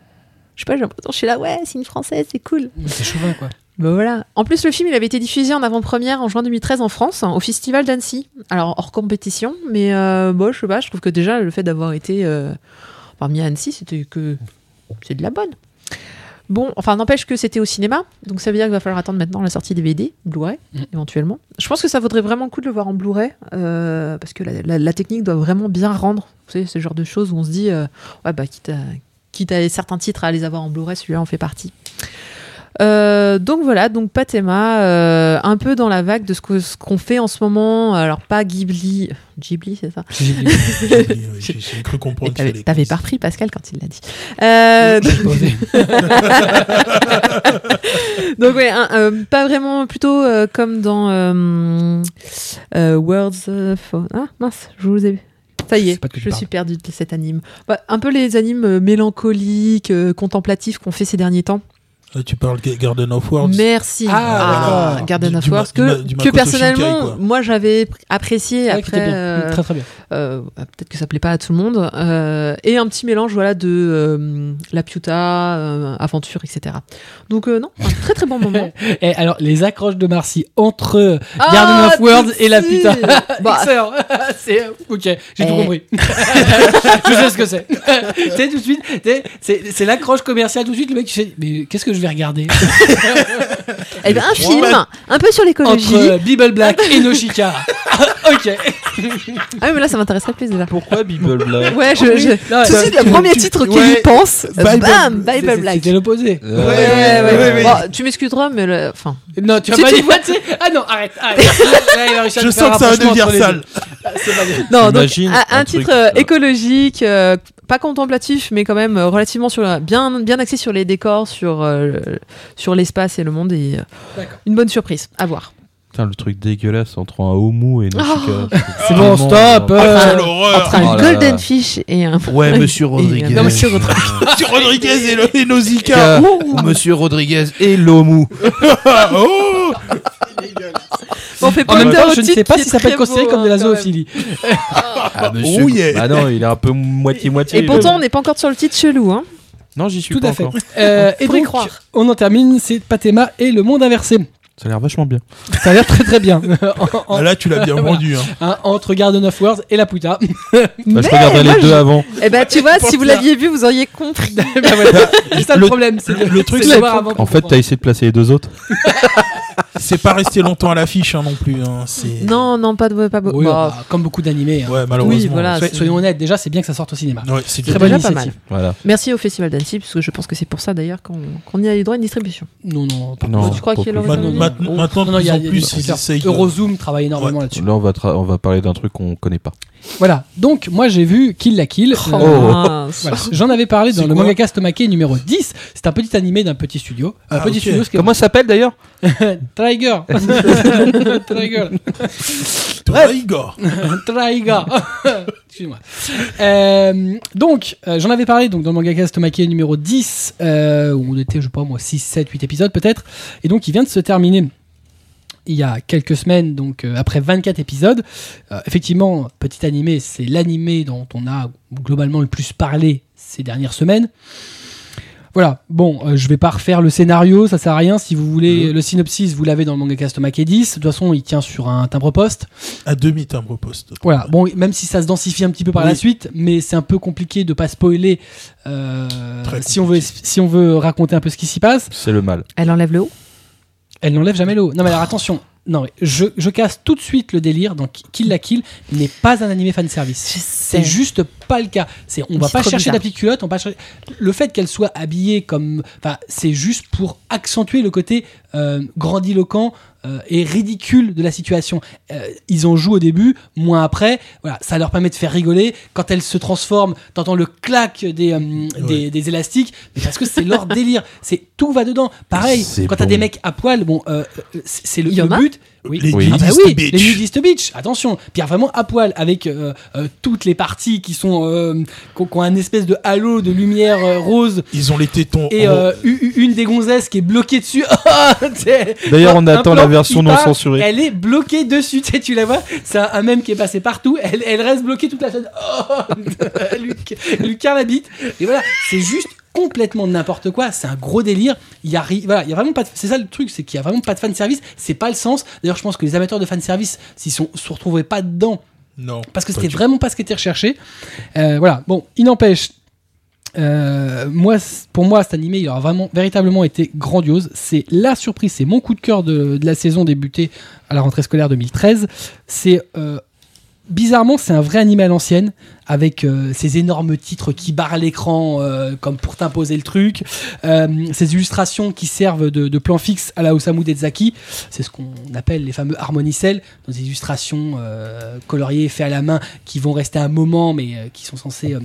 sais pas, j'ai l'impression, je suis là, ouais, c'est une française, c'est cool. C'est chauvin, quoi. Bah voilà. En plus, le film, il avait été diffusé en avant-première en juin 2013 en France, hein, au Festival d'Annecy. Alors, hors compétition, mais euh, bon, je sais pas, je trouve que déjà, le fait d'avoir été euh, parmi Annecy, c'était que c'est de la bonne. Bon, enfin, n'empêche que c'était au cinéma, donc ça veut dire qu'il va falloir attendre maintenant la sortie DVD, Blu-ray, Mm. éventuellement. Je pense que ça vaudrait vraiment le coup de le voir en Blu-ray, euh, parce que la, la- la technique doit vraiment bien rendre. Vous savez, ce genre de choses où on se dit, euh, ouais, bah, quitte à, quitte à certains titres à les avoir en Blu-ray, celui-là en fait partie. Euh, donc voilà, donc Patema, euh, un peu dans la vague de ce qu'on fait en ce moment. Alors pas Ghibli, Ghibli c'est ça. J'ai j'ai- j'ai cru comprendre. qu'il T'avais fallait t'avais pas repris Pascal quand il l'a dit. Euh, donc ouais, un- euh, pas vraiment, plutôt euh, comme dans euh, euh, Words of... Ah mince, je vous ai... Ça y Je est, sais pas de quoi tu je parles. suis perdue de cet anime. Bah, un peu les animes euh, mélancoliques, euh, contemplatifs qu'on fait ces derniers temps. Là, tu parles de Garden of Words. Merci. Ah, d'accord. Garden Du- of du que, que personnellement, Shinkai, moi j'avais pr- apprécié Ouais, après. bien. euh, Très très bien. Euh, peut-être que ça plaît pas à tout le monde. euh, et un petit mélange voilà de euh, la piuta, euh, aventure, etc. Donc euh, non, un très très bon moment. Et alors, les accroches de Marcy entre Ah, Garden of Words et la si. putain. Bah, c'est ok, j'ai tout Eh. compris. je sais ce que c'est. tu sais tout de suite, tu sais, c'est c'est l'accroche commerciale tout de suite. Le mec fait mais qu'est-ce que je vais regarder? Eh ben, un film, un peu sur l'écologie. entre Bible Black et Noshika. ok. Ah mais là ça m'intéresserait plus déjà. Pourquoi Bible Black Ouais, je, je... Non, tout de suite le premier tu- titre ouais. qu'il y pense, Bible- bam, Bible Black. C'était l'opposé. Ouais, ouais, ouais. ouais, ouais. Bon, tu m'excuseras, mais le... enfin, Non, tu vas Si pas dire. Ah non, arrête, arrête. Là, il va réussir à Je sens que ça va devenir entre les sale. deux. Ah, C'est pas bien. Non, donc Imagine un, titre truc, euh, euh, écologique, euh, pas contemplatif, mais quand même relativement sur la- bien, bien axé sur les décors, sur, euh, sur l'espace et le monde. Et euh, D'accord. une bonne surprise à voir. Putain, le truc dégueulasse entre un homo et Nausicaa. C'est bon, stop. euh, Ah, Entre un Oh là là. Golden Fish et un. Ouais, monsieur et un- Rodriguez. non, monsieur Rodriguez. Monsieur Rodriguez et, Ouh. Monsieur Rodriguez et l'homo. oh On fait En même de temps, je ne sais pas si ça peut être considéré comme de la zoophilie. Ah, monsieur. Oh. Bah non, il est un peu moitié-moitié. Et pourtant, on n'est pas encore sur le titre chelou. Hein. Non, j'y suis Tout pas à fait. encore. Euh, et donc, croire. on en termine, c'est Patema et le monde inversé. Ça a l'air vachement bien. Ça a l'air très très bien. En- en- Ah, Là, tu l'as bien Voilà. vendu. Hein. hein, entre Garden of Words et la puta. Bah, je regardais moi, les deux je- avant. Eh ben, tu vois, si vous l'aviez vu, vous auriez compris. Bah voilà. C'est ça le, Le- problème. C'est le truc, c'est de c'est voir que- avant pour En fait, t'as comprendre. essayé de placer les deux autres. C'est pas resté longtemps à l'affiche hein, non plus. Hein. Non, non, pas de pas. Oui, Bah, bah, comme beaucoup d'animés. hein. Ouais, malheureusement. Oui, voilà. Soyons honnêtes, déjà c'est bien que ça sorte au cinéma. Ouais, c'est Très bonne pas initiative. Voilà. Merci au Festival d'Annecy, parce que je pense que c'est pour ça d'ailleurs qu'on y a eu droit à une distribution. Non, non, pas Non, tu crois qu'il plus. aurait Maintenant, Oh, de y a- plus en y a plus, Eurozoom travaille énormément là-dessus. Là, on va, tra- on va parler d'un truc qu'on connaît pas. Voilà. Donc, moi j'ai vu Kill la Kill. Oh, Euh, voilà. J'en avais parlé dans le quoi Mangaka Stomake numéro 10. C'est un petit animé d'un petit studio. Un Ah, petit studio, Comment ça s'appelle d'ailleurs? Trigger. Trigger. Toi, Igor. Traiga. Excuse-moi. Euh, donc, euh, j'en avais parlé donc, dans le mangaka Stomake numéro 10, euh, où on était, je sais pas moi, 6, 7, 8 épisodes peut-être. Et donc, il vient de se terminer il y a quelques semaines, donc euh, après 24 épisodes. Euh, effectivement, petit animé, c'est l'animé dont on a globalement le plus parlé ces dernières semaines. Voilà, bon, euh, je vais pas refaire le scénario, ça sert à rien. Si vous voulez le synopsis, vous l'avez dans le mangaka Stomake 10. De toute façon, il tient sur un timbre-poste. À demi timbre poste. Voilà, bon, même si ça se densifie un petit peu par Oui. la suite, mais c'est un peu compliqué de pas spoiler euh, si on veut si on veut raconter un peu ce qui s'y passe. C'est le mal. Elle enlève le haut? Elle n'enlève jamais l'eau. Non mais alors attention, non mais je, je casse tout de suite le délire. Donc Kill la Kill n'est pas un animé fan service. C'est juste pas le cas. C'est on va pas chercher la culotte, on va chercher- le fait qu'elle soit habillée comme enfin c'est juste pour accentuer le côté euh, grandiloquent euh, et ridicule de la situation. Euh, ils en jouent au début, moins après, voilà, ça leur permet de faire rigoler quand elle se transforme, t'entends le clac des, euh, des, des élastiques, mais parce que c'est leur délire, c'est tout va dedans. Pareil, C'est quand t'as des mecs à poil, bon euh, euh, c'est le, but. Oui. Les Oui. Ah bah nudistes oui, bitch. les nudistes bitch, attention. Puis vraiment à poil avec euh, euh, toutes les parties qui sont euh, qui ont, un espèce de halo de lumière euh, rose Ils ont les tétons. et en- euh, une des gonzesses qui est bloquée dessus. C'est- D'ailleurs, on attend plan, la version non part, censurée. Elle est bloquée dessus, tu sais, tu la vois. C'est un, un mème qui est passé partout. Elle, elle reste bloquée toute la scène. Oh, elle lui, elle lui carre la bite. Et voilà, c'est juste complètement n'importe quoi. C'est un gros délire. Il y a, voilà, il y a vraiment pas. de- C'est ça le truc, c'est qu'il y a vraiment pas de fan service. C'est pas le sens. D'ailleurs, je pense que les amateurs de fan service, s'ils sont- se retrouveraient pas dedans, Non. parce que c'était vraiment pas ce qui était recherché. Euh, voilà, bon, il n'empêche. euh, moi, pour moi, cet animé, il a vraiment, véritablement été grandiose. C'est la surprise, c'est mon coup de cœur de, de la saison débutée à la rentrée scolaire 2013. C'est euh, bizarrement, c'est un vrai animé à l'ancienne, avec euh, ces énormes titres qui barrent l'écran euh, comme pour t'imposer le truc, euh, ces illustrations qui servent de, de plan fixe à la Osamu Dezaki, c'est ce qu'on appelle les fameux harmonicels, des illustrations euh, coloriées, faites à la main, qui vont rester un moment, mais euh, qui sont censés euh,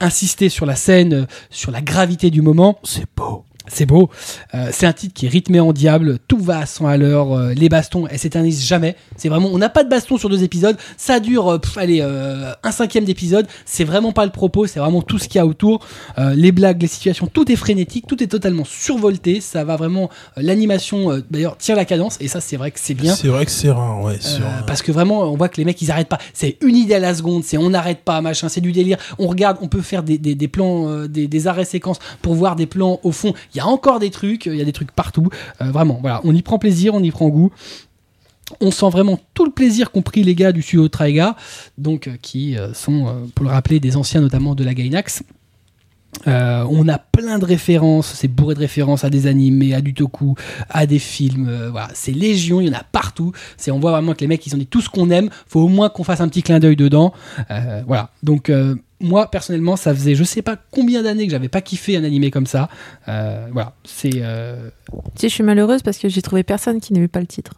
insister sur la scène, sur la gravité du moment. C'est beau. C'est beau. Euh, c'est un titre qui est rythmé en diable. Tout va à 100 à l'heure. euh, les bastons, elles s'éternisent jamais. C'est vraiment, on n'a pas de baston sur deux épisodes. Ça dure, euh, pff, allez, un cinquième d'épisode. C'est vraiment pas le propos. C'est vraiment tout ce qu'il y a autour. Les blagues, les situations, tout est frénétique, tout est totalement survolté. Ça va vraiment. L'animation, d'ailleurs, tire la cadence. Et ça, c'est vrai que c'est bien. C'est vrai que c'est rare, ouais. Parce que vraiment, on voit que les mecs, ils arrêtent pas. C'est une idée à la seconde, c'est on n'arrête pas, machin, c'est du délire. On regarde, on peut faire des, des, des plans, des, des arrêts séquences pour voir des plans au fond. Il y a encore des trucs, il y a des trucs partout. Euh, vraiment, voilà, on y prend plaisir, on y prend goût. On sent vraiment tout le plaisir qu'ont pris les gars du studio Traiga, donc euh, qui euh, sont, pour le rappeler, des anciens notamment de la Gainax. On a plein de références, c'est bourré de références à des animés, à du toku, à des films. voilà, c'est légion, il y en a partout. C'est on voit vraiment que les mecs ils ont dit tout ce qu'on aime. Faut au moins qu'on fasse un petit clin d'œil dedans. Voilà. Donc moi personnellement, ça faisait je sais pas combien d'années que j'avais pas kiffé un animé comme ça. Euh, voilà, c'est euh, Tu sais, je suis malheureuse parce que j'ai trouvé personne qui n'avait pas le titre.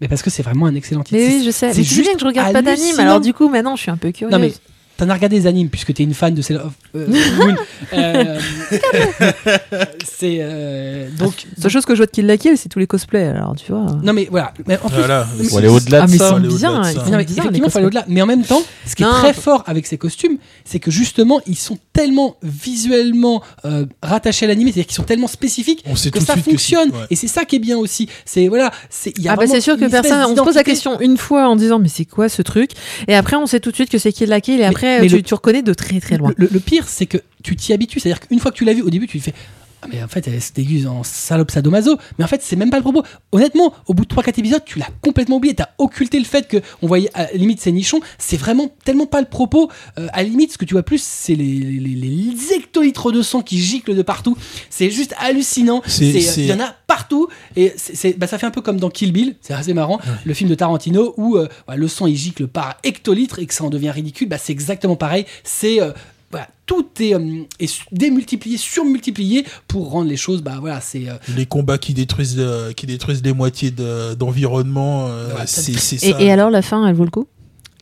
mais parce que c'est vraiment un excellent titre. Mais oui, je sais. c'est juste bien que je regarde pas d'anime, alors du coup, maintenant, je suis un peu curieuse. Non mais t'en as regardé des animes puisque t'es une fan de Sailor euh, Moon. Euh, c'est euh, donc. La seule chose que je vois de Kill la Kill, c'est tous les cosplays, alors tu vois. Non mais voilà. Mais en plus, Voilà. mais- Faut aller au-delà Ah, de ça. ils sont bien, de ça. ils Non, sont mais bien, effectivement, faut aller au-delà. Mais en même temps, ce qui est Non, très fort avec ces costumes, c'est que justement, ils sont tellement visuellement euh, rattachés à l'animé, c'est-à-dire qu'ils sont tellement spécifiques On sait que tout de ça que fonctionne. ouais. Et c'est ça qui est bien aussi. C'est voilà, c'est il y a Ah bah c'est sûr que personne, on se pose la question une fois en disant mais c'est quoi ce truc? Et après on sait tout de suite que c'est Kill la Kill et après mais tu, le- tu reconnais de très très loin. Le, le pire, c'est que tu t'y habitues. C'est-à-dire qu'une fois que tu l'as vu, au début, tu te fais. Ah, mais en fait, elle se déguise en salope sadomaso. Mais en fait, c'est même pas le propos. Honnêtement, au bout de 3-4 épisodes, tu l'as complètement oublié. T'as occulté le fait qu'on voyait à la limite ces nichons. C'est vraiment tellement pas le propos. Euh, à la limite, ce que tu vois plus, c'est les, les, les- hectolitres de sang qui giclent de partout. C'est juste hallucinant. C'est- Il y en a partout. Et c'est, c'est- bah, ça fait un peu comme dans Kill Bill. C'est assez marrant. Le film de Tarantino où euh, voilà, le sang il gicle par hectolitres et que ça en devient ridicule. Bah, c'est exactement pareil. C'est. euh, voilà, tout est, euh, est démultiplié, surmultiplié pour rendre les choses. Bah voilà, c'est. euh, Les combats qui détruisent, euh, qui détruisent les moitiés de- d'environnement, euh, c'est c'est Et, ça. et alors la fin, elle vaut le coup?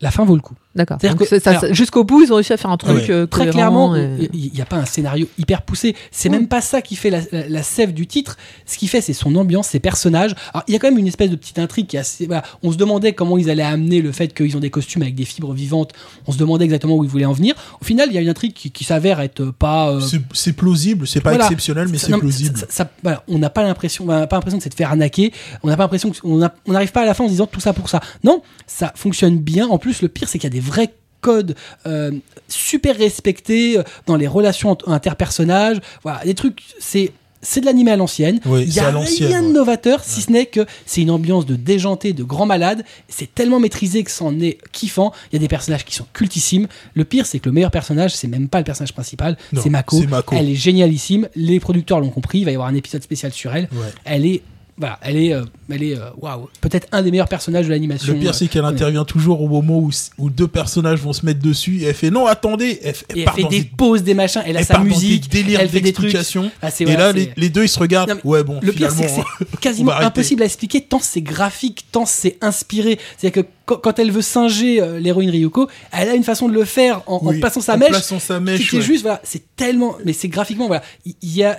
La fin vaut le coup. D'accord. C'est-à-dire Donc, que- ça- ça- alors- Jusqu'au bout, ils ont réussi à faire un truc Ouais. euh, Très clairement, et- il n'y a pas un scénario hyper poussé. C'est Ouais. même pas ça qui fait la, la- la sève du titre. Ce qui fait, c'est son ambiance, ses personnages. Alors, il y a quand même une espèce de petite intrigue qui est assez. Voilà. On se demandait comment ils allaient amener le fait qu'ils ont des costumes avec des fibres vivantes. On se demandait exactement où ils voulaient en venir. Au final, il y a une intrigue qui, qui s'avère être pas. euh, C'est- C'est plausible, c'est pas Voilà. exceptionnel, mais ça- c'est non, plausible. ça- ça- voilà, on n'a pas l'impression, on n'a pas l'impression de s'être fait arnaquer. On n'a pas l'impression qu'on n'arrive pas à la fin en se disant tout ça pour ça. Non, ça fonctionne bien. En plus, le pire, c'est qu'il y a des vrais codes euh, super respectés euh, dans les relations interpersonnages. Voilà, des trucs, c'est c'est de l'animé à l'ancienne. Oui, Il y c'est a rien de ouais. novateur, si ce n'est que c'est une ambiance de déjanté, de grand malade. C'est tellement maîtrisé que c'en est kiffant. Il y a des personnages qui sont cultissimes. Le pire, c'est que le meilleur personnage, c'est même pas le personnage principal, c'est Mako. Elle est génialissime. Les producteurs l'ont compris. Il va y avoir un épisode spécial sur elle. Ouais. Elle est, voilà, elle est, euh, elle est, euh, waouh, peut-être un des meilleurs personnages de l'animation. Le pire, c'est qu'elle euh, intervient toujours au moment où, où deux personnages vont se mettre dessus et elle fait non, attendez, elle, elle Et elle part fait dans des des, pauses, des machins. Elle a elle sa part dans musique. des délires elle fait des trucs. Ah, c'est- Et là, les, c'est- les deux, ils se regardent. Non, ouais, bon, Le pire, c'est que c'est quasiment impossible à expliquer tant c'est graphique, tant c'est inspiré. C'est-à-dire que quand, elle veut singer l'héroïne Ryuko, elle a une façon de le faire en, plaçant sa en mèche. plaçant sa mèche, qui est ouais. juste, voilà, c'est tellement, mais c'est graphiquement, voilà, il il y, a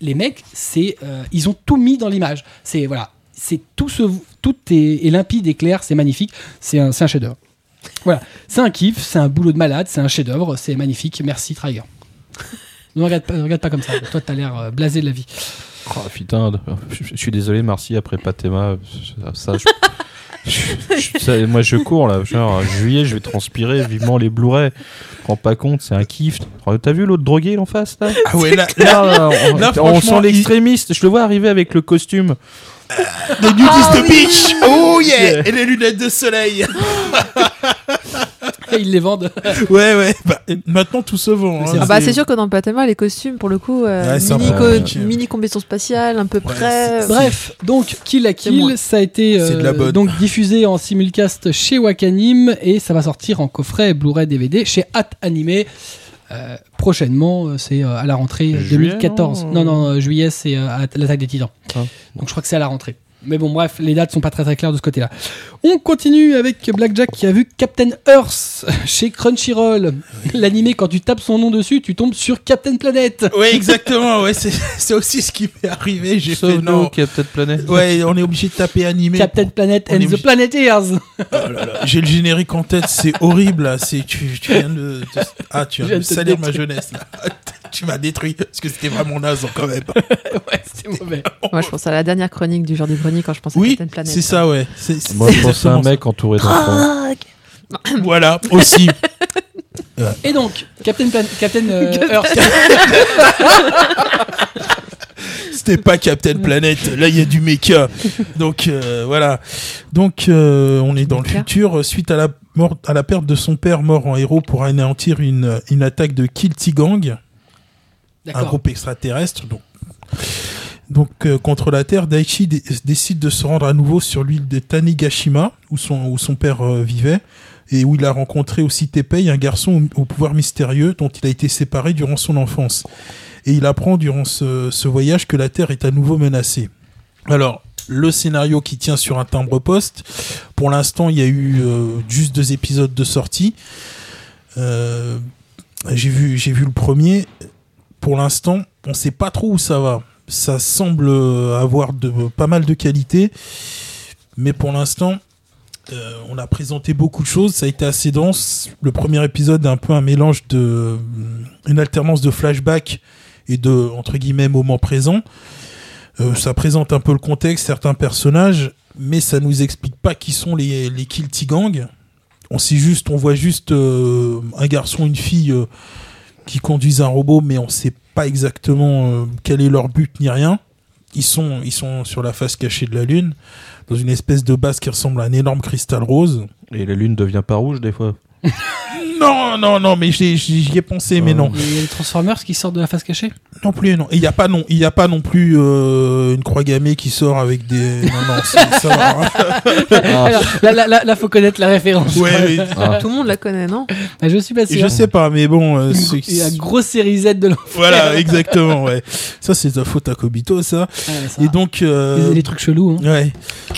les mecs, c'est, euh, ils ont tout mis dans l'image. C'est voilà, c'est tout ce, tout est, limpide et clair, c'est magnifique, c'est un, un chef-d'œuvre. Voilà, c'est un kiff, c'est un boulot de malade, c'est un chef-d'œuvre, c'est magnifique. Merci Trigger. Ne regarde pas, regarde pas comme ça. Toi, t'as l'air euh, blasé de la vie. Oh, putain, je, suis désolé, Marcy, après Patema, ça, je- je- je- ça- moi je cours là, genre en juillet, je vais transpirer vivement les Blu-ray. Prends pas compte, c'est un kiff. T'as vu l'autre drogué en face là? Ah ouais, là, Là, là, on, Là, on franchement, sent l'extrémiste. Je le vois arriver avec le costume. The Nudist Ah oui. Beach Oh yeah Yeah. Et les lunettes de soleil Et ils les vendent. Ouais, ouais. Bah, maintenant, tout se vend. hein. C'est- Ah bah c'est sûr que dans Patema, les costumes, pour le coup, euh, Ouais, mini, co- mini spatiale, un peu Ouais, près. Bref, donc Kill moi. Kill, ça a été euh, la bonne. donc diffusé en simulcast chez Wakanim et ça va sortir en coffret Blu-ray DVD chez At Animé. Euh, prochainement, euh, c'est euh, à la rentrée Juillet, 2014. non Non, non, euh, juillet, c'est euh, à l'attaque des titans. Ah. Donc je crois que c'est à la rentrée. Mais bon, bref, les dates sont pas très très claires de ce côté-là. On continue avec Blackjack qui a vu Captain Earth chez Crunchyroll. L'animé, quand tu tapes son nom dessus, tu tombes sur Captain Planet. Ouais, exactement. Ouais, c'est c'est aussi ce qui m'est arrivé. J'ai fait non. nous, Captain Planet. Ouais, on est obligé de taper animé. Captain Planet and the Planeteers. Oh J'ai le générique en tête, c'est horrible là. C'est tu, tu viens de, de- ah tu viens de salir ma jeunesse là. tu m'as détruit parce que c'était vraiment naze quand même. ouais, c'était mauvais. Moi, je pense à la dernière chronique du jour du grenier quand je pense à Oui, Captain Planet. c'est ça ouais. Moi, je pense à un mec entouré d'enfants. Voilà aussi. Et donc, Captain, Plan- Captain euh, Earth. C'était pas Captain Planet. Là il y a du mecha. Donc euh, voilà. Donc euh, on est dans le futur suite à la mort, à la perte de son père mort en héros pour anéantir une une attaque de Kilti Gang. Un groupe extraterrestre. Donc, donc euh, contre la Terre, Daichi dé- décide de se rendre à nouveau sur l'île de Tanigashima, où son, où son père euh, vivait, et où il a rencontré aussi Teppei, un garçon au, pouvoir mystérieux dont il a été séparé durant son enfance. Et il apprend durant ce, voyage que la Terre est à nouveau menacée. Alors, le scénario qui tient sur un timbre-poste, pour l'instant, il y a eu euh, juste deux épisodes de sortie. J'ai vu, j'ai vu le premier. Pour l'instant, on sait pas trop où ça va. Ça semble avoir pas mal de qualité, mais pour l'instant, euh, on a présenté beaucoup de choses. Ça a été assez dense. Le premier épisode est un peu un mélange de, une alternance de flashback et de entre guillemets moments présents. Euh, ça présente un peu le contexte, certains personnages, mais ça nous explique pas qui sont les, les Kilty Gang. On sait juste, on voit juste euh, un garçon, une fille euh, qui conduisent un robot, mais on sait pas exactement euh, quel est leur but ni rien. Ils sont, ils sont sur la face cachée de la Lune, dans une espèce de base qui ressemble à un énorme cristal rose. Et la lune devient pas rouge des fois. Non, non, non, mais j'y j'y ai pensé, mais Ah. non. Il y a les Transformers qui sortent de la face cachée Non plus, non. Et il n'y a pas non, il y a pas non plus euh, une croix gammée qui sort avec des. Non, non, c'est- ça va. Ah, Alors, là, là, là, là, faut connaître la référence. Ouais, ouais. ah. Tout le monde la connaît, non Ah, Je suis pas sûr. Je sais pas, mais bon. euh, c'est- Il y a grosse série Z de l'enfer. Voilà, exactement, ouais. Ça, c'est ta faute à Kobito, ça. Et donc. euh, Les, les trucs chelous. Hein. Ouais.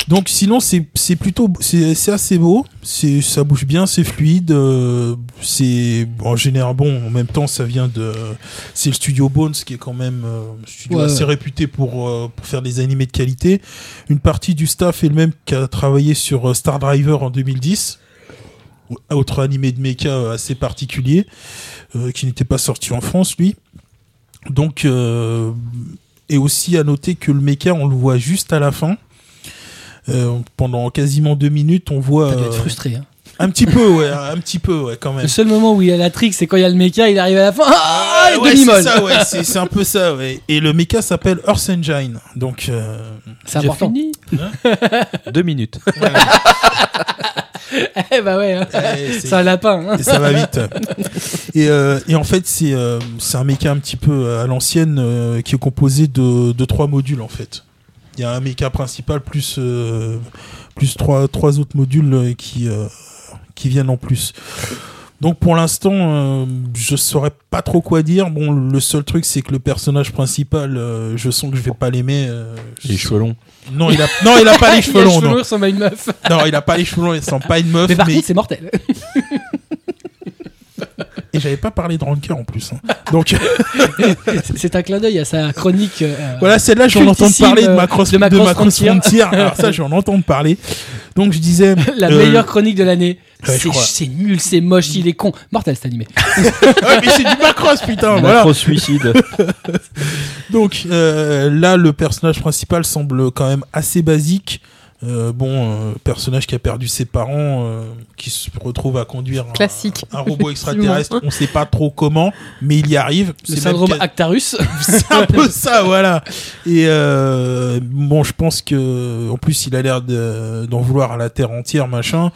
Donc sinon c'est c'est plutôt c'est c'est assez beau, c'est ça bouge bien, c'est fluide, euh, c'est en général bon. En même temps ça vient de c'est le studio Bones qui est quand même euh, un studio Ouais, assez ouais. réputé pour euh, pour faire des animés de qualité. Une partie du staff est le même qui a travaillé sur Star Driver en 2010. Autre animé de mecha assez particulier qui n'était pas sorti en France lui. Donc et aussi à noter que le mecha on le voit juste à la fin. Euh, pendant quasiment deux minutes, on voit T'as dû être frustré. Hein. Un petit peu, ouais, un petit peu, ouais, quand même. Le seul moment où il y a la trick, c'est quand il y a le mecha, il arrive à la fin. Ah, ouais, demi-molle. c'est ça, ouais, c'est c'est un peu ça, ouais. Et le mecha s'appelle Earth Engine, donc. euh, C'est important. fini. Deux minutes. Eh bah ouais, hein. ouais, c'est- c'est un lapin. hein. et ça va vite. Et, euh, et en fait, c'est euh, c'est un mecha un petit peu à l'ancienne euh, qui est composé de, de trois modules en fait. Il y a un mecha principal plus euh, plus trois trois autres modules qui euh, qui viennent en plus. Donc pour l'instant, euh, je saurais pas trop quoi dire. Bon, le seul truc c'est que le personnage principal, euh, je sens que je vais pas l'aimer. euh, Les je- cheveux longs. Non, il a non, il a pas les Il cheveux les longs. cheveux une meuf. non, il a pas les cheveux longs. Il sent pas une meuf. Mais par mais- contre, c'est mortel. Et j'avais pas parlé de Ranker en plus. hein. Donc c'est un clin d'œil à sa chronique. euh, voilà, celle-là, j'en entends parler de euh, Macross, de Macross Frontier. Frontier. Alors ça, j'en entends parler. Donc je disais. La euh, meilleure chronique de l'année. Ouais, c'est nul, c'est moche, il est con. Mortel cet animé. ouais, mais c'est du Macross, putain. voilà. Macro suicide. Donc euh, là, le personnage principal semble quand même assez basique. Euh, bon, euh, personnage qui a perdu ses parents, euh, qui se retrouve à conduire un- Classique. un, robot extraterrestre. On sait pas trop comment, mais il y arrive. Le syndrome Actarus. c'est un peu ça, voilà. Et euh, bon, je pense que en plus, il a l'air de- d'en vouloir à la terre entière, machin.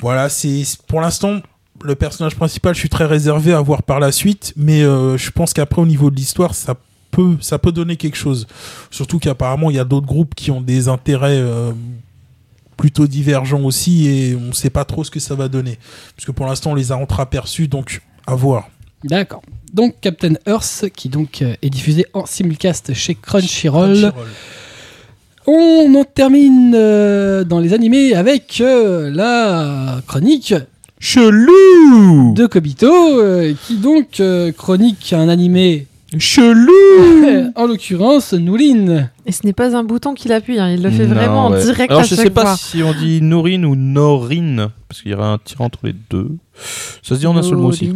Voilà, c'est pour l'instant le personnage principal. Je suis très réservé à voir par la suite, mais euh, je pense qu'après, au niveau de l'histoire, ça peut, ça peut donner quelque chose. Surtout qu'apparemment, il y a d'autres groupes qui ont des intérêts. euh, plutôt divergents aussi et on sait pas trop ce que ça va donner parce que pour l'instant on les a entreaperçus donc à voir D'accord. Donc Captain Earth, qui donc euh, est diffusé en simulcast chez Crunchyroll. Crunchyroll. On en termine euh, dans les animés avec euh, la chronique Chelou de Kobito, euh, qui donc chronique un animé, Chelou en l'occurrence Noulin. Et ce n'est pas un bouton qu'il appuie, hein, il le fait Non, vraiment en direct Alors à je chaque sais pas fois. si on dit Nourine ou Norine, parce qu'il y aura un tirant entre les deux. Ça se dit en un seul mot aussi.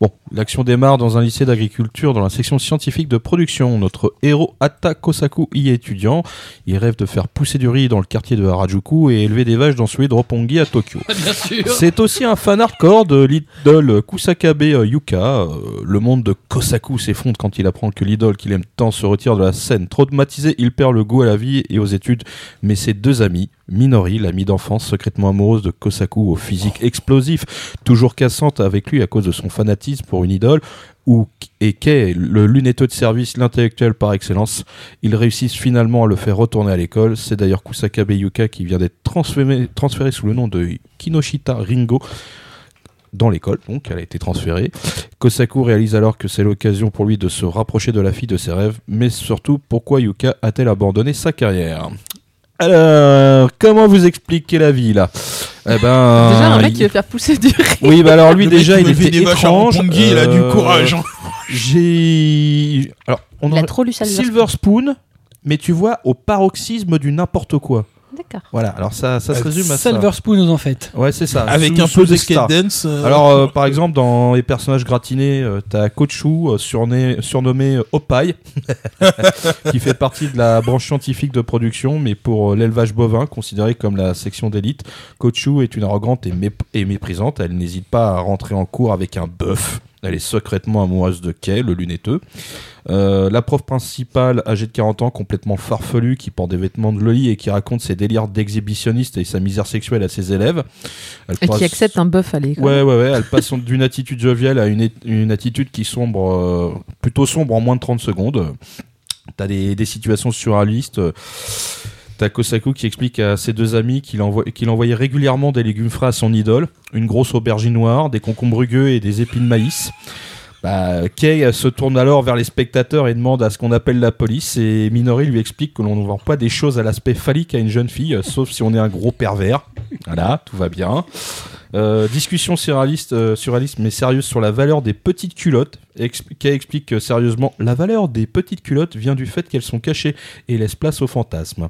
Bon, l'action démarre dans un lycée d'agriculture dans la section scientifique de production. Notre héros Atta Kosaku y est étudiant. Il rêve de faire pousser du riz dans le quartier de Harajuku et élever des vaches dans celui de Roppongi à Tokyo. Bien sûr. C'est aussi un fan hardcore de l'idole Kusakabe Yuka. Euh, le monde de Kosaku s'effondre quand il apprend que l'idole qu'il aime tant se retire de la scène. Traumatisé, il perd le goût à la vie et aux études. Mais ses deux amis, Minori, l'amie d'enfance secrètement amoureuse de Kosaku au physique explosif, toujours cassante avec lui à cause de son fanatisme pour une idole, ou et Kei, le lunetteux de service, l'intellectuel par excellence, ils réussissent finalement à le faire retourner à l'école. C'est d'ailleurs Kusakabe Yuka qui vient d'être transféré sous le nom de Kinoshita Ringo dans l'école, donc elle a été transférée. Kosaku réalise alors que c'est l'occasion pour lui de se rapprocher de la fille de ses rêves, mais surtout pourquoi Yuka a-t-elle abandonné sa carrière? Alors, comment vous expliquer la vie là? Eh ben, Déjà, un mec il- qui veut faire pousser du riz. Oui, bah alors lui Le déjà il était étrange. Ronpongi, il a du euh, courage. hein. J'ai alors on Il a en... trop lu ça. Silver Spoon, mais tu vois au paroxysme du n'importe quoi. D'accord. Voilà, alors ça, ça se Euh, résume à ça. Silver Spoon en fait. Ouais, c'est ça. Avec Sous- un sous peu de skate dance. euh, Alors, euh, par exemple, dans les personnages gratinés, euh, t'as Kochu, euh, surné- surnommé euh, Opaille, qui fait partie de la branche scientifique de production, mais pour euh, l'élevage bovin, considéré comme la section d'élite. Kochu est une arrogante et, mép- et méprisante. Elle n'hésite pas à rentrer en cours avec un bœuf. Elle est secrètement amoureuse de Kay, le lunetteux. Euh, la prof principale, âgée de 40 ans, complètement farfelue, qui porte des vêtements de loli et qui raconte ses délires d'exhibitionniste et sa misère sexuelle à ses élèves. Elle Et passe- qui accepte un bœuf à l'école. Ouais, ouais, ouais. Elle passe d'une attitude joviale à une, une attitude qui sombre, euh, plutôt sombre en moins de 30 secondes. T'as des, des situations surréalistes. T'as Kosaku qui explique à ses deux amis qu'il envoyait régulièrement des légumes frais à son idole, une grosse aubergine noire, des concombres rugueux et des épis de maïs. Bah, Kay se tourne alors vers les spectateurs et demande à ce qu'on appelle la police et Minori lui explique que l'on ne vend pas des choses à l'aspect phallique à une jeune fille, euh, sauf si on est un gros pervers. Voilà, tout va bien. Euh, discussion surréaliste, euh, surréaliste mais sérieuse sur la valeur des petites culottes. Kay explique que, sérieusement, la valeur des petites culottes vient du fait qu'elles sont cachées et laissent place au fantasme.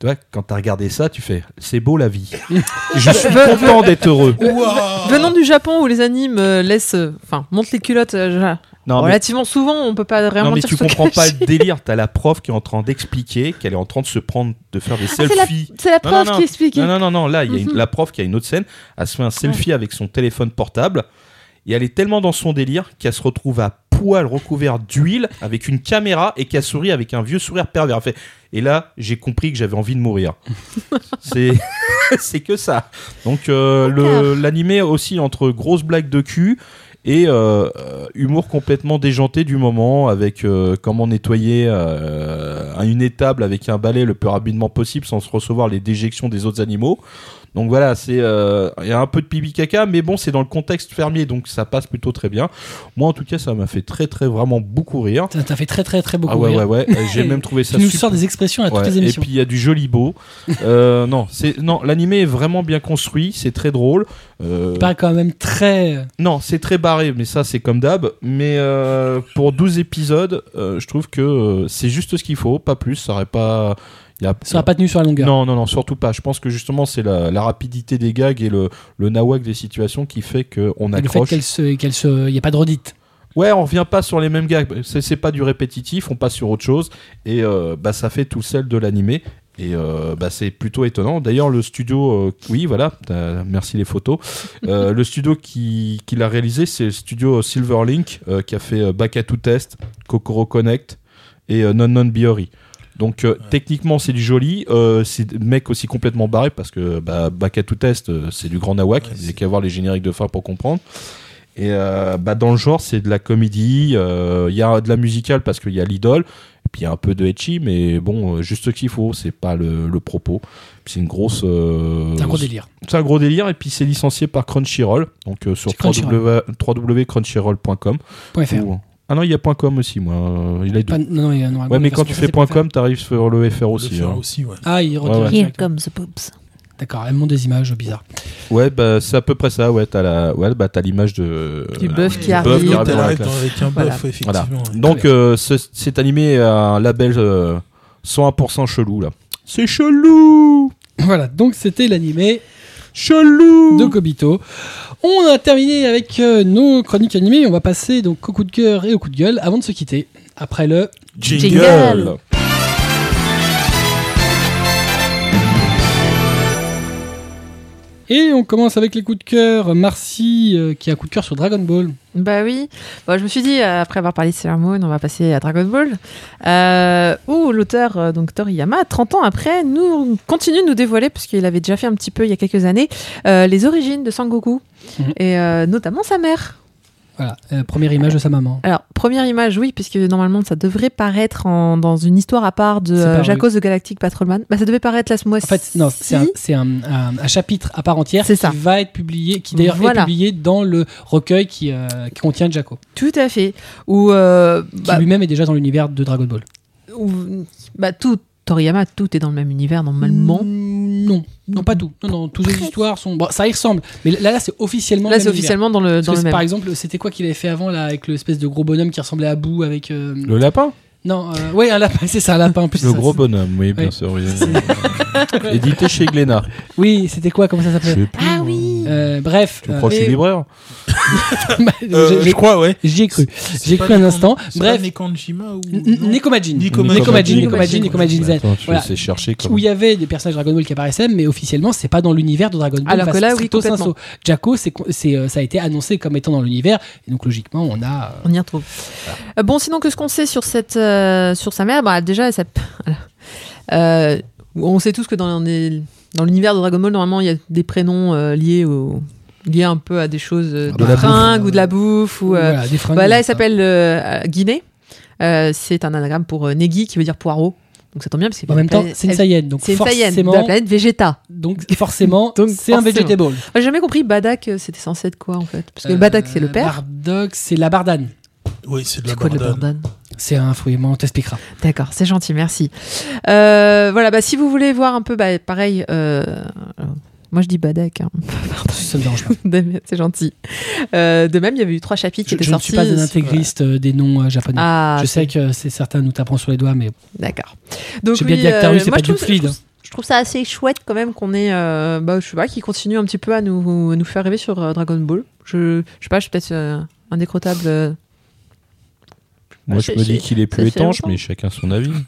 Tu vois, quand t'as regardé ça, tu fais c'est beau la vie. Je suis content d'être heureux. Venant du Japon où les animes euh, laissent, euh, enfin, montent les culottes euh, Non, mais, relativement souvent, on peut pas vraiment non, mais dire tu comprends pas le délire. T'as la prof qui est en train d'expliquer qu'elle est en train de se prendre, de faire des Ah, c'est la- selfies. C'est la prof non. qui explique. Non, non, non, non. Là, il y a une- Mhm. la prof qui a une autre scène. Elle se fait un selfie avec son téléphone portable. Et elle est tellement dans son délire qu'elle se retrouve à poil recouvert d'huile avec une caméra et qu'elle sourit avec un vieux sourire pervers. Fait- Et là, j'ai compris que j'avais envie de mourir. c'est c'est que ça. Donc euh, l'animé aussi entre grosses blagues de cul et euh, euh, humour complètement déjanté du moment avec euh, comment nettoyer euh, une étable avec un balai le plus rapidement possible sans se recevoir les déjections des autres animaux. Donc voilà, c'est euh, il y a un peu de pipi caca, mais bon, c'est dans le contexte fermier, donc ça passe plutôt très bien. Moi, en tout cas, ça m'a fait très très vraiment beaucoup rire. Ça t'a fait très très très beaucoup Ah ouais rire. ouais ouais, j'ai même trouvé ça Tu nous super. sors des expressions à toutes Ouais, les et émissions. puis il y a du joli beau. Euh, non, c'est non, l'animé est vraiment bien construit, c'est très drôle. Euh, paraît quand même très. non, c'est très barré, mais ça c'est comme d'hab. Mais euh, pour 12 épisodes, euh, je trouve que c'est juste ce qu'il faut, pas plus. Ça aurait pas. il Y a, Ça n'a pas tenu sur la longueur. non, non, non, surtout pas. Je pense que justement c'est la, la rapidité des gags et le, le nawak des situations qui fait qu'on Et le fait accroche. qu'elle se, qu'elle se, il y a pas de redite. Ouais, on revient pas sur les mêmes gags. C'est pas du répétitif, on passe sur autre chose. Et euh, bah, ça fait tout sel de l'animé. Et euh, bah, c'est plutôt étonnant. D'ailleurs, le studio, euh, oui, voilà, merci les photos. Euh, le studio qui, qui l'a réalisé, c'est le studio Silverlink, qui a fait euh, Bakatu Test, Kokoro Connect et Non Non Biori. Donc techniquement c'est du joli, c'est des mecs aussi complètement barrés parce que bah, Bakatu Test euh, c'est du grand nawak, Ouais, il n'y a qu'à voir les génériques de fin pour comprendre. Et bah, dans le genre, c'est de la comédie. Il y a de la musicale parce qu'il y a l'idole. Et puis il y a un peu de etchi, mais bon, euh, juste ce qu'il faut. C'est pas le, le propos. C'est une grosse. euh, C'est un gros délire. C'est un gros délire. Et puis c'est licencié par Crunchyroll. Donc euh, sur www.crunchyroll.com. Ah non, il y a .com aussi, moi. Il a Pas- non, non, il y a- normalement, Ouais, mais quand tu fais .com, t'arrives sur le FR Le aussi. hein. aussi, ouais. Ah, il retire Ouais, ouais. Here comes the boobs. D'accord, elle monte des images bizarres. Ouais, bah c'est à peu près ça. Ouais, t'as la, ouais, bah t'as l'image de Du bœuf qui bœuf arrive. qui arrive avec un Voilà. bœuf, effectivement. Donc euh, ce- cet animé a un label euh, 101% chelou là. C'est chelou Voilà, donc c'était l'animé Chelou de Kobito. On a terminé avec euh, nos chroniques animées. On va passer donc au coup de cœur et au coup de gueule avant de se quitter. Après le Jingle. Et on commence avec les coups de cœur. Marcy euh, qui a un coup de cœur sur Dragon Ball. Bah oui. Bon, je me suis dit, euh, après avoir parlé de Sailor Moon, on va passer à Dragon Ball. Euh, où l'auteur, euh, donc Toriyama, 30 ans après, nous continue de nous dévoiler, parce qu'il avait déjà fait un petit peu il y a quelques années, les origines de Sangoku. Mhm. Et notamment sa mère. Voilà, euh, première image de sa maman. Alors, première image, oui, puisque normalement ça devrait paraître en- dans une histoire à part de euh, paru. Jaco the Galactic Patrolman. Bah, ça devait paraître la ce En mois-ci. fait, non, c'est un, c'est un, un- un chapitre à part entière qui ça. va être publié, qui d'ailleurs Voilà. est publié dans le recueil qui, euh, qui contient Jaco, Tout à fait. Ou, euh, qui bah, lui-même est déjà dans l'univers de Dragon Ball. bah, tout, Toriyama, tout est dans le même univers normalement. Mm, Non, non, pas tout. Non, non, toutes les histoires sont. Bon, ça y ressemble. Mais là, là c'est officiellement. Là, le c'est officiellement dans le, dans le même. Par exemple, c'était quoi qu'il avait fait avant là avec l'espèce de gros bonhomme qui ressemblait à Boo avec. euh, Le lapin? Non, euh, ouais, un lapin, c'est ça, un lapin en plus. Le ça, gros bonhomme, oui, bien Ouais. sûr. oui. Édité chez Glénat. Oui, c'était quoi Comment ça Je s'appelait sais plus. Ah oui Euh, Bref. Tu crois que je suis libraire Euh, j'ai- je crois, ouais. J'y ai cru. J'y ai cru un instant. Bref. Nekonjima ou. Nekomajin. Nekomajin. Nekomajin, Nekomajin, Zen. Voilà. sais chercher. Où il y avait des personnages Dragon Ball qui apparaissaient, mais officiellement, c'est pas dans l'univers de Dragon Ball. Alors que là, oui, stricto complètement. sensu. Jacko, c'est, c'est, euh, ça a été annoncé comme étant dans l'univers, et donc logiquement, on a. euh, On y retrouve. Euh, bon, sinon, que ce qu'on sait sur, cette, euh, sur sa mère, bah, déjà, ça. Euh, on sait tous que dans, les- dans l'univers de Dragon Ball, normalement, il y a des prénoms euh, liés, au, liés un peu à des choses euh, De de la bouffe. fringues ou de la bouffe. Ou, voilà, des fringues, bah, là, elle s'appelle Guinée. C'est un anagramme pour Negi, qui veut dire poireau. Donc ça tombe bien, parce que En même temps, c'est une Saiyan, donc C'est forcément, de la planète Vegeta. donc forcément, c'est un vegetable. J'ai jamais compris Badak, c'était censé être quoi en fait Parce que Euh, Badak, c'est le père. Bardock, c'est la bardane. Oui, c'est de la C'est quoi bardane C'est un fruit, on t'expliquera. D'accord, c'est gentil, merci. Euh, voilà, bah, si vous voulez voir un peu, bah, pareil, euh, alors, moi je dis Badak, hein. Ça me dérange pas. c'est gentil. Euh, de même, il y avait eu trois chapitres qui Je, étaient je ne sortis. suis pas un intégriste euh, des noms euh, japonais. Ah, je sais que c'est certains nous taperont sur les doigts, mais D'accord. Donc j'ai bien oui, dit Actaru, euh, c'est pas je du trouve- fluide. je trouve- ça assez chouette quand même qu'on ait, euh, bah, je sais pas, qui continue un petit peu à nous, à nous faire rêver sur euh, Dragon Ball. Je, je sais pas, je suis peut-être euh, indécrottable. Moi, c'est- je me dis qu'il est plus étanche, mais chacun son avis.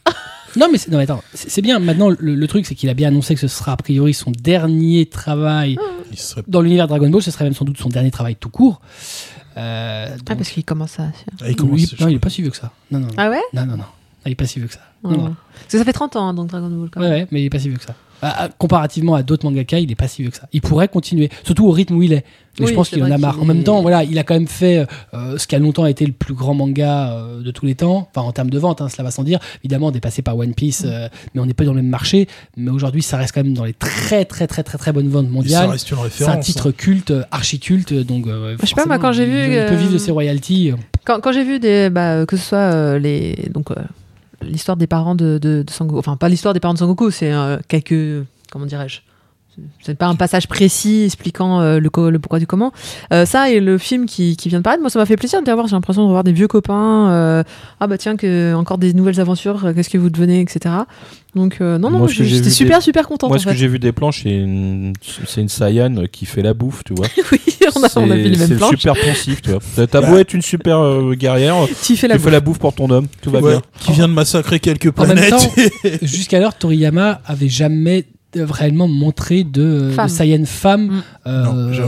Non, mais, c'est- non, mais attends, c'est bien. Maintenant, le, le truc, c'est qu'il a bien annoncé que ce sera a priori son dernier travail Il serait... dans l'univers Dragon Ball. Ce serait même sans doute son dernier travail tout court. Euh, Ah, parce qu'il commence à. Ah, il commence, Oui, non, il est pas si vieux que ça. Non, non, non. Ah ouais non, non, non. Ah, Il est pas si vieux que ça. Non, Ouais. non. Parce que ça fait 30 ans, hein, donc Dragon Ball quand Ouais, même. ouais, mais il est pas si vieux que ça. Ah, ah, comparativement à d'autres mangaka, il est pas si vieux que ça. Il pourrait continuer, surtout au rythme où il est. Mais Oui, je pense c'est qu'il en a marre. En même temps, voilà, il a quand même fait euh, ce qui a longtemps été le plus grand manga euh, de tous les temps. Enfin, en termes de vente, hein, cela va sans dire. Évidemment, dépassé par One Piece, euh, mais on n'est pas dans le même marché. Mais aujourd'hui, ça reste quand même dans les très, très, très, très, très bonnes ventes Et ça mondiales. reste une C'est référence. un titre culte, archi culte, donc. euh, Je sais pas, moi, quand j'ai vu, il, il peut vivre de ses royalties. Quand, quand j'ai vu des, bah, que ce soit euh, les, donc euh, l'histoire des parents de, de, de Sangoku, enfin pas l'histoire des parents de Sangoku, c'est euh, quelques, comment dirais-je, c'est pas un passage précis expliquant euh, le, co- le pourquoi du comment. Euh, ça et le film qui, qui vient de paraître, moi ça m'a fait plaisir de les revoir. J'ai l'impression de revoir des vieux copains. euh, ah bah tiens que encore des nouvelles aventures. Qu'est-ce que vous devenez, etc. Donc euh, non non, j'étais super des- super contente Moi, en ce que j'ai vu des planches, c'est une, c'est une Saiyan qui fait la bouffe, tu vois. oui, on a, on a vu les mêmes C'est planches. super poncif, tu vois. T'as- T'as beau être une super euh, guerrière, Tu fais la tu fais la bouffe pour ton homme, tout va Ouais, bien. qui vient de massacrer quelques En même planètes. temps, Jusqu'alors, Toriyama avait jamais réellement montré de, de Femme. Saiyan femme. Mm. Euh, Non, je-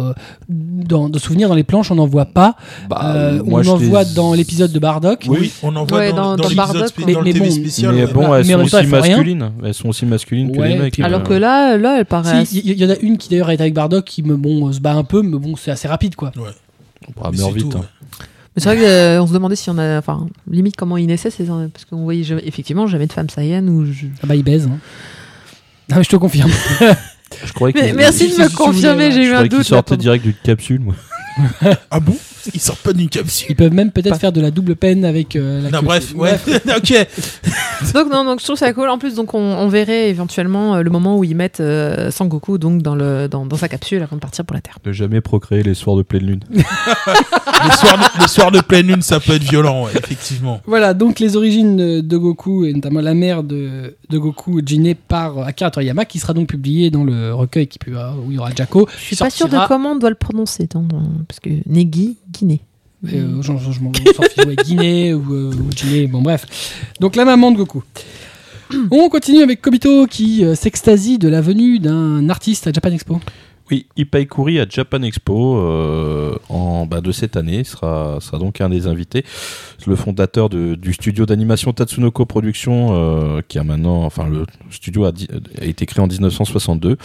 dans, de souvenirs dans les planches, on n'en voit pas. Bah, Euh, moi, on en voit dans l'épisode de Bardock. Oui, on en voit Ouais, dans, dans- dans, Bardock, mais- dans le mais TV bon, spécial. Mais ouais. bon, Mais elles sont aussi elles font rien. masculines. Elles sont aussi masculines que Ouais, les mecs. puis- Alors euh. que là, là, elle paraît. Si, Il y, y en a une qui d'ailleurs est avec Bardock qui me bon euh, se bat un peu, mais bon c'est assez rapide quoi. Ah, Mais meurt c'est vite. hein. ouais. Mais c'est vrai qu'on se demandait si on a. Enfin, limite comment il naissait, ces- parce qu'on voyait effectivement jamais de femme Saiyan ou. je- Ah bah il baise. Hein. Ah, mais je te confirme. Je croyais Mais qu'il merci de me confirmer, j'ai eu un doute. sortait direct d'une capsule, moi. Ah bon? Il sort pas d'une capsule. Ils peuvent même peut-être Pas- faire de la double peine avec euh, la Non, bref, ouais. ok. donc non, donc je trouve ça cool. En plus, donc on, on verrait éventuellement euh, le moment où ils mettent euh, Sangoku donc dans le dans, dans sa capsule avant de partir pour la Terre. Ne jamais procréer les soirs de pleine lune. Les soirs, de, les soirs de pleine lune, ça peut être violent, ouais, effectivement. Voilà, donc les origines de, de Goku, et notamment la mère de, de Goku, djinné par Akira Toriyama, qui sera donc publié dans le recueil qui où il y aura Jaco. Je suis pas sûre de comment on doit le prononcer, dans- dans- parce que Negi, Guinée. Euh, genre, genre, je m'en ouais, Guinée ou, euh, ou Djinné, bon bref. Donc la maman de Goku. On continue avec Kobito qui euh, s'extasie de la venue d'un artiste à Japan Expo. Oui, Ippei Kuri à Japan Expo euh, en, bah, de cette année sera, sera donc un des invités. Le fondateur de- du studio d'animation Tatsunoko Productions, euh, qui a maintenant, enfin le studio a, di- a été créé en 1962.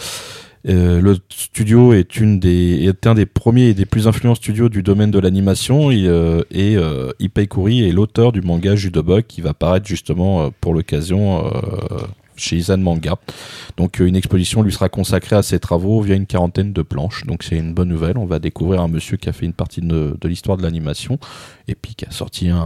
Euh, le studio est, une des, est un des premiers et des plus influents studios du domaine de l'animation et, euh, et euh, Kuri est l'auteur du manga Judobug qui va paraître justement euh, pour l'occasion chez Izan Manga. Donc une exposition lui sera consacrée à ses travaux via une quarantaine de planches. Donc c'est une bonne nouvelle. On va découvrir un monsieur qui a fait une partie de, l'histoire de l'animation et puis qui a sorti un,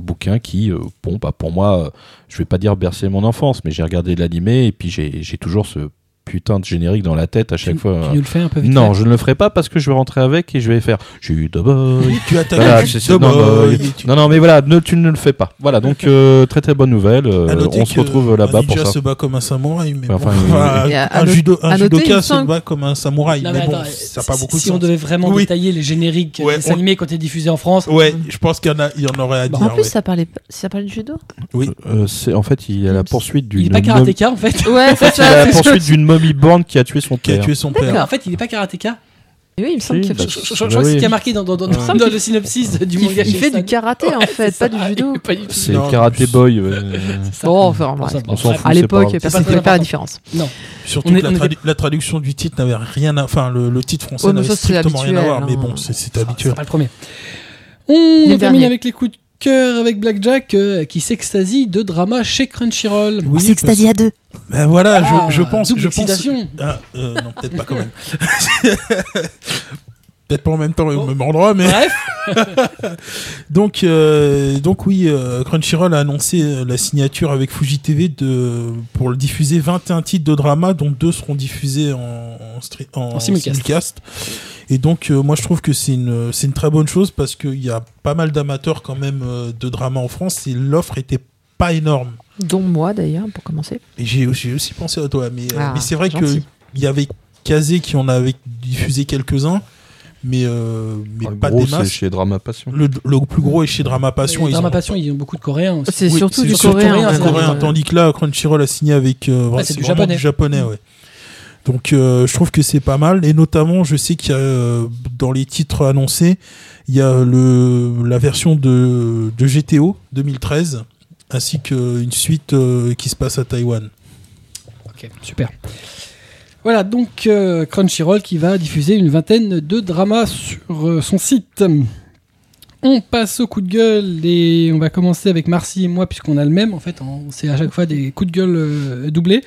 bouquin qui, euh, bon, bah pour moi, euh, je vais pas dire bercer mon enfance, mais j'ai regardé l'animé et puis j'ai toujours ce putain de générique dans la tête à chaque tu, fois. tu nous le fais un peu vite Non, fait je ne le ferai pas parce que je vais rentrer avec et je vais faire Judo Boy. Tu as ta Voilà, non, boy, tu- Non, non, mais voilà, ne, tu ne le fais pas. Voilà, donc euh, très très bonne nouvelle. euh, on se retrouve là-bas un pour ça. se bat comme un samouraï, mais Enfin, bon, enfin, un, no- judo, un judoka se bat comme un samouraï, Non, mais, mais bon, ça pas si- beaucoup de si on sens. devait vraiment Oui. détailler les génériques Ouais, des dessins on- animés quand ils diffusés en France, Ouais, je pense qu'il y en a, il y en aurait à Bon, dire. En plus, ça parlait, ça parlait de judo. Oui. Euh, c'est en fait il y a la poursuite d'une il est pas karatéka en fait. Ouais, c'est il y a la ça. poursuite d'une born qui a tué son Qui a père. tué son père. En fait, il est pas karatéka. Oui, il me semble Si, qu'il bah, Je, je- je- je crois que c'est ce oui. qui a marqué dans, dans, dans, Ouais. dans le synopsis du il, manga. il fait du karaté en Ouais, fait, c'est pas ça. du judo. Pas du tout. C'est Non, Boy. ouais. C'est ça. Bon, enfin, bref. ça, On s'en bref. fout. À c'est l'époque, grave. personne C'est ne fait pas la important. différence. Non. Surtout On est- que la, on est- tradu- la traduction du titre n'avait rien à, enfin le, le titre français Ouais, mais n'avait ça, c'est strictement rien à voir, habituel, mais hein. bon, c'est c'est C'est habituel. pas le premier. On termine dernier. avec les coups de cœur avec Blackjack euh, qui s'extasie de drama chez Crunchyroll. Oui, S'extasie à deux. Ben voilà, Ah, je, je pense, double je pense. excitation. Ah, euh, non, peut-être pas quand même. peut-être pas en même temps au Bon. même endroit, mais Bref, donc euh, donc oui, euh, Crunchyroll a annoncé euh, la signature avec Fuji TV de pour le diffuser 21 titres de drama, dont deux seront diffusés en en, stre- en En simulcast. simulcast. Et donc euh, moi je trouve que c'est une c'est une très bonne chose parce qu'il y a pas mal d'amateurs quand même euh, de drama en France et l'offre était pas énorme. Dont moi d'ailleurs, pour commencer. Et j'ai j'ai aussi pensé à toi, mais, euh, Ah, mais c'est vrai que gentil. il y avait Kazé qui en avait diffusé quelques-uns, mais, euh, mais Le pas gros, des masses. chez Drama Passion. Le, le plus gros est chez Drama Passion. ils Drama ont Passion, pas- ils ont beaucoup de coréens aussi. C'est Oui, surtout c'est du surtout coréen. Ouais. tandis que là, Crunchyroll a signé avec euh, Ouais, c'est c'est du vraiment japonais. du japonais, ouais. Donc euh, je trouve que c'est pas mal et notamment je sais qu'il y a euh, dans les titres annoncés il y a le la version de, de GTO 2013 ainsi qu'une suite euh, qui se passe à Taïwan. Ok, super. Voilà, donc euh, Crunchyroll qui va diffuser une vingtaine de dramas sur euh, son site. On passe au coup de gueule et on va commencer avec Marcy et moi puisqu'on a le même en fait, c'est à chaque fois des coups de gueule euh, doublés.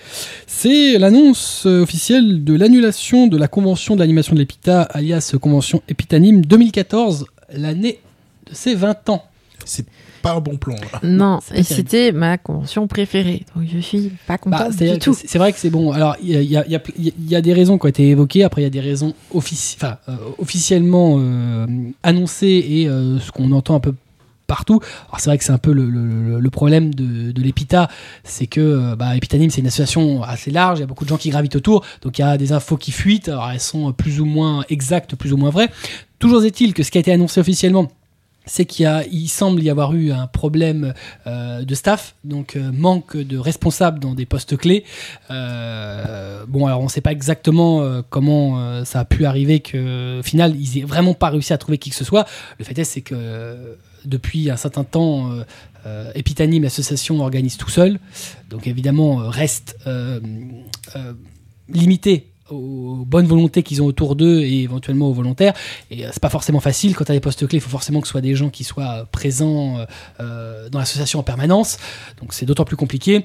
C'est l'annonce officielle de l'annulation de la convention de l'animation de l'EPITA alias convention Epitanime 2014, l'année de ses 20 ans. C'est pas un bon plan là. Non, et c'était ma convention préférée. Donc je suis pas Bah, contente du tout. c'est- vrai que c'est bon. Alors, il y a, y y y des raisons qui ont été évoquées. Après, il y a des raisons offici- euh, officiellement euh, annoncées et euh, ce qu'on entend un peu partout. Alors, c'est vrai que c'est un peu le, le- le problème de, de l'EPITA, c'est que bah, Epitanime, c'est une association assez large. Il y a beaucoup de gens qui gravitent autour. Donc, il y a des infos qui fuitent. Alors, elles sont plus ou moins exactes, plus ou moins vraies. Toujours est-il que ce qui a été annoncé officiellement, c'est qu'il semble y avoir eu un problème euh, de staff, donc euh, manque de responsables dans des postes clés. Euh, bon, alors on ne sait pas exactement comment ça a pu arriver que, au final, ils aient vraiment pas réussi à trouver qui que ce soit. Le fait est, c'est que depuis un certain temps, Epitanime, l'association, organise tout seul. Donc évidemment, reste limité aux bonnes volontés qu'ils ont autour d'eux et éventuellement aux volontaires. Et euh, c'est pas forcément facile. Quand tu as des postes clés, il faut forcément que ce soit des gens qui soient euh, présents euh, dans l'association en permanence. Donc c'est d'autant plus compliqué.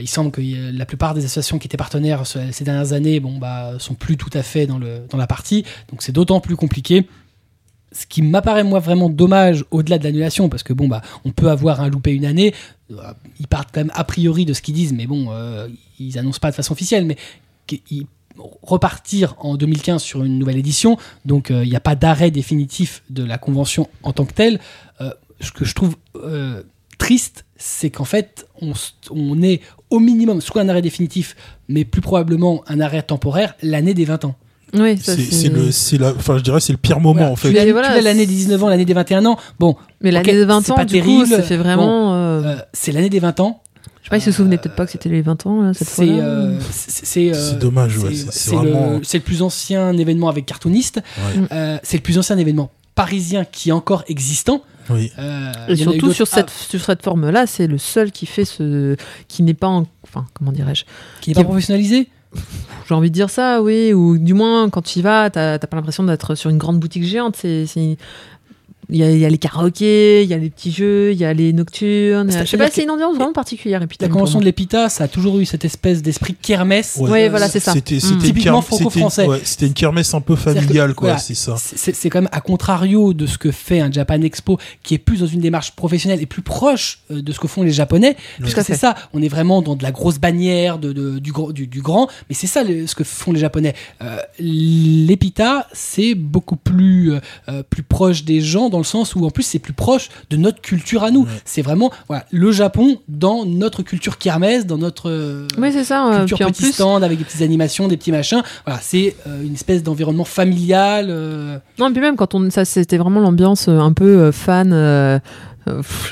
Il semble que la plupart des associations qui étaient partenaires ce- ces dernières années, bon bah, sont plus tout à fait dans le dans la partie. Donc c'est d'autant plus compliqué. Ce qui m'apparaît moi vraiment dommage au-delà de l'annulation, parce que bon bah on peut avoir un loupé une année. Ils partent quand même a priori de ce qu'ils disent, mais bon ils annoncent pas de façon officielle, mais qu'ils repartir en 2015 sur une nouvelle édition, donc euh, il n'y a pas d'arrêt définitif de la convention en tant que telle. Euh, ce que je trouve euh, triste, c'est qu'en fait, on, on est au minimum soit un arrêt définitif, mais plus probablement un arrêt temporaire l'année des 20 ans. Oui, ça, C'est c'est le c'est la enfin je dirais c'est le pire moment Voilà, en tu fait. voilà, l'année des 19 ans, l'année des 21 ans. Bon, Mais l'année Ok, de 20 c'est ans, pas du coup, terrible. ça fait vraiment. euh, euh, c'est l'année des 20 ans. Je sais pas, ils se souvenaient peut-être pas que c'était les 20 ans, là, cette euh, c'est euh, dommage, ouais, c'est- vraiment- le, plus ancien événement avec cartooniste. Ouais. Euh, c'est le plus ancien événement parisien qui est encore existant. Oui. Euh, Et surtout d'autres- sur cette, ah, sur cette forme-là, c'est le seul qui fait ce. qui n'est pas en. Enfin, comment dirais-je qui n'est pas professionnalisé? J'ai envie de dire ça, oui, ou du moins, quand tu y vas, t'as t'as pas l'impression d'être sur une grande boutique géante. C'est. Il y, a, il y a les karaokés, il y a les petits jeux, il y a les nocturnes. Je sais pas, c'est une ambiance vraiment particulière. La convention de l'EPITA, ça a toujours eu cette espèce d'esprit kermesse. Ouais. Ouais, voilà, c'est ça. C'était Mm. Typiquement c'était- franco-français. ouais, C'était une kermesse un peu familiale, quoi. voilà, C'est ça. C'est quand même à contrario de ce que fait un Japan Expo, qui est plus dans une démarche professionnelle et plus proche euh, de ce que font les Japonais. Puisque c'est ça, on est vraiment dans de la grosse bannière de, de- du, du, du grand, mais c'est ça le- ce que font les Japonais. Euh, L'EPITA, c'est beaucoup plus, euh, euh, plus proche des gens dans le sens où en plus c'est plus proche de notre culture à nous. Ouais. C'est vraiment voilà, le Japon dans notre culture kermesse, dans notre euh, Oui, c'est ça. euh, culture Puis en petit plus, stand avec des petites animations, des petits machins. Voilà, c'est euh, une espèce d'environnement familial. euh, Non, et puis même quand on. Ça, c'était vraiment l'ambiance euh, un peu euh, fan.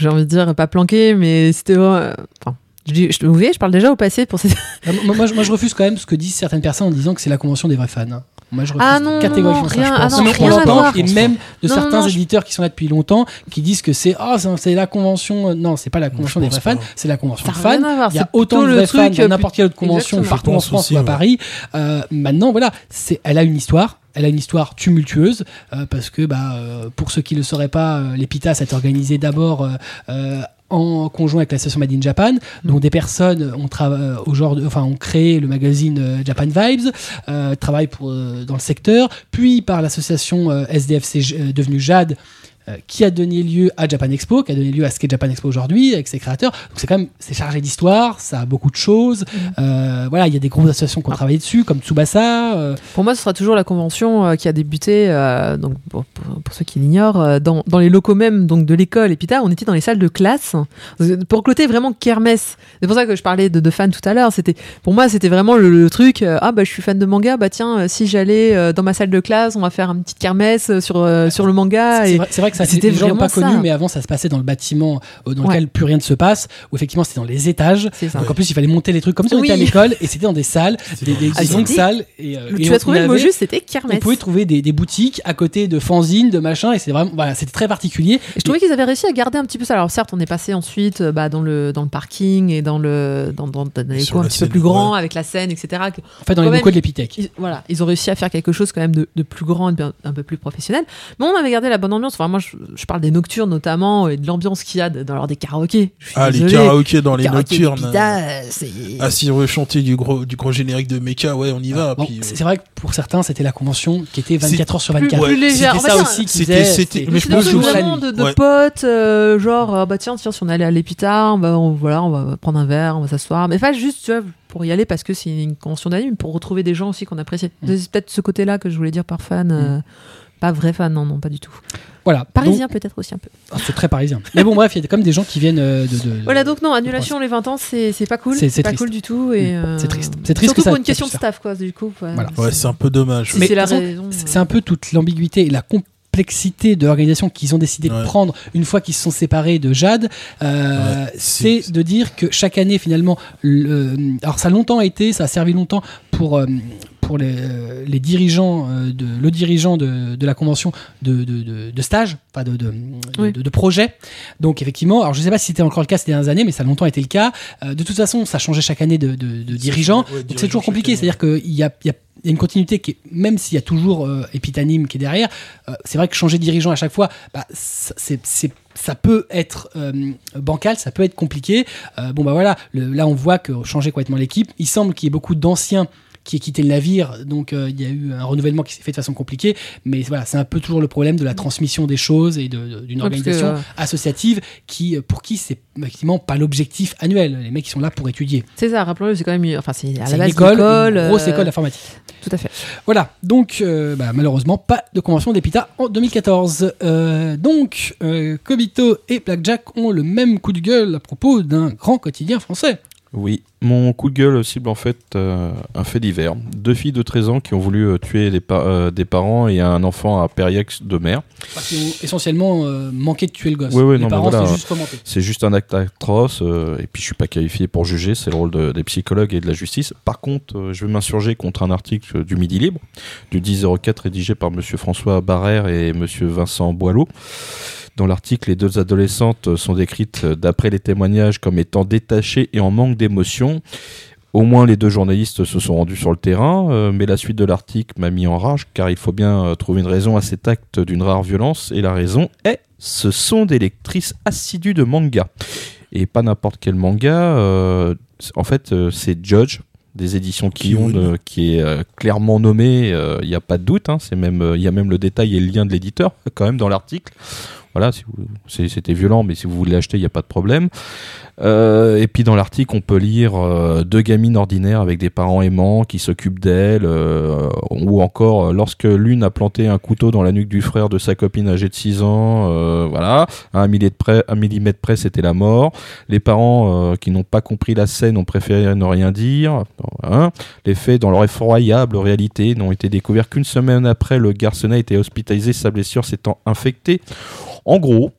J'ai envie de dire, pas planqué, mais c'était. Enfin. Je, dis- je, vous voyez, je parle déjà au passé pour ces. Ah, moi, moi, je- moi, je refuse quand même ce que disent certaines personnes en disant que c'est la convention des vrais fans. Moi, je refuse Ah non, non, catégoriquement non, ça, rien- je ah pense. non, Mais on rien l'entend, et même de Non, certains non, je- éditeurs qui sont là depuis longtemps qui disent que c'est ah c'est- c'est la convention. Non, c'est pas la convention des vrais fans, c'est la convention Ça de fans. rien à voir. Il y a autant de le vrais fans euh, n'importe quelle autre convention partout en France ou à. Paris. Euh, maintenant, voilà, c'est, elle a une histoire. Elle a une histoire tumultueuse euh, parce que, bah, euh, pour ceux qui ne le sauraient pas, euh, l'EPITA s'est organisé d'abord euh, euh, en conjoint avec l'association Made in Japan, dont des personnes ont, au genre de- enfin, ont créé le magazine euh, Japan Vibes, euh, travaillent pour, euh, dans le secteur, puis par l'association euh, SDFC euh, devenue JAD, euh, qui a donné lieu à Japan Expo, qui a donné lieu à ce qu'est Japan Expo aujourd'hui, avec ses créateurs. Donc c'est quand même c'est chargé d'histoire, ça a beaucoup de choses. Euh, voilà, il y a des grosses associations qui ont travaillé dessus, comme Tsubasa. euh, Pour moi, ce sera toujours la convention euh, qui a débuté, euh, donc pour, pour- pour ceux qui l'ignorent, euh, dans, dans les locaux même donc de l'école. Et puis tard, on était dans les salles de classe pour côté vraiment kermesse. C'est pour ça que je parlais de, de fans tout à l'heure. C'était pour moi, c'était vraiment le, le truc. euh, ah bah je suis fan de manga. Bah tiens, euh, si j'allais euh, dans ma salle de classe, on va faire une petite kermesse euh, sur euh, sur le manga. C'est Et vrai, vrai que ça, c'était l'ont pas vraiment connu, ça. mais avant ça se passait dans le bâtiment euh, dans Ouais. lequel plus rien ne se passe, où effectivement c'était dans les étages. ça. Donc en plus il fallait monter les trucs comme si on Oui. était à l'école, et c'était dans des salles, des, des, Ah, des longues c'était- salles. Et, euh, et tu on- as trouvé on le mot juste, c'était On kermesse. pouvait trouver des, des boutiques à côté de fanzines, de machin, et c'est vraiment, voilà, c'était très particulier. Et je trouvais qu'ils avaient réussi à garder un petit peu ça. Alors certes, on est passé ensuite euh, bah, dans le dans le parking et dans le dans, dans, dans les coins un petit peu plus grands ouais. avec la scène, etc. En fait, dans les locaux de ils, voilà, ils ont réussi à faire quelque chose quand même de, de plus grand et un peu plus professionnel. Mais on avait gardé la bonne ambiance. Enfin, moi, je, je parle des nocturnes notamment et de l'ambiance qu'il y a dans leurs des karaokés. Ah, les karaokés dans les Karaokés nocturnes. Ah, si on veut chanter du gros, du gros générique de Mecha, ouais, on y va. Bon, c'est euh, c'est vrai que pour certains, c'était la convention qui était 24 heures sur plus- 24. ouais, plus légère. C'était ça aussi qui c'était- faisait. c'était- c'était mais je C'est pense des que trucs je- vraiment de, de Ouais. potes, euh, genre, euh, bah tiens, tiens, si on allait à l'Épita, on va, on, voilà, on va prendre un verre, on va s'asseoir. Mais pas juste, tu vois, pour y aller parce que c'est une convention d'anime, pour retrouver des gens aussi qu'on apprécie. Mm. C'est peut-être ce côté-là que je voulais dire par fan. euh, pas vrai fan, non, non, pas du tout. Voilà. Parisien peut-être aussi un peu. Ah, c'est très parisien. Mais bon, bref, il y a comme des gens qui viennent euh, de. de- Voilà, donc non, annulation les 20 ans, c'est pas cool. C'est- pas triste. cool du tout. et Mm. euh, C'est triste. C'est triste Surtout que ça- pour une question de staff, quoi, du coup. quoi. Voilà. Ouais, c'est un peu dommage. Si Mais c'est euh, un peu toute l'ambiguïté et la complexité de l'organisation qu'ils ont décidé de Ouais. prendre une fois qu'ils se sont séparés de Jade. Euh, Ouais, c'est c'est- de dire que chaque année, finalement, le- alors ça a longtemps été, ça a servi longtemps pour. euh, pour les, euh, les dirigeants, euh, de, le dirigeant de, de la convention de, de, de, de stage, enfin de, de, de, Oui. de- de projet. Donc effectivement, alors je ne sais pas si c'était encore le cas ces dernières années, mais ça a longtemps été le cas. Euh, de toute façon, ça changeait chaque année de, de, de dirigeant. Ouais, Donc c'est toujours compliqué, c'est-à-dire qu'il y a, il y a- il y a une continuité qui est, même s'il y a toujours euh, Epitanime qui est derrière, euh, c'est vrai que changer de dirigeant à chaque fois, bah, ça- c'est, c'est- ça peut être euh, bancal, ça peut être compliqué. Euh, bon bah voilà, le- là on voit que changer complètement l'équipe. Il semble qu'il y ait beaucoup d'anciens qui aient quitté le navire, donc euh, il y a eu un renouvellement qui s'est fait de façon compliquée. Mais voilà, c'est un peu toujours le problème de la transmission des choses et d'une que, organisation euh, associative qui, euh, pour qui c'est effectivement pas l'objectif annuel. Les mecs qui sont là pour étudier. C'est ça, rappelons-le, c'est quand même. Enfin, c'est à la une base école, l'école, une grosse euh, école d'informatique. Tout à fait. Voilà, donc euh, bah, malheureusement pas de convention d'EPITA en 2014. Euh, donc euh, Kobito et Blackjack ont le même coup de gueule à propos d'un grand quotidien français. Oui, mon coup de gueule cible en fait euh, un fait divers. Deux filles de 13 ans qui ont voulu euh, tuer pa- euh, des parents et un enfant à Périax de mer. Enfin, qui ont essentiellement manqué de tuer le gosse. Ouais, Les non, mais parents voilà. c'est juste commenté. C'est juste un acte atroce et puis je suis pas qualifié pour juger, c'est le rôle de- des psychologues et de la justice. Par contre, je vais m'insurger contre un article du Midi Libre du 1004 rédigé par monsieur François Barrère et monsieur Vincent Boileau. Dans l'article, les deux adolescentes sont décrites d'après les témoignages comme étant détachées et en manque d'émotion. Au moins les deux journalistes se sont rendus sur le terrain, euh, mais la suite de l'article m'a mis en rage car il faut bien euh, trouver une raison à cet acte d'une rare violence et la raison est ce sont des lectrices assidues de manga et pas n'importe quel manga. euh, en fait, c'est Judge des éditions qui est clairement nommé. Il n'y a pas de doute. hein, il y a même le détail et le lien de l'éditeur quand même dans l'article. Voilà, c'était violent, mais si vous voulez l'acheter, il n'y a pas de problème. Euh, et puis dans l'article, on peut lire euh, deux gamines ordinaires avec des parents aimants qui s'occupent d'elles, euh, ou encore euh, lorsque l'une a planté un couteau dans la nuque du frère de sa copine âgée de 6 ans, euh, voilà, à un millimètre près, un millimètre près, c'était la mort. Les parents euh, qui n'ont pas compris la scène ont préféré ne rien dire. Hein. Les faits, dans leur effroyable réalité, n'ont été découverts qu'une semaine après le garçonnet a été hospitalisé, sa blessure s'étant infectée. En gros,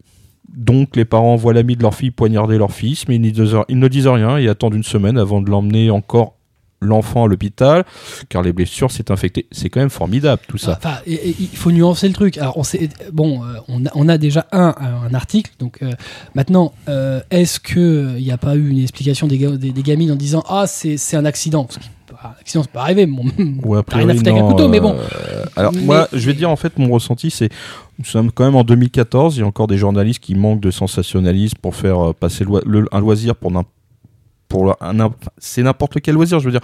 donc les parents voient l'ami de leur fille poignarder leur fils, mais ils ne disent, rien et attendent une semaine avant de l'emmener encore l'enfant à l'hôpital, car les blessures s'est infectées. C'est quand même formidable tout ça. Enfin, il faut nuancer le truc. Alors, on sait, bon, euh, on, a, déjà un, article. Donc, euh, maintenant, euh, est-ce que il n'y a pas eu une explication des, ga- des, des gamines en disant ah c'est un accident? Accident, c'est pas arrivé. Bon, a rien à foutre avec un couteau, mais bon. euh, alors Mais- moi, je vais dire en fait mon ressenti, c'est nous sommes quand même en 2014. Il y a encore des journalistes qui manquent de sensationnalisme pour faire euh, passer le- un loisir pour n'im- pour le- un, un- c'est n'importe quel loisir. Je veux dire,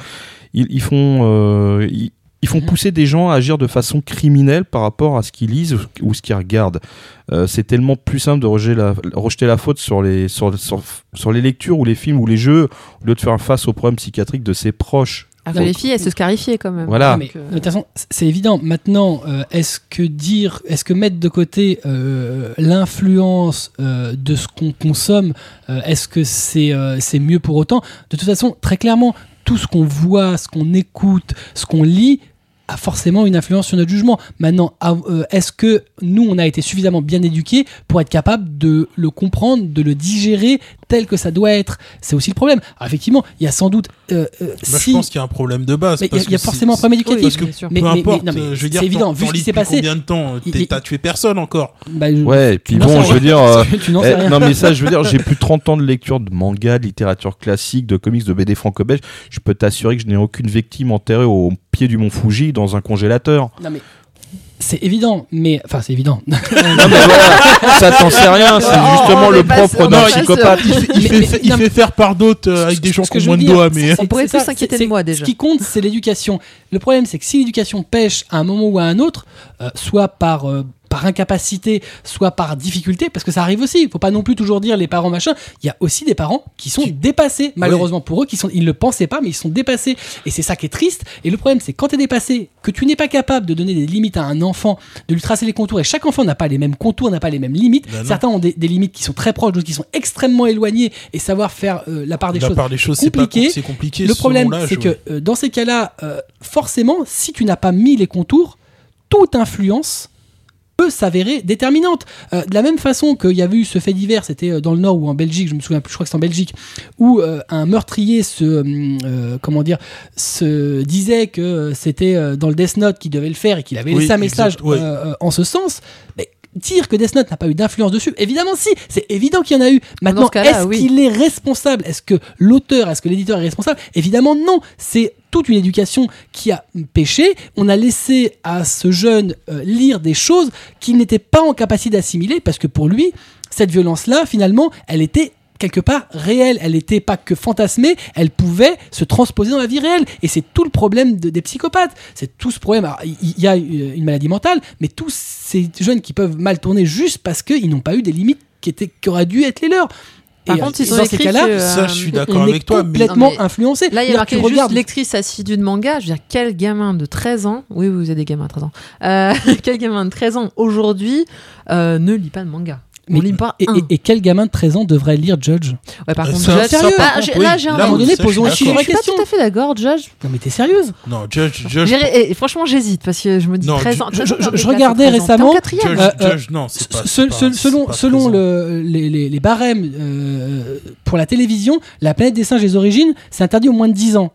ils, ils font euh, ils, ils font pousser des gens à agir de façon criminelle par rapport à ce qu'ils lisent ou, ou ce qu'ils regardent. Euh, c'est tellement plus simple de rejeter la, rejeter la faute sur les, sur, sur, sur les lectures ou les films ou les jeux au lieu de faire face aux problèmes psychiatriques de ses proches. Ah, les filles, elles se scarifiaient quand même. Voilà. Mais, Donc, de toute façon, c'est évident. Maintenant, euh, est-ce que dire, est-ce que mettre de côté euh, l'influence euh, de ce qu'on consomme, euh, est-ce que c'est euh, c'est mieux pour autant? De toute façon, très clairement, tout ce qu'on voit, ce qu'on écoute, ce qu'on lit a forcément une influence sur notre jugement. Maintenant, euh, est-ce que nous, on a été suffisamment bien éduqués pour être capable de le comprendre, de le digérer tel que ça doit être? C'est aussi le problème. Alors effectivement, il y a sans doute... euh, euh, si... je pense qu'il y a un problème de base. Il y a- parce il y a que forcément un problème Oui, éducatif. Parce que. Mais- peu mais- importe, mais- non, mais je veux c'est dire, évident, vu ce qui s'est passé. combien de temps T'as tué personne encore? Bah, je- Ouais, et puis bon, je veux dire, euh, eh, non mais ça, je veux dire, j'ai plus de 30 ans de lecture de manga, de littérature classique, de comics, de BD franco-belge. Je peux t'assurer que je n'ai aucune victime enterrée au pied du mont Fuji dans un congélateur. Non, mais c'est évident, mais enfin c'est évident. Non mais voilà, ça t'en sais rien, c'est Oh, justement le propre d'un psychopathe. Il fait, il Mais- fait- mais- il non, fait faire par d'autres euh, avec des gens qui ont moins de doigts, mais On pourrait ça, s'inquiéter de moi, déjà. Ce qui compte, c'est l'éducation. Le problème, c'est que si l'éducation pêche à un moment ou à un autre, euh, soit par euh, par incapacité, soit par difficulté, parce que ça arrive aussi. Il faut pas non plus toujours dire les parents machin. Il y a aussi des parents qui sont dépassés, malheureusement pour eux, qui sont, ils ne le pensaient pas, mais ils sont dépassés. Et c'est ça qui est triste. Et le problème, c'est quand tu es dépassé, que tu n'es pas capable de donner des limites à un enfant, de lui tracer les contours. Et chaque enfant n'a pas les mêmes contours, n'a pas les mêmes limites. Ben. Certains ont des, des limites qui sont très proches, d'autres qui sont extrêmement éloignées. Et savoir faire euh, la part des la choses. part des choses, c'est compliqué. c'est compliqué. Le problème, c'est que euh, dans ces cas-là, euh, forcément, si tu n'as pas mis les contours, toute influence peut s'avérer déterminante. Euh, de la même façon qu'il y avait eu ce fait divers, c'était euh, dans le Nord ou en Belgique, je me souviens plus, je crois que c'est en Belgique, où euh, un meurtrier se, euh, comment dire, se disait que c'était euh, dans le Death Note qu'il devait le faire et qu'il avait Oui, laissé un message exact, ouais. en ce sens. Mais dire que Death Note n'a pas eu d'influence dessus, évidemment si, c'est évident qu'il y en a eu. Maintenant, est-ce oui. qu'il est responsable? Est-ce que l'auteur, est-ce que l'éditeur est responsable? Évidemment non. C'est toute une éducation qui a péché. On a laissé à ce jeune euh, lire des choses qu'il n'était pas en capacité d'assimiler parce que pour lui, cette violence-là, finalement, elle était quelque part réelle, elle n'était pas que fantasmée, elle pouvait se transposer dans la vie réelle. Et c'est tout le problème de- des psychopathes. C'est tout ce problème. Il il y a euh, une maladie mentale, mais tous ces jeunes qui peuvent mal tourner juste parce qu'ils n'ont pas eu des limites qui, étaient, qui auraient dû être les leurs. Par Et, contre, euh, ils ont dans ces écrit cas-là, que, euh, Ça, je suis d'accord est avec toi, complètement mais influencé. Là, il y a marqué juste regardes- lectrice assidue de manga. Je veux dire, quel gamin de 13 ans, oui, vous êtes des gamins à 13 ans, euh, quel gamin de 13 ans aujourd'hui euh, ne lit pas de manga? Mais- On lit pas Et, un. et- et quel gamin de 13 ans devrait lire Judge? Ouais, par Euh, contre, ça- Judge, sérieux, Ah, là, j'ai un là, À un moment donné, je posons suis un chiffre Je suis pas question. tout à fait d'accord, Judge. Non mais t'es sérieuse? Non, Judge, Judge, et franchement, j'hésite parce que je me dis Non, 13 ans. je- 13 ans, je- je classes, regardais c'est 13 ans. T'es en récemment- quatrième. Judge, Euh, euh, Judge, non, c'est pas. Selon pas selon 13 ans. le, les, les- les barèmes euh, pour la télévision, la planète des singes des origines, c'est interdit au moins de 10 ans.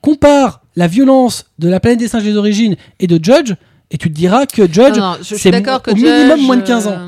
Compare la violence de la planète des singes des origines et de Judge, et tu te diras que Judge, je, je c'est d'accord que au minimum moins de 15 ans.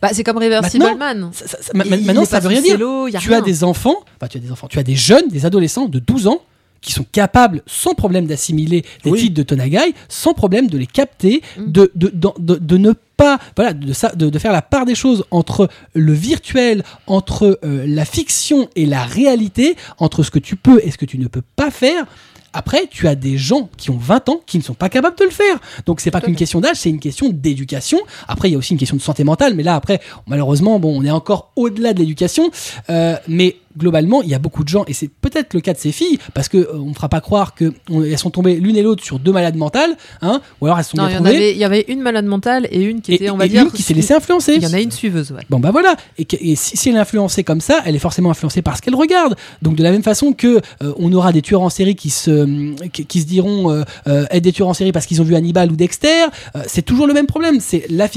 Bah, c'est comme Reversible Maintenant, Man. Ça- ça- ça- ma- Il- ma- il maintenant, est ça pas veut rien sous dire. cello, y a Tu as des enfants, enfin, tu as des enfants, tu as des jeunes, des adolescents de 12 ans qui sont capables, sans problème, d'assimiler Oui. titres de Tonagai, sans problème de les capter, Mm. de, de, de, de- de ne pas, voilà, de, ça, de, de faire la part des choses entre le virtuel, entre euh, la fiction et la réalité, entre ce que tu peux et ce que tu ne peux pas faire. Après, tu as des gens qui ont 20 ans qui ne sont pas capables de le faire. Donc, c'est pas qu'une question d'âge, c'est une question d'éducation. Après, il y a aussi une question de santé mentale, mais là, après, malheureusement, bon, on est encore au-delà de l'éducation. Euh, mais globalement, il y a beaucoup de gens, et c'est peut-être le cas de ces filles, parce que euh, on ne fera pas croire qu'elles sont tombées l'une et l'autre sur deux malades mentales, hein, ou alors elles sont Non, bien il y, trouvées, avait, il y avait une malade mentale et une qui et, était, on va et dire. une qui s'est laissée influencer. Il y en a une suiveuse, ouais. Bon bah voilà, et, si, si elle est influencée comme ça, elle est forcément influencée par ce qu'elle regarde. Donc de la même façon que euh, on aura des tueurs en série qui se qui, qui se diront euh, être des tueurs en série parce qu'ils ont vu Hannibal ou Dexter, c'est toujours le même problème. C'est la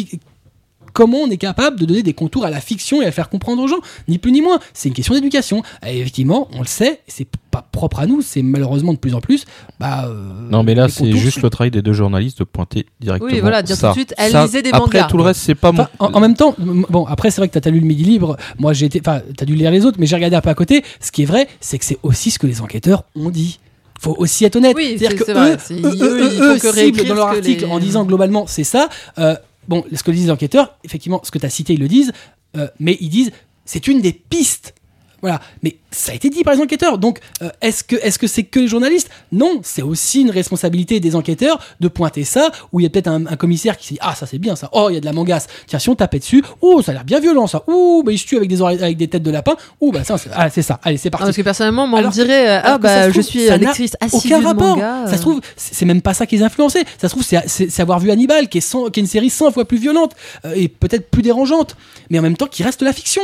Comment on est capable de donner des contours à la fiction et à le faire comprendre aux gens Ni plus ni moins. C'est une question d'éducation. Et effectivement, on le sait, c'est pas propre à nous, c'est malheureusement de plus en plus. Bah, euh, Non, mais là, c'est juste sont- le travail des deux journalistes de pointer directement. Oui, voilà, dire ça. tout de suite, elle Ça, lisait des Après, mangas. tout le reste, c'est pas mon. Enfin, en, en même temps, bon, après, c'est vrai que t'as as lu le Midi Libre. Moi, j'ai été, enfin, t'as dû lire les autres, mais j'ai regardé un peu à côté. Ce qui est vrai, c'est que c'est aussi ce que les enquêteurs ont dit. Faut aussi être honnête. Oui, C'est-à-dire c'est- que c'est vrai, eux, eux, eux, eux, eux ciblent dans leur article les- en disant globalement c'est ça. Euh, bon, ce que disent les enquêteurs, effectivement, ce que tu as cité, ils le disent, euh, mais ils disent c'est une des pistes. Voilà, mais ça a été dit par les enquêteurs. Donc, euh, est-ce que est-ce que c'est que les journalistes? Non, c'est aussi une responsabilité des enquêteurs de pointer ça. Où il y a peut-être un, un commissaire qui s'est dit ah ça c'est bien ça. Oh il y a de la mangasse. Tiens si on tapait dessus, oh ça a l'air bien violent ça. Ouh bah il se tue avec des oreilles, avec des têtes de lapin. Ouh bah ça c'est ah, c'est ça. Allez c'est Ah, parti. parce que personnellement, moi, on me Alors- dirait, euh, ah bah, se je suis lectrice assidue aucun de rapport. manga. Ça se trouve, c'est même pas ça qui les a influencés. Ça se trouve, c'est avoir vu Hannibal, qui est, 100 qui est une série 100 fois plus violente euh, et peut-être plus dérangeante, mais en même temps qui reste la fiction.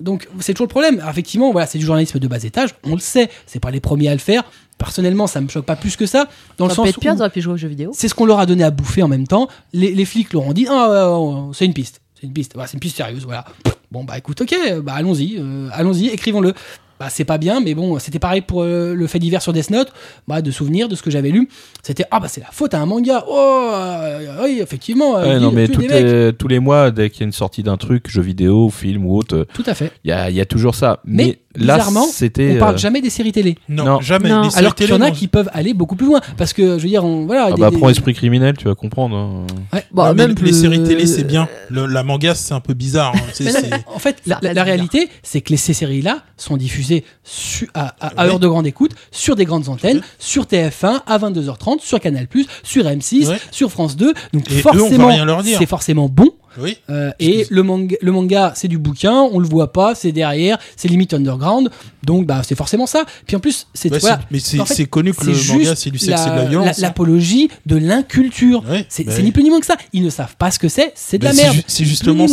Donc c'est toujours le problème. Alors, effectivement, voilà, c'est du journalisme de bas étage, on le sait, c'est pas les premiers à le faire. Personnellement, ça me choque pas plus que ça, dans le Ça peut sens être pire, où pu jouer aux jeux vidéo. c'est ce qu'on leur a donné à bouffer en même temps. Les, les flics leur ont dit ah c'est une piste, c'est une piste, Voilà, c'est une piste sérieuse, voilà. Bon bah écoute, ok, bah allons-y, euh, allons-y, écrivons-le. Bah c'est pas bien, mais bon, c'était pareil pour euh, le fait divers sur Death Note. Bah de souvenirs de ce que j'avais lu, c'était ah bah c'est la faute à un manga. Oh euh, oui effectivement. euh, Ouais, non, mais les- tous les mois, dès qu'il y a une sortie d'un truc, jeu vidéo, film ou autre, Tout à fait. il y a, y a toujours ça. Mais, Mais, là, bizarrement, c'était. On parle euh, jamais des séries télé. Non, Non. jamais. Non. Les Alors qu'il y en a qui peuvent aller beaucoup plus loin. Parce que je veux dire, on, voilà. Ah des- bah, des- prends Esprit criminel, tu vas comprendre. hein. Ouais. Bon, Ouais, mais même les plus- séries télé, c'est bien. Le- la manga, c'est un peu bizarre. hein. En fait, la, réalité, c'est que les, ces séries-là sont diffusées su- à, à- à Ouais. heure de grande écoute, sur des grandes antennes, sur TF1 à 22h30, sur Canal+, sur M6, Ouais. sur France 2. Donc Et eux, on va forcément, rien leur dire. c'est forcément bon. Oui. Euh, et le manga, le manga c'est du bouquin, on le voit pas, c'est derrière, c'est limite underground. Donc bah c'est forcément ça. Puis en plus, c'est Ouais, voilà, c'est- mais c'est en fait, c'est connu que c'est le manga, c'est du sexe et de la la- violence. L'apologie de l'inculture. Ouais, C'est bah c'est ni plus ni moins que ça. Ils ne savent pas ce que c'est, c'est de Bah, la c'est merde. C'est justement,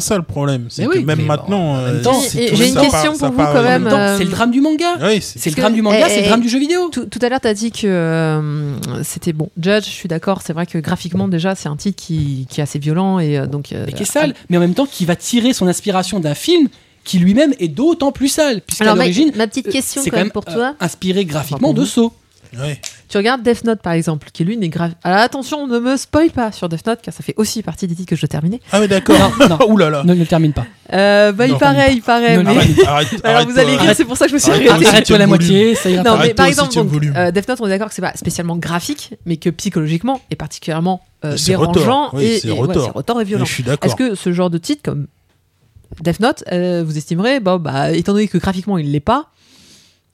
c'est ça le problème. C'est Mais que oui, même maintenant, euh, j'ai une question pour vous, quand En même euh, c'est le drame du manga. C'est le drame du manga, eh, c'est le drame du jeu vidéo. Tout, à l'heure, tu as dit que euh, c'était bon. Judge, je suis d'accord, c'est vrai que graphiquement, déjà, c'est un titre qui, est assez violent et euh, donc. euh, mais qui est sale, mais en même temps qui va tirer son inspiration d'un film qui lui-même est d'autant plus sale, puisqu'à Alors, ma, l'origine, ma petite euh, question c'est quand même pour euh, toi. inspiré graphiquement de. Saw. Tu regardes Death Note par exemple, qui lui n'est grave. Alors attention, ne me spoil pas sur Death Note, car ça fait aussi partie des titres que je dois terminer. Ah oui, d'accord. Non, non. Ouh là là. Ne, ne termine pas. Euh, bah, il paraît, il paraît. Mais- l'arrête Arrête, arrête, Alors vous allez rire, c'est pour ça que je me suis arrêtée. aussi. Arrête-toi la moitié, ça ira Non, mais par exemple, donc, euh, Death Note, on est d'accord que c'est pas spécialement graphique, mais que psychologiquement est particulièrement euh, dérangeant. Oui, et, c'est et- ouais, retors et violent. Je suis d'accord. Est-ce que ce genre de titre comme Death Note, euh, vous estimerez, bon, bah, étant donné que graphiquement il l'est pas,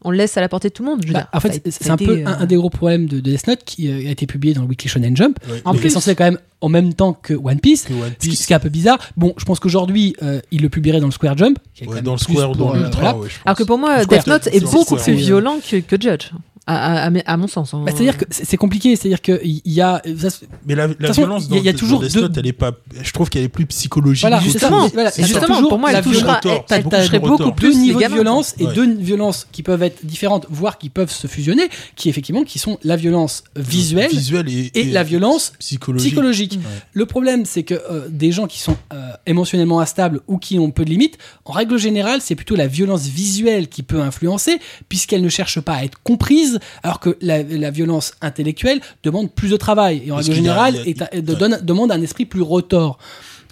on le laisse à la portée de tout le monde je veux Bah, dire, en fait, c'est un peu un, euh, un des gros problèmes de, de Death Note qui euh, a été publié dans le Weekly Shonen Jump. Ouais, En plus. est censé quand même en même temps que One Piece. que One Ce qui, Piece, ce qui est un peu bizarre. Bon, je pense qu'aujourd'hui, euh, il le publierait dans le Square Jump. qui est quand ouais, même dans le Square ou dans euh, l'Ultra, ouais. Alors que pour moi, Death Note est beaucoup plus violent que, que Judge, à, à- mon sens. hein. Bah, C'est-à-dire que c'est compliqué. C'est-à-dire qu'il y a. Mais la, la façon, violence il y a- dans, il y a dans toujours Death deux- elle est pas. Je trouve qu'elle est plus psychologique. Voilà, justement, Voilà, justement, toujours pour moi, la elle touchera- violence. elle- toucherait beaucoup beaucoup deux plus les niveaux de violence et Ouais. deux violences qui peuvent être différentes, voire qui peuvent se fusionner, qui effectivement qui sont la violence visuelle Visuelle et, et la violence psychologique. psychologique. Le problème, c'est que euh, des gens qui sont euh, émotionnellement instables ou qui ont peu de limites, en règle générale, c'est plutôt la violence visuelle qui peut influencer, puisqu'elle ne cherche pas à être comprise, alors que la, la violence intellectuelle demande plus de travail et en règle générale est- est- donne- demande un esprit plus retors.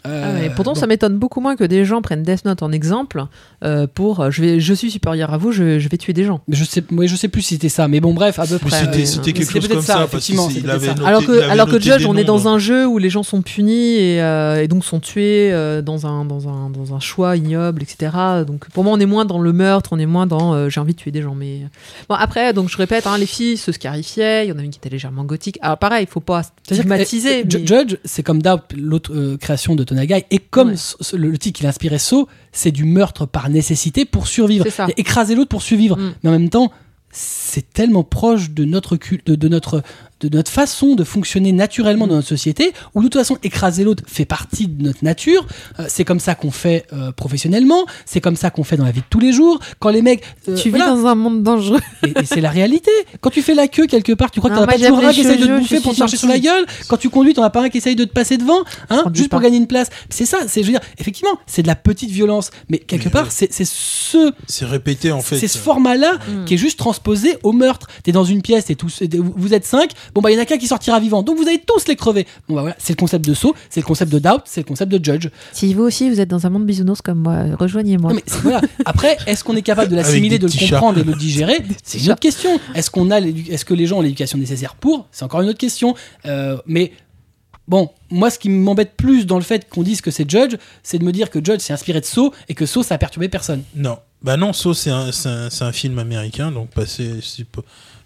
Ah ouais, Euh, pourtant, bon. ça m'étonne beaucoup moins que des gens prennent Death Note en exemple euh, pour euh, je, vais, je suis supérieur à vous, je, je vais tuer des gens. Je sais, ouais, je sais plus si c'était ça, mais bon, bref, à peu près. c'était quelque chose comme ça, effectivement, avait ça. noté- alors que, il avait alors que noté Judge, on est dans un jeu où les gens sont punis et, euh, et donc sont tués euh, dans, un, dans, un, dans un choix ignoble, etc. Donc pour moi, on est moins dans le meurtre, on est moins dans euh, j'ai envie de tuer des gens. Mais bon, après, donc je répète, hein, les filles se scarifiaient, il y en a une qui était légèrement gothique. Alors pareil, il faut pas stigmatiser. Ju- mais- Judge, c'est comme Doubt, l'autre euh, création de Et comme Ouais. ce- ce- le, le titre qu'il a inspiré So, c'est du meurtre par nécessité pour survivre. Ça. Écraser l'autre pour survivre. Mm. Mais en même temps, c'est tellement proche de notre de notre de notre façon de fonctionner naturellement dans notre société, où de toute façon écraser l'autre fait partie de notre nature. Euh, c'est comme ça qu'on fait euh, professionnellement, c'est comme ça qu'on fait dans la vie de tous les jours. Quand les mecs, euh, tu vis dans un monde dangereux. Et, et c'est la réalité. Quand tu fais la queue quelque part, tu crois que t'en as pas toujours un qui essaye de te bouffer pour te marcher sur la gueule. Quand tu conduis, t'en as pas un qui essaye de te passer devant, hein, juste pour gagner une place. C'est ça, c'est, je veux dire, effectivement, c'est de la petite violence. Mais quelque Mais part, ouais. c'est, c'est ce, C'est répété en fait. c'est ce format-là Mm. qui est juste transposé au meurtre. T'es dans une pièce, t'es tous, vous êtes cinq. Bon, bah, il y en a qu'un qui sortira vivant. Donc, vous allez tous les crever. Bon, bah, voilà. C'est le concept de saut, c'est le concept de doubt, c'est le concept de judge. Si vous aussi, vous êtes dans un monde bisounours comme moi, rejoignez-moi. Non, mais c'est- voilà. Après, est-ce qu'on est capable de l'assimiler, de le comprendre et de le digérer C'est une autre question. Est-ce qu'on a, est-ce que les gens ont l'éducation nécessaire pour? C'est encore une autre question. Euh, mais bon, moi, ce qui m'embête plus dans le fait qu'on dise que c'est Judge, c'est de me dire que Judge s'est inspiré de Saw et que Saw ça a perturbé personne. Non. Bah non, So, c'est un, c'est un, film américain, donc passer, c'est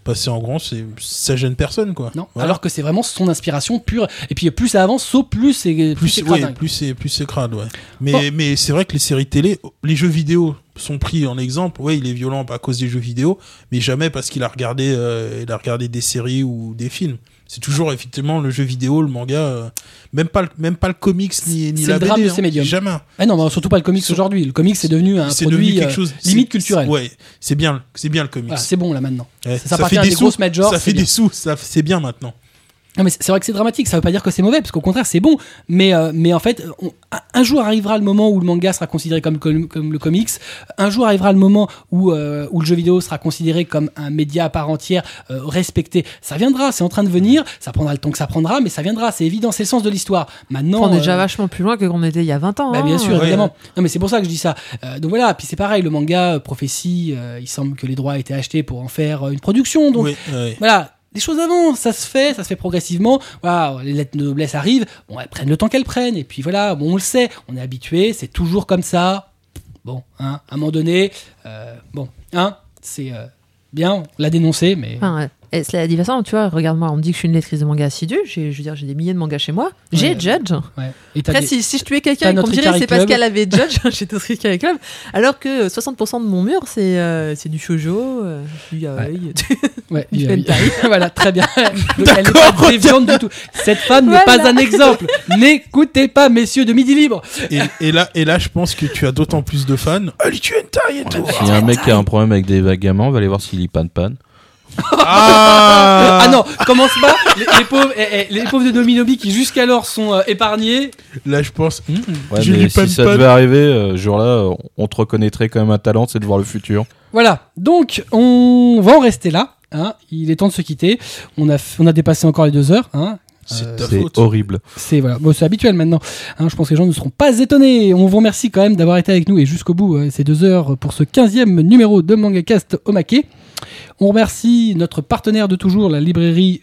passer en grand, c'est, ça gêne personne, quoi. Non. Voilà. Alors que c'est vraiment son inspiration pure. Et puis plus ça avance, plus c'est plus, c'est ouais, cradingue. plus c'est plus c'est crade, ouais. Mais, Bon. mais c'est vrai que les séries télé, les jeux vidéo sont pris en exemple. Ouais, il est violent à cause des jeux vidéo, mais jamais parce qu'il a regardé, euh, il a regardé des séries ou des films. C'est toujours effectivement le jeu vidéo, le manga, euh, même pas le, même pas le comics ni, ni C'est la le drame de ces hein. médiums. Jamais. Ah non, bah, surtout pas le comics aujourd'hui. Le comics c'est devenu un produit devenu quelque euh, chose limite culturel. c'est- Ouais, c'est bien, c'est bien le comics. Voilà, c'est bon là maintenant. Ouais, ça fait des des grosses sous. majors, Ça fait bien. des sous, ça c'est bien maintenant. Non mais c'est vrai que c'est dramatique, ça veut pas dire que c'est mauvais, parce qu'au contraire c'est bon. Mais, euh, mais en fait, on- un- jour arrivera le moment où le manga sera considéré comme, comme, comme le comics. Un jour arrivera le moment où, euh, où le jeu vidéo sera considéré comme un média à part entière, euh, respecté. Ça viendra, c'est en train de venir. Ça prendra le temps que ça prendra, mais ça viendra. C'est évident, c'est le sens de l'histoire. Maintenant, on est euh, déjà vachement plus loin que qu'on était il y a 20 ans. bah, hein. bien sûr, ouais. évidemment. Non, mais c'est pour ça que je dis ça. Euh, donc voilà, puis c'est pareil, le manga, euh, prophétie, euh, il semble que les droits aient été achetés pour en faire euh, une production. Donc Oui, ouais. voilà, les choses avancent, ça se fait, ça se fait progressivement. Voilà, les lettres de noblesse arrivent, bon, elles prennent le temps qu'elles prennent, et puis voilà, on le sait, on est habitué, c'est toujours comme ça. Bon, hein, à un moment donné, euh, bon, hein, c'est euh, bien, on l'a dénoncé, mais. Et cela dit façon, tu vois, regarde-moi, on me dit que je suis une lectrice de manga assidue. J'ai, je veux dire, j'ai des milliers de mangas chez moi. J'ai Ouais. Judge. ouais. Et Après, des- si, si je tuais quelqu'un et qu'on me dirait c'est parce qu'elle avait Judge, j'ai notre Ikari Club. Alors que 60% de mon mur, c'est, euh, c'est du shoujo, euh, du yaoi. Ouais, Du hentai. voilà, très bien. Donc, elle n'est pas déviante du tout. Cette femme n'est pas un exemple. N'écoutez pas, messieurs de Midi Libre. Et, et là, et là, je pense que tu as d'autant plus de fans. Allez, tu hentai et tout. S'il y a un mec qui a un problème avec des gamins, on va aller voir s'il y pan pan. Ah, Ah non, commence pas. Les, les pauvres, eh, eh, les pauvres de Dominobi qui jusqu'alors sont euh, épargnés. Là, je pense. Ouais, j'ai mais lu si pan ça pan. devait arriver, euh, ce jour-là, on te reconnaîtrait quand même un talent, c'est de voir le futur. Voilà. Donc, on va en rester là. hein. Il est temps de se quitter. On a, on a dépassé encore les deux heures. Hein. C'est Euh, horrible. C'est voilà, bon, c'est habituel maintenant. Hein, je pense que les gens ne seront pas étonnés. On vous remercie quand même d'avoir été avec nous et jusqu'au bout euh, ces deux heures pour ce 15e numéro de MangaCast Omake. On remercie notre partenaire de toujours, la librairie,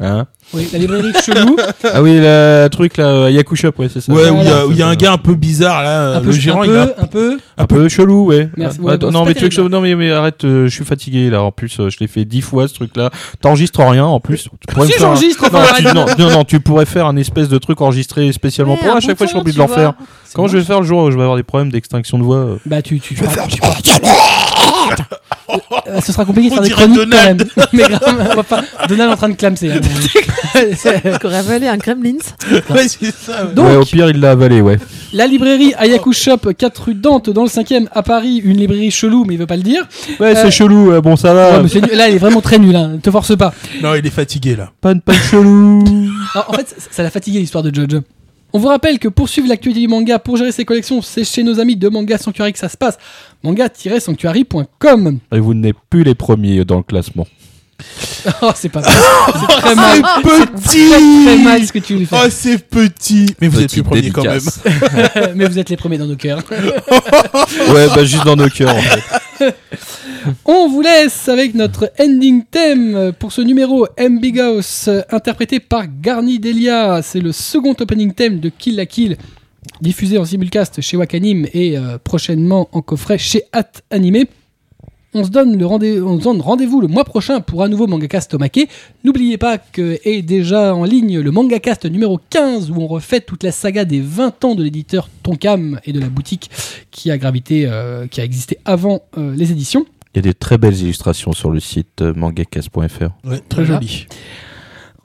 Hein oui, la librairie Chelou. ah oui, le truc là, Yaku Shop, ouais, c'est ça. Ouais, où il y a- Voilà. où il y, a un gars un peu bizarre là. un peu, le gérant, un il peu, a. un peu. Un peu chelou, ouais. Merci. Ouais, attends, bon, non, mais pas tu veux que je... terrible. non, mais, mais arrête, euh, je suis fatigué là. En plus, euh, je l'ai fait dix fois ce truc-là. T'enregistres rien en plus. Tu pourrais Si faire un- j'enregistre, non, tu, non, non, non, tu pourrais faire un espèce de truc enregistré spécialement Ouais, pour. À chaque fois, je suis obligé de l'en faire. Quand je vais faire le jour où je vais avoir des problèmes d'extinction de voix. euh, Bah, tu, tu, tu Euh, ce sera compliqué de faire des chroniques Donald. quand même. Mais grave, on va pas- Donald en train de clamser. hein. Qu'on aurait avalé un Gremlins. Ouais, c'est ça. ouais. Donc, ouais, au pire, il l'a avalé, ouais. la librairie Ayaku Shop, 4 rue Dante, dans le 5e à Paris, une librairie chelou, mais il veut pas le dire. Ouais, Euh, c'est chelou. euh, bon, ça va. Ouais, mais là, il est vraiment très nul, hein. ne te force pas. Non, il est fatigué là. Pan pan chelou. Alors, en fait, ça- ça l'a fatigué l'histoire de Judge. On vous rappelle que pour suivre l'actualité du manga, pour gérer ses collections, c'est chez nos amis de Manga Sanctuary que ça se passe. Manga-sanctuary.com. Et vous n'êtes plus les premiers dans le classement. Oh, c'est pas mal. C'est très mal. C'est Très, très mal petit ce que tu lui fais. Oh, c'est petit Mais vous êtes plus Petite premier quand même. dédicace. Mais vous êtes les premiers dans nos cœurs. Ouais, bah juste dans nos cœurs en fait. On vous laisse avec notre ending theme pour ce numéro M Big House interprété par Garni Delia. C'est le second opening theme de Kill la Kill diffusé en simulcast chez Wakanim et euh, prochainement en coffret chez At Animé. On se donne le rendez- on se donne rendez-vous le mois prochain pour un nouveau Mangacast Tomake. N'oubliez pas que est déjà en ligne le Mangacast numéro 15 où on refait toute la saga des 20 ans de l'éditeur Tonkam et de la boutique qui a gravité, euh, qui a existé avant euh, les éditions. Il y a des très belles illustrations sur le site euh, mangacast.fr. Ouais, très Voilà. joli.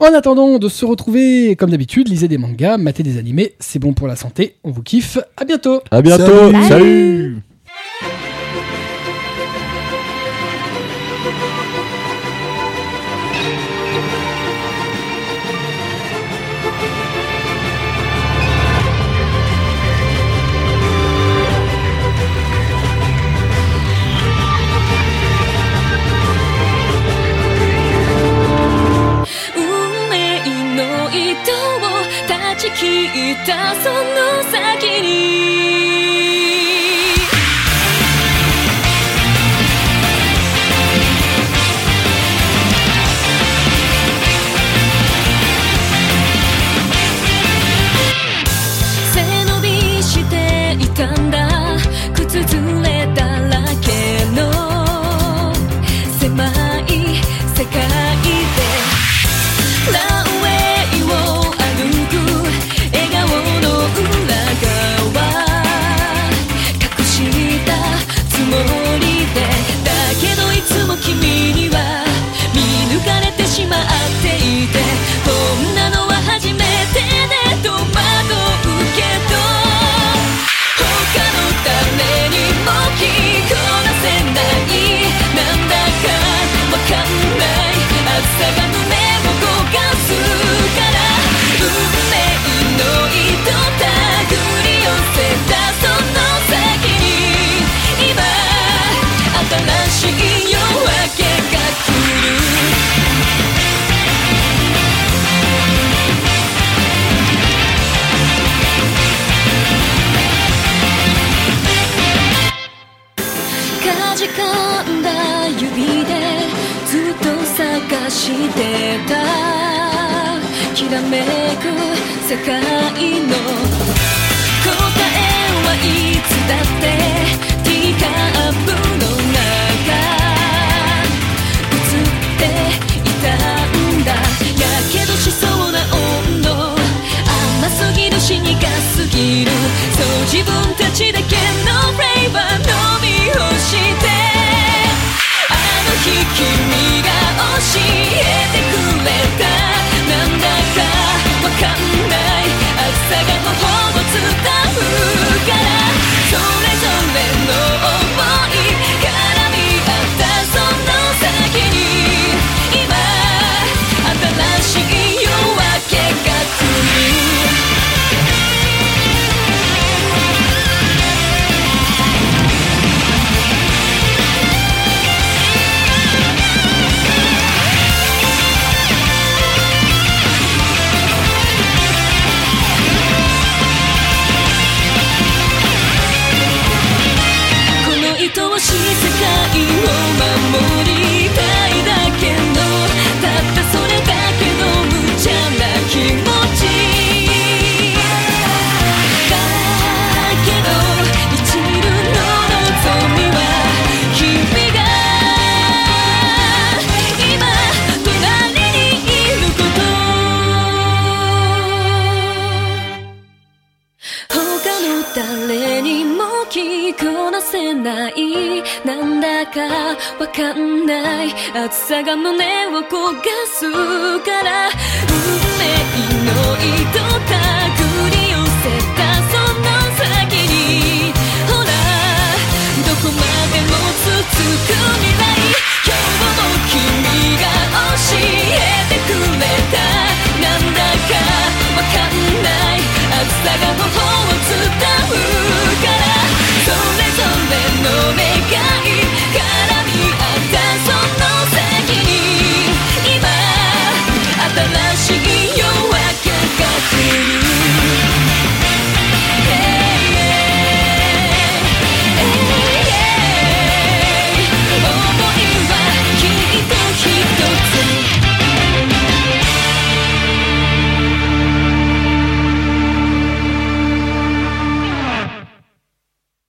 En attendant de se retrouver, comme d'habitude, lisez des mangas, matez des animés, c'est bon pour la santé, on vous kiffe, à bientôt À bientôt. Salut. 切ったその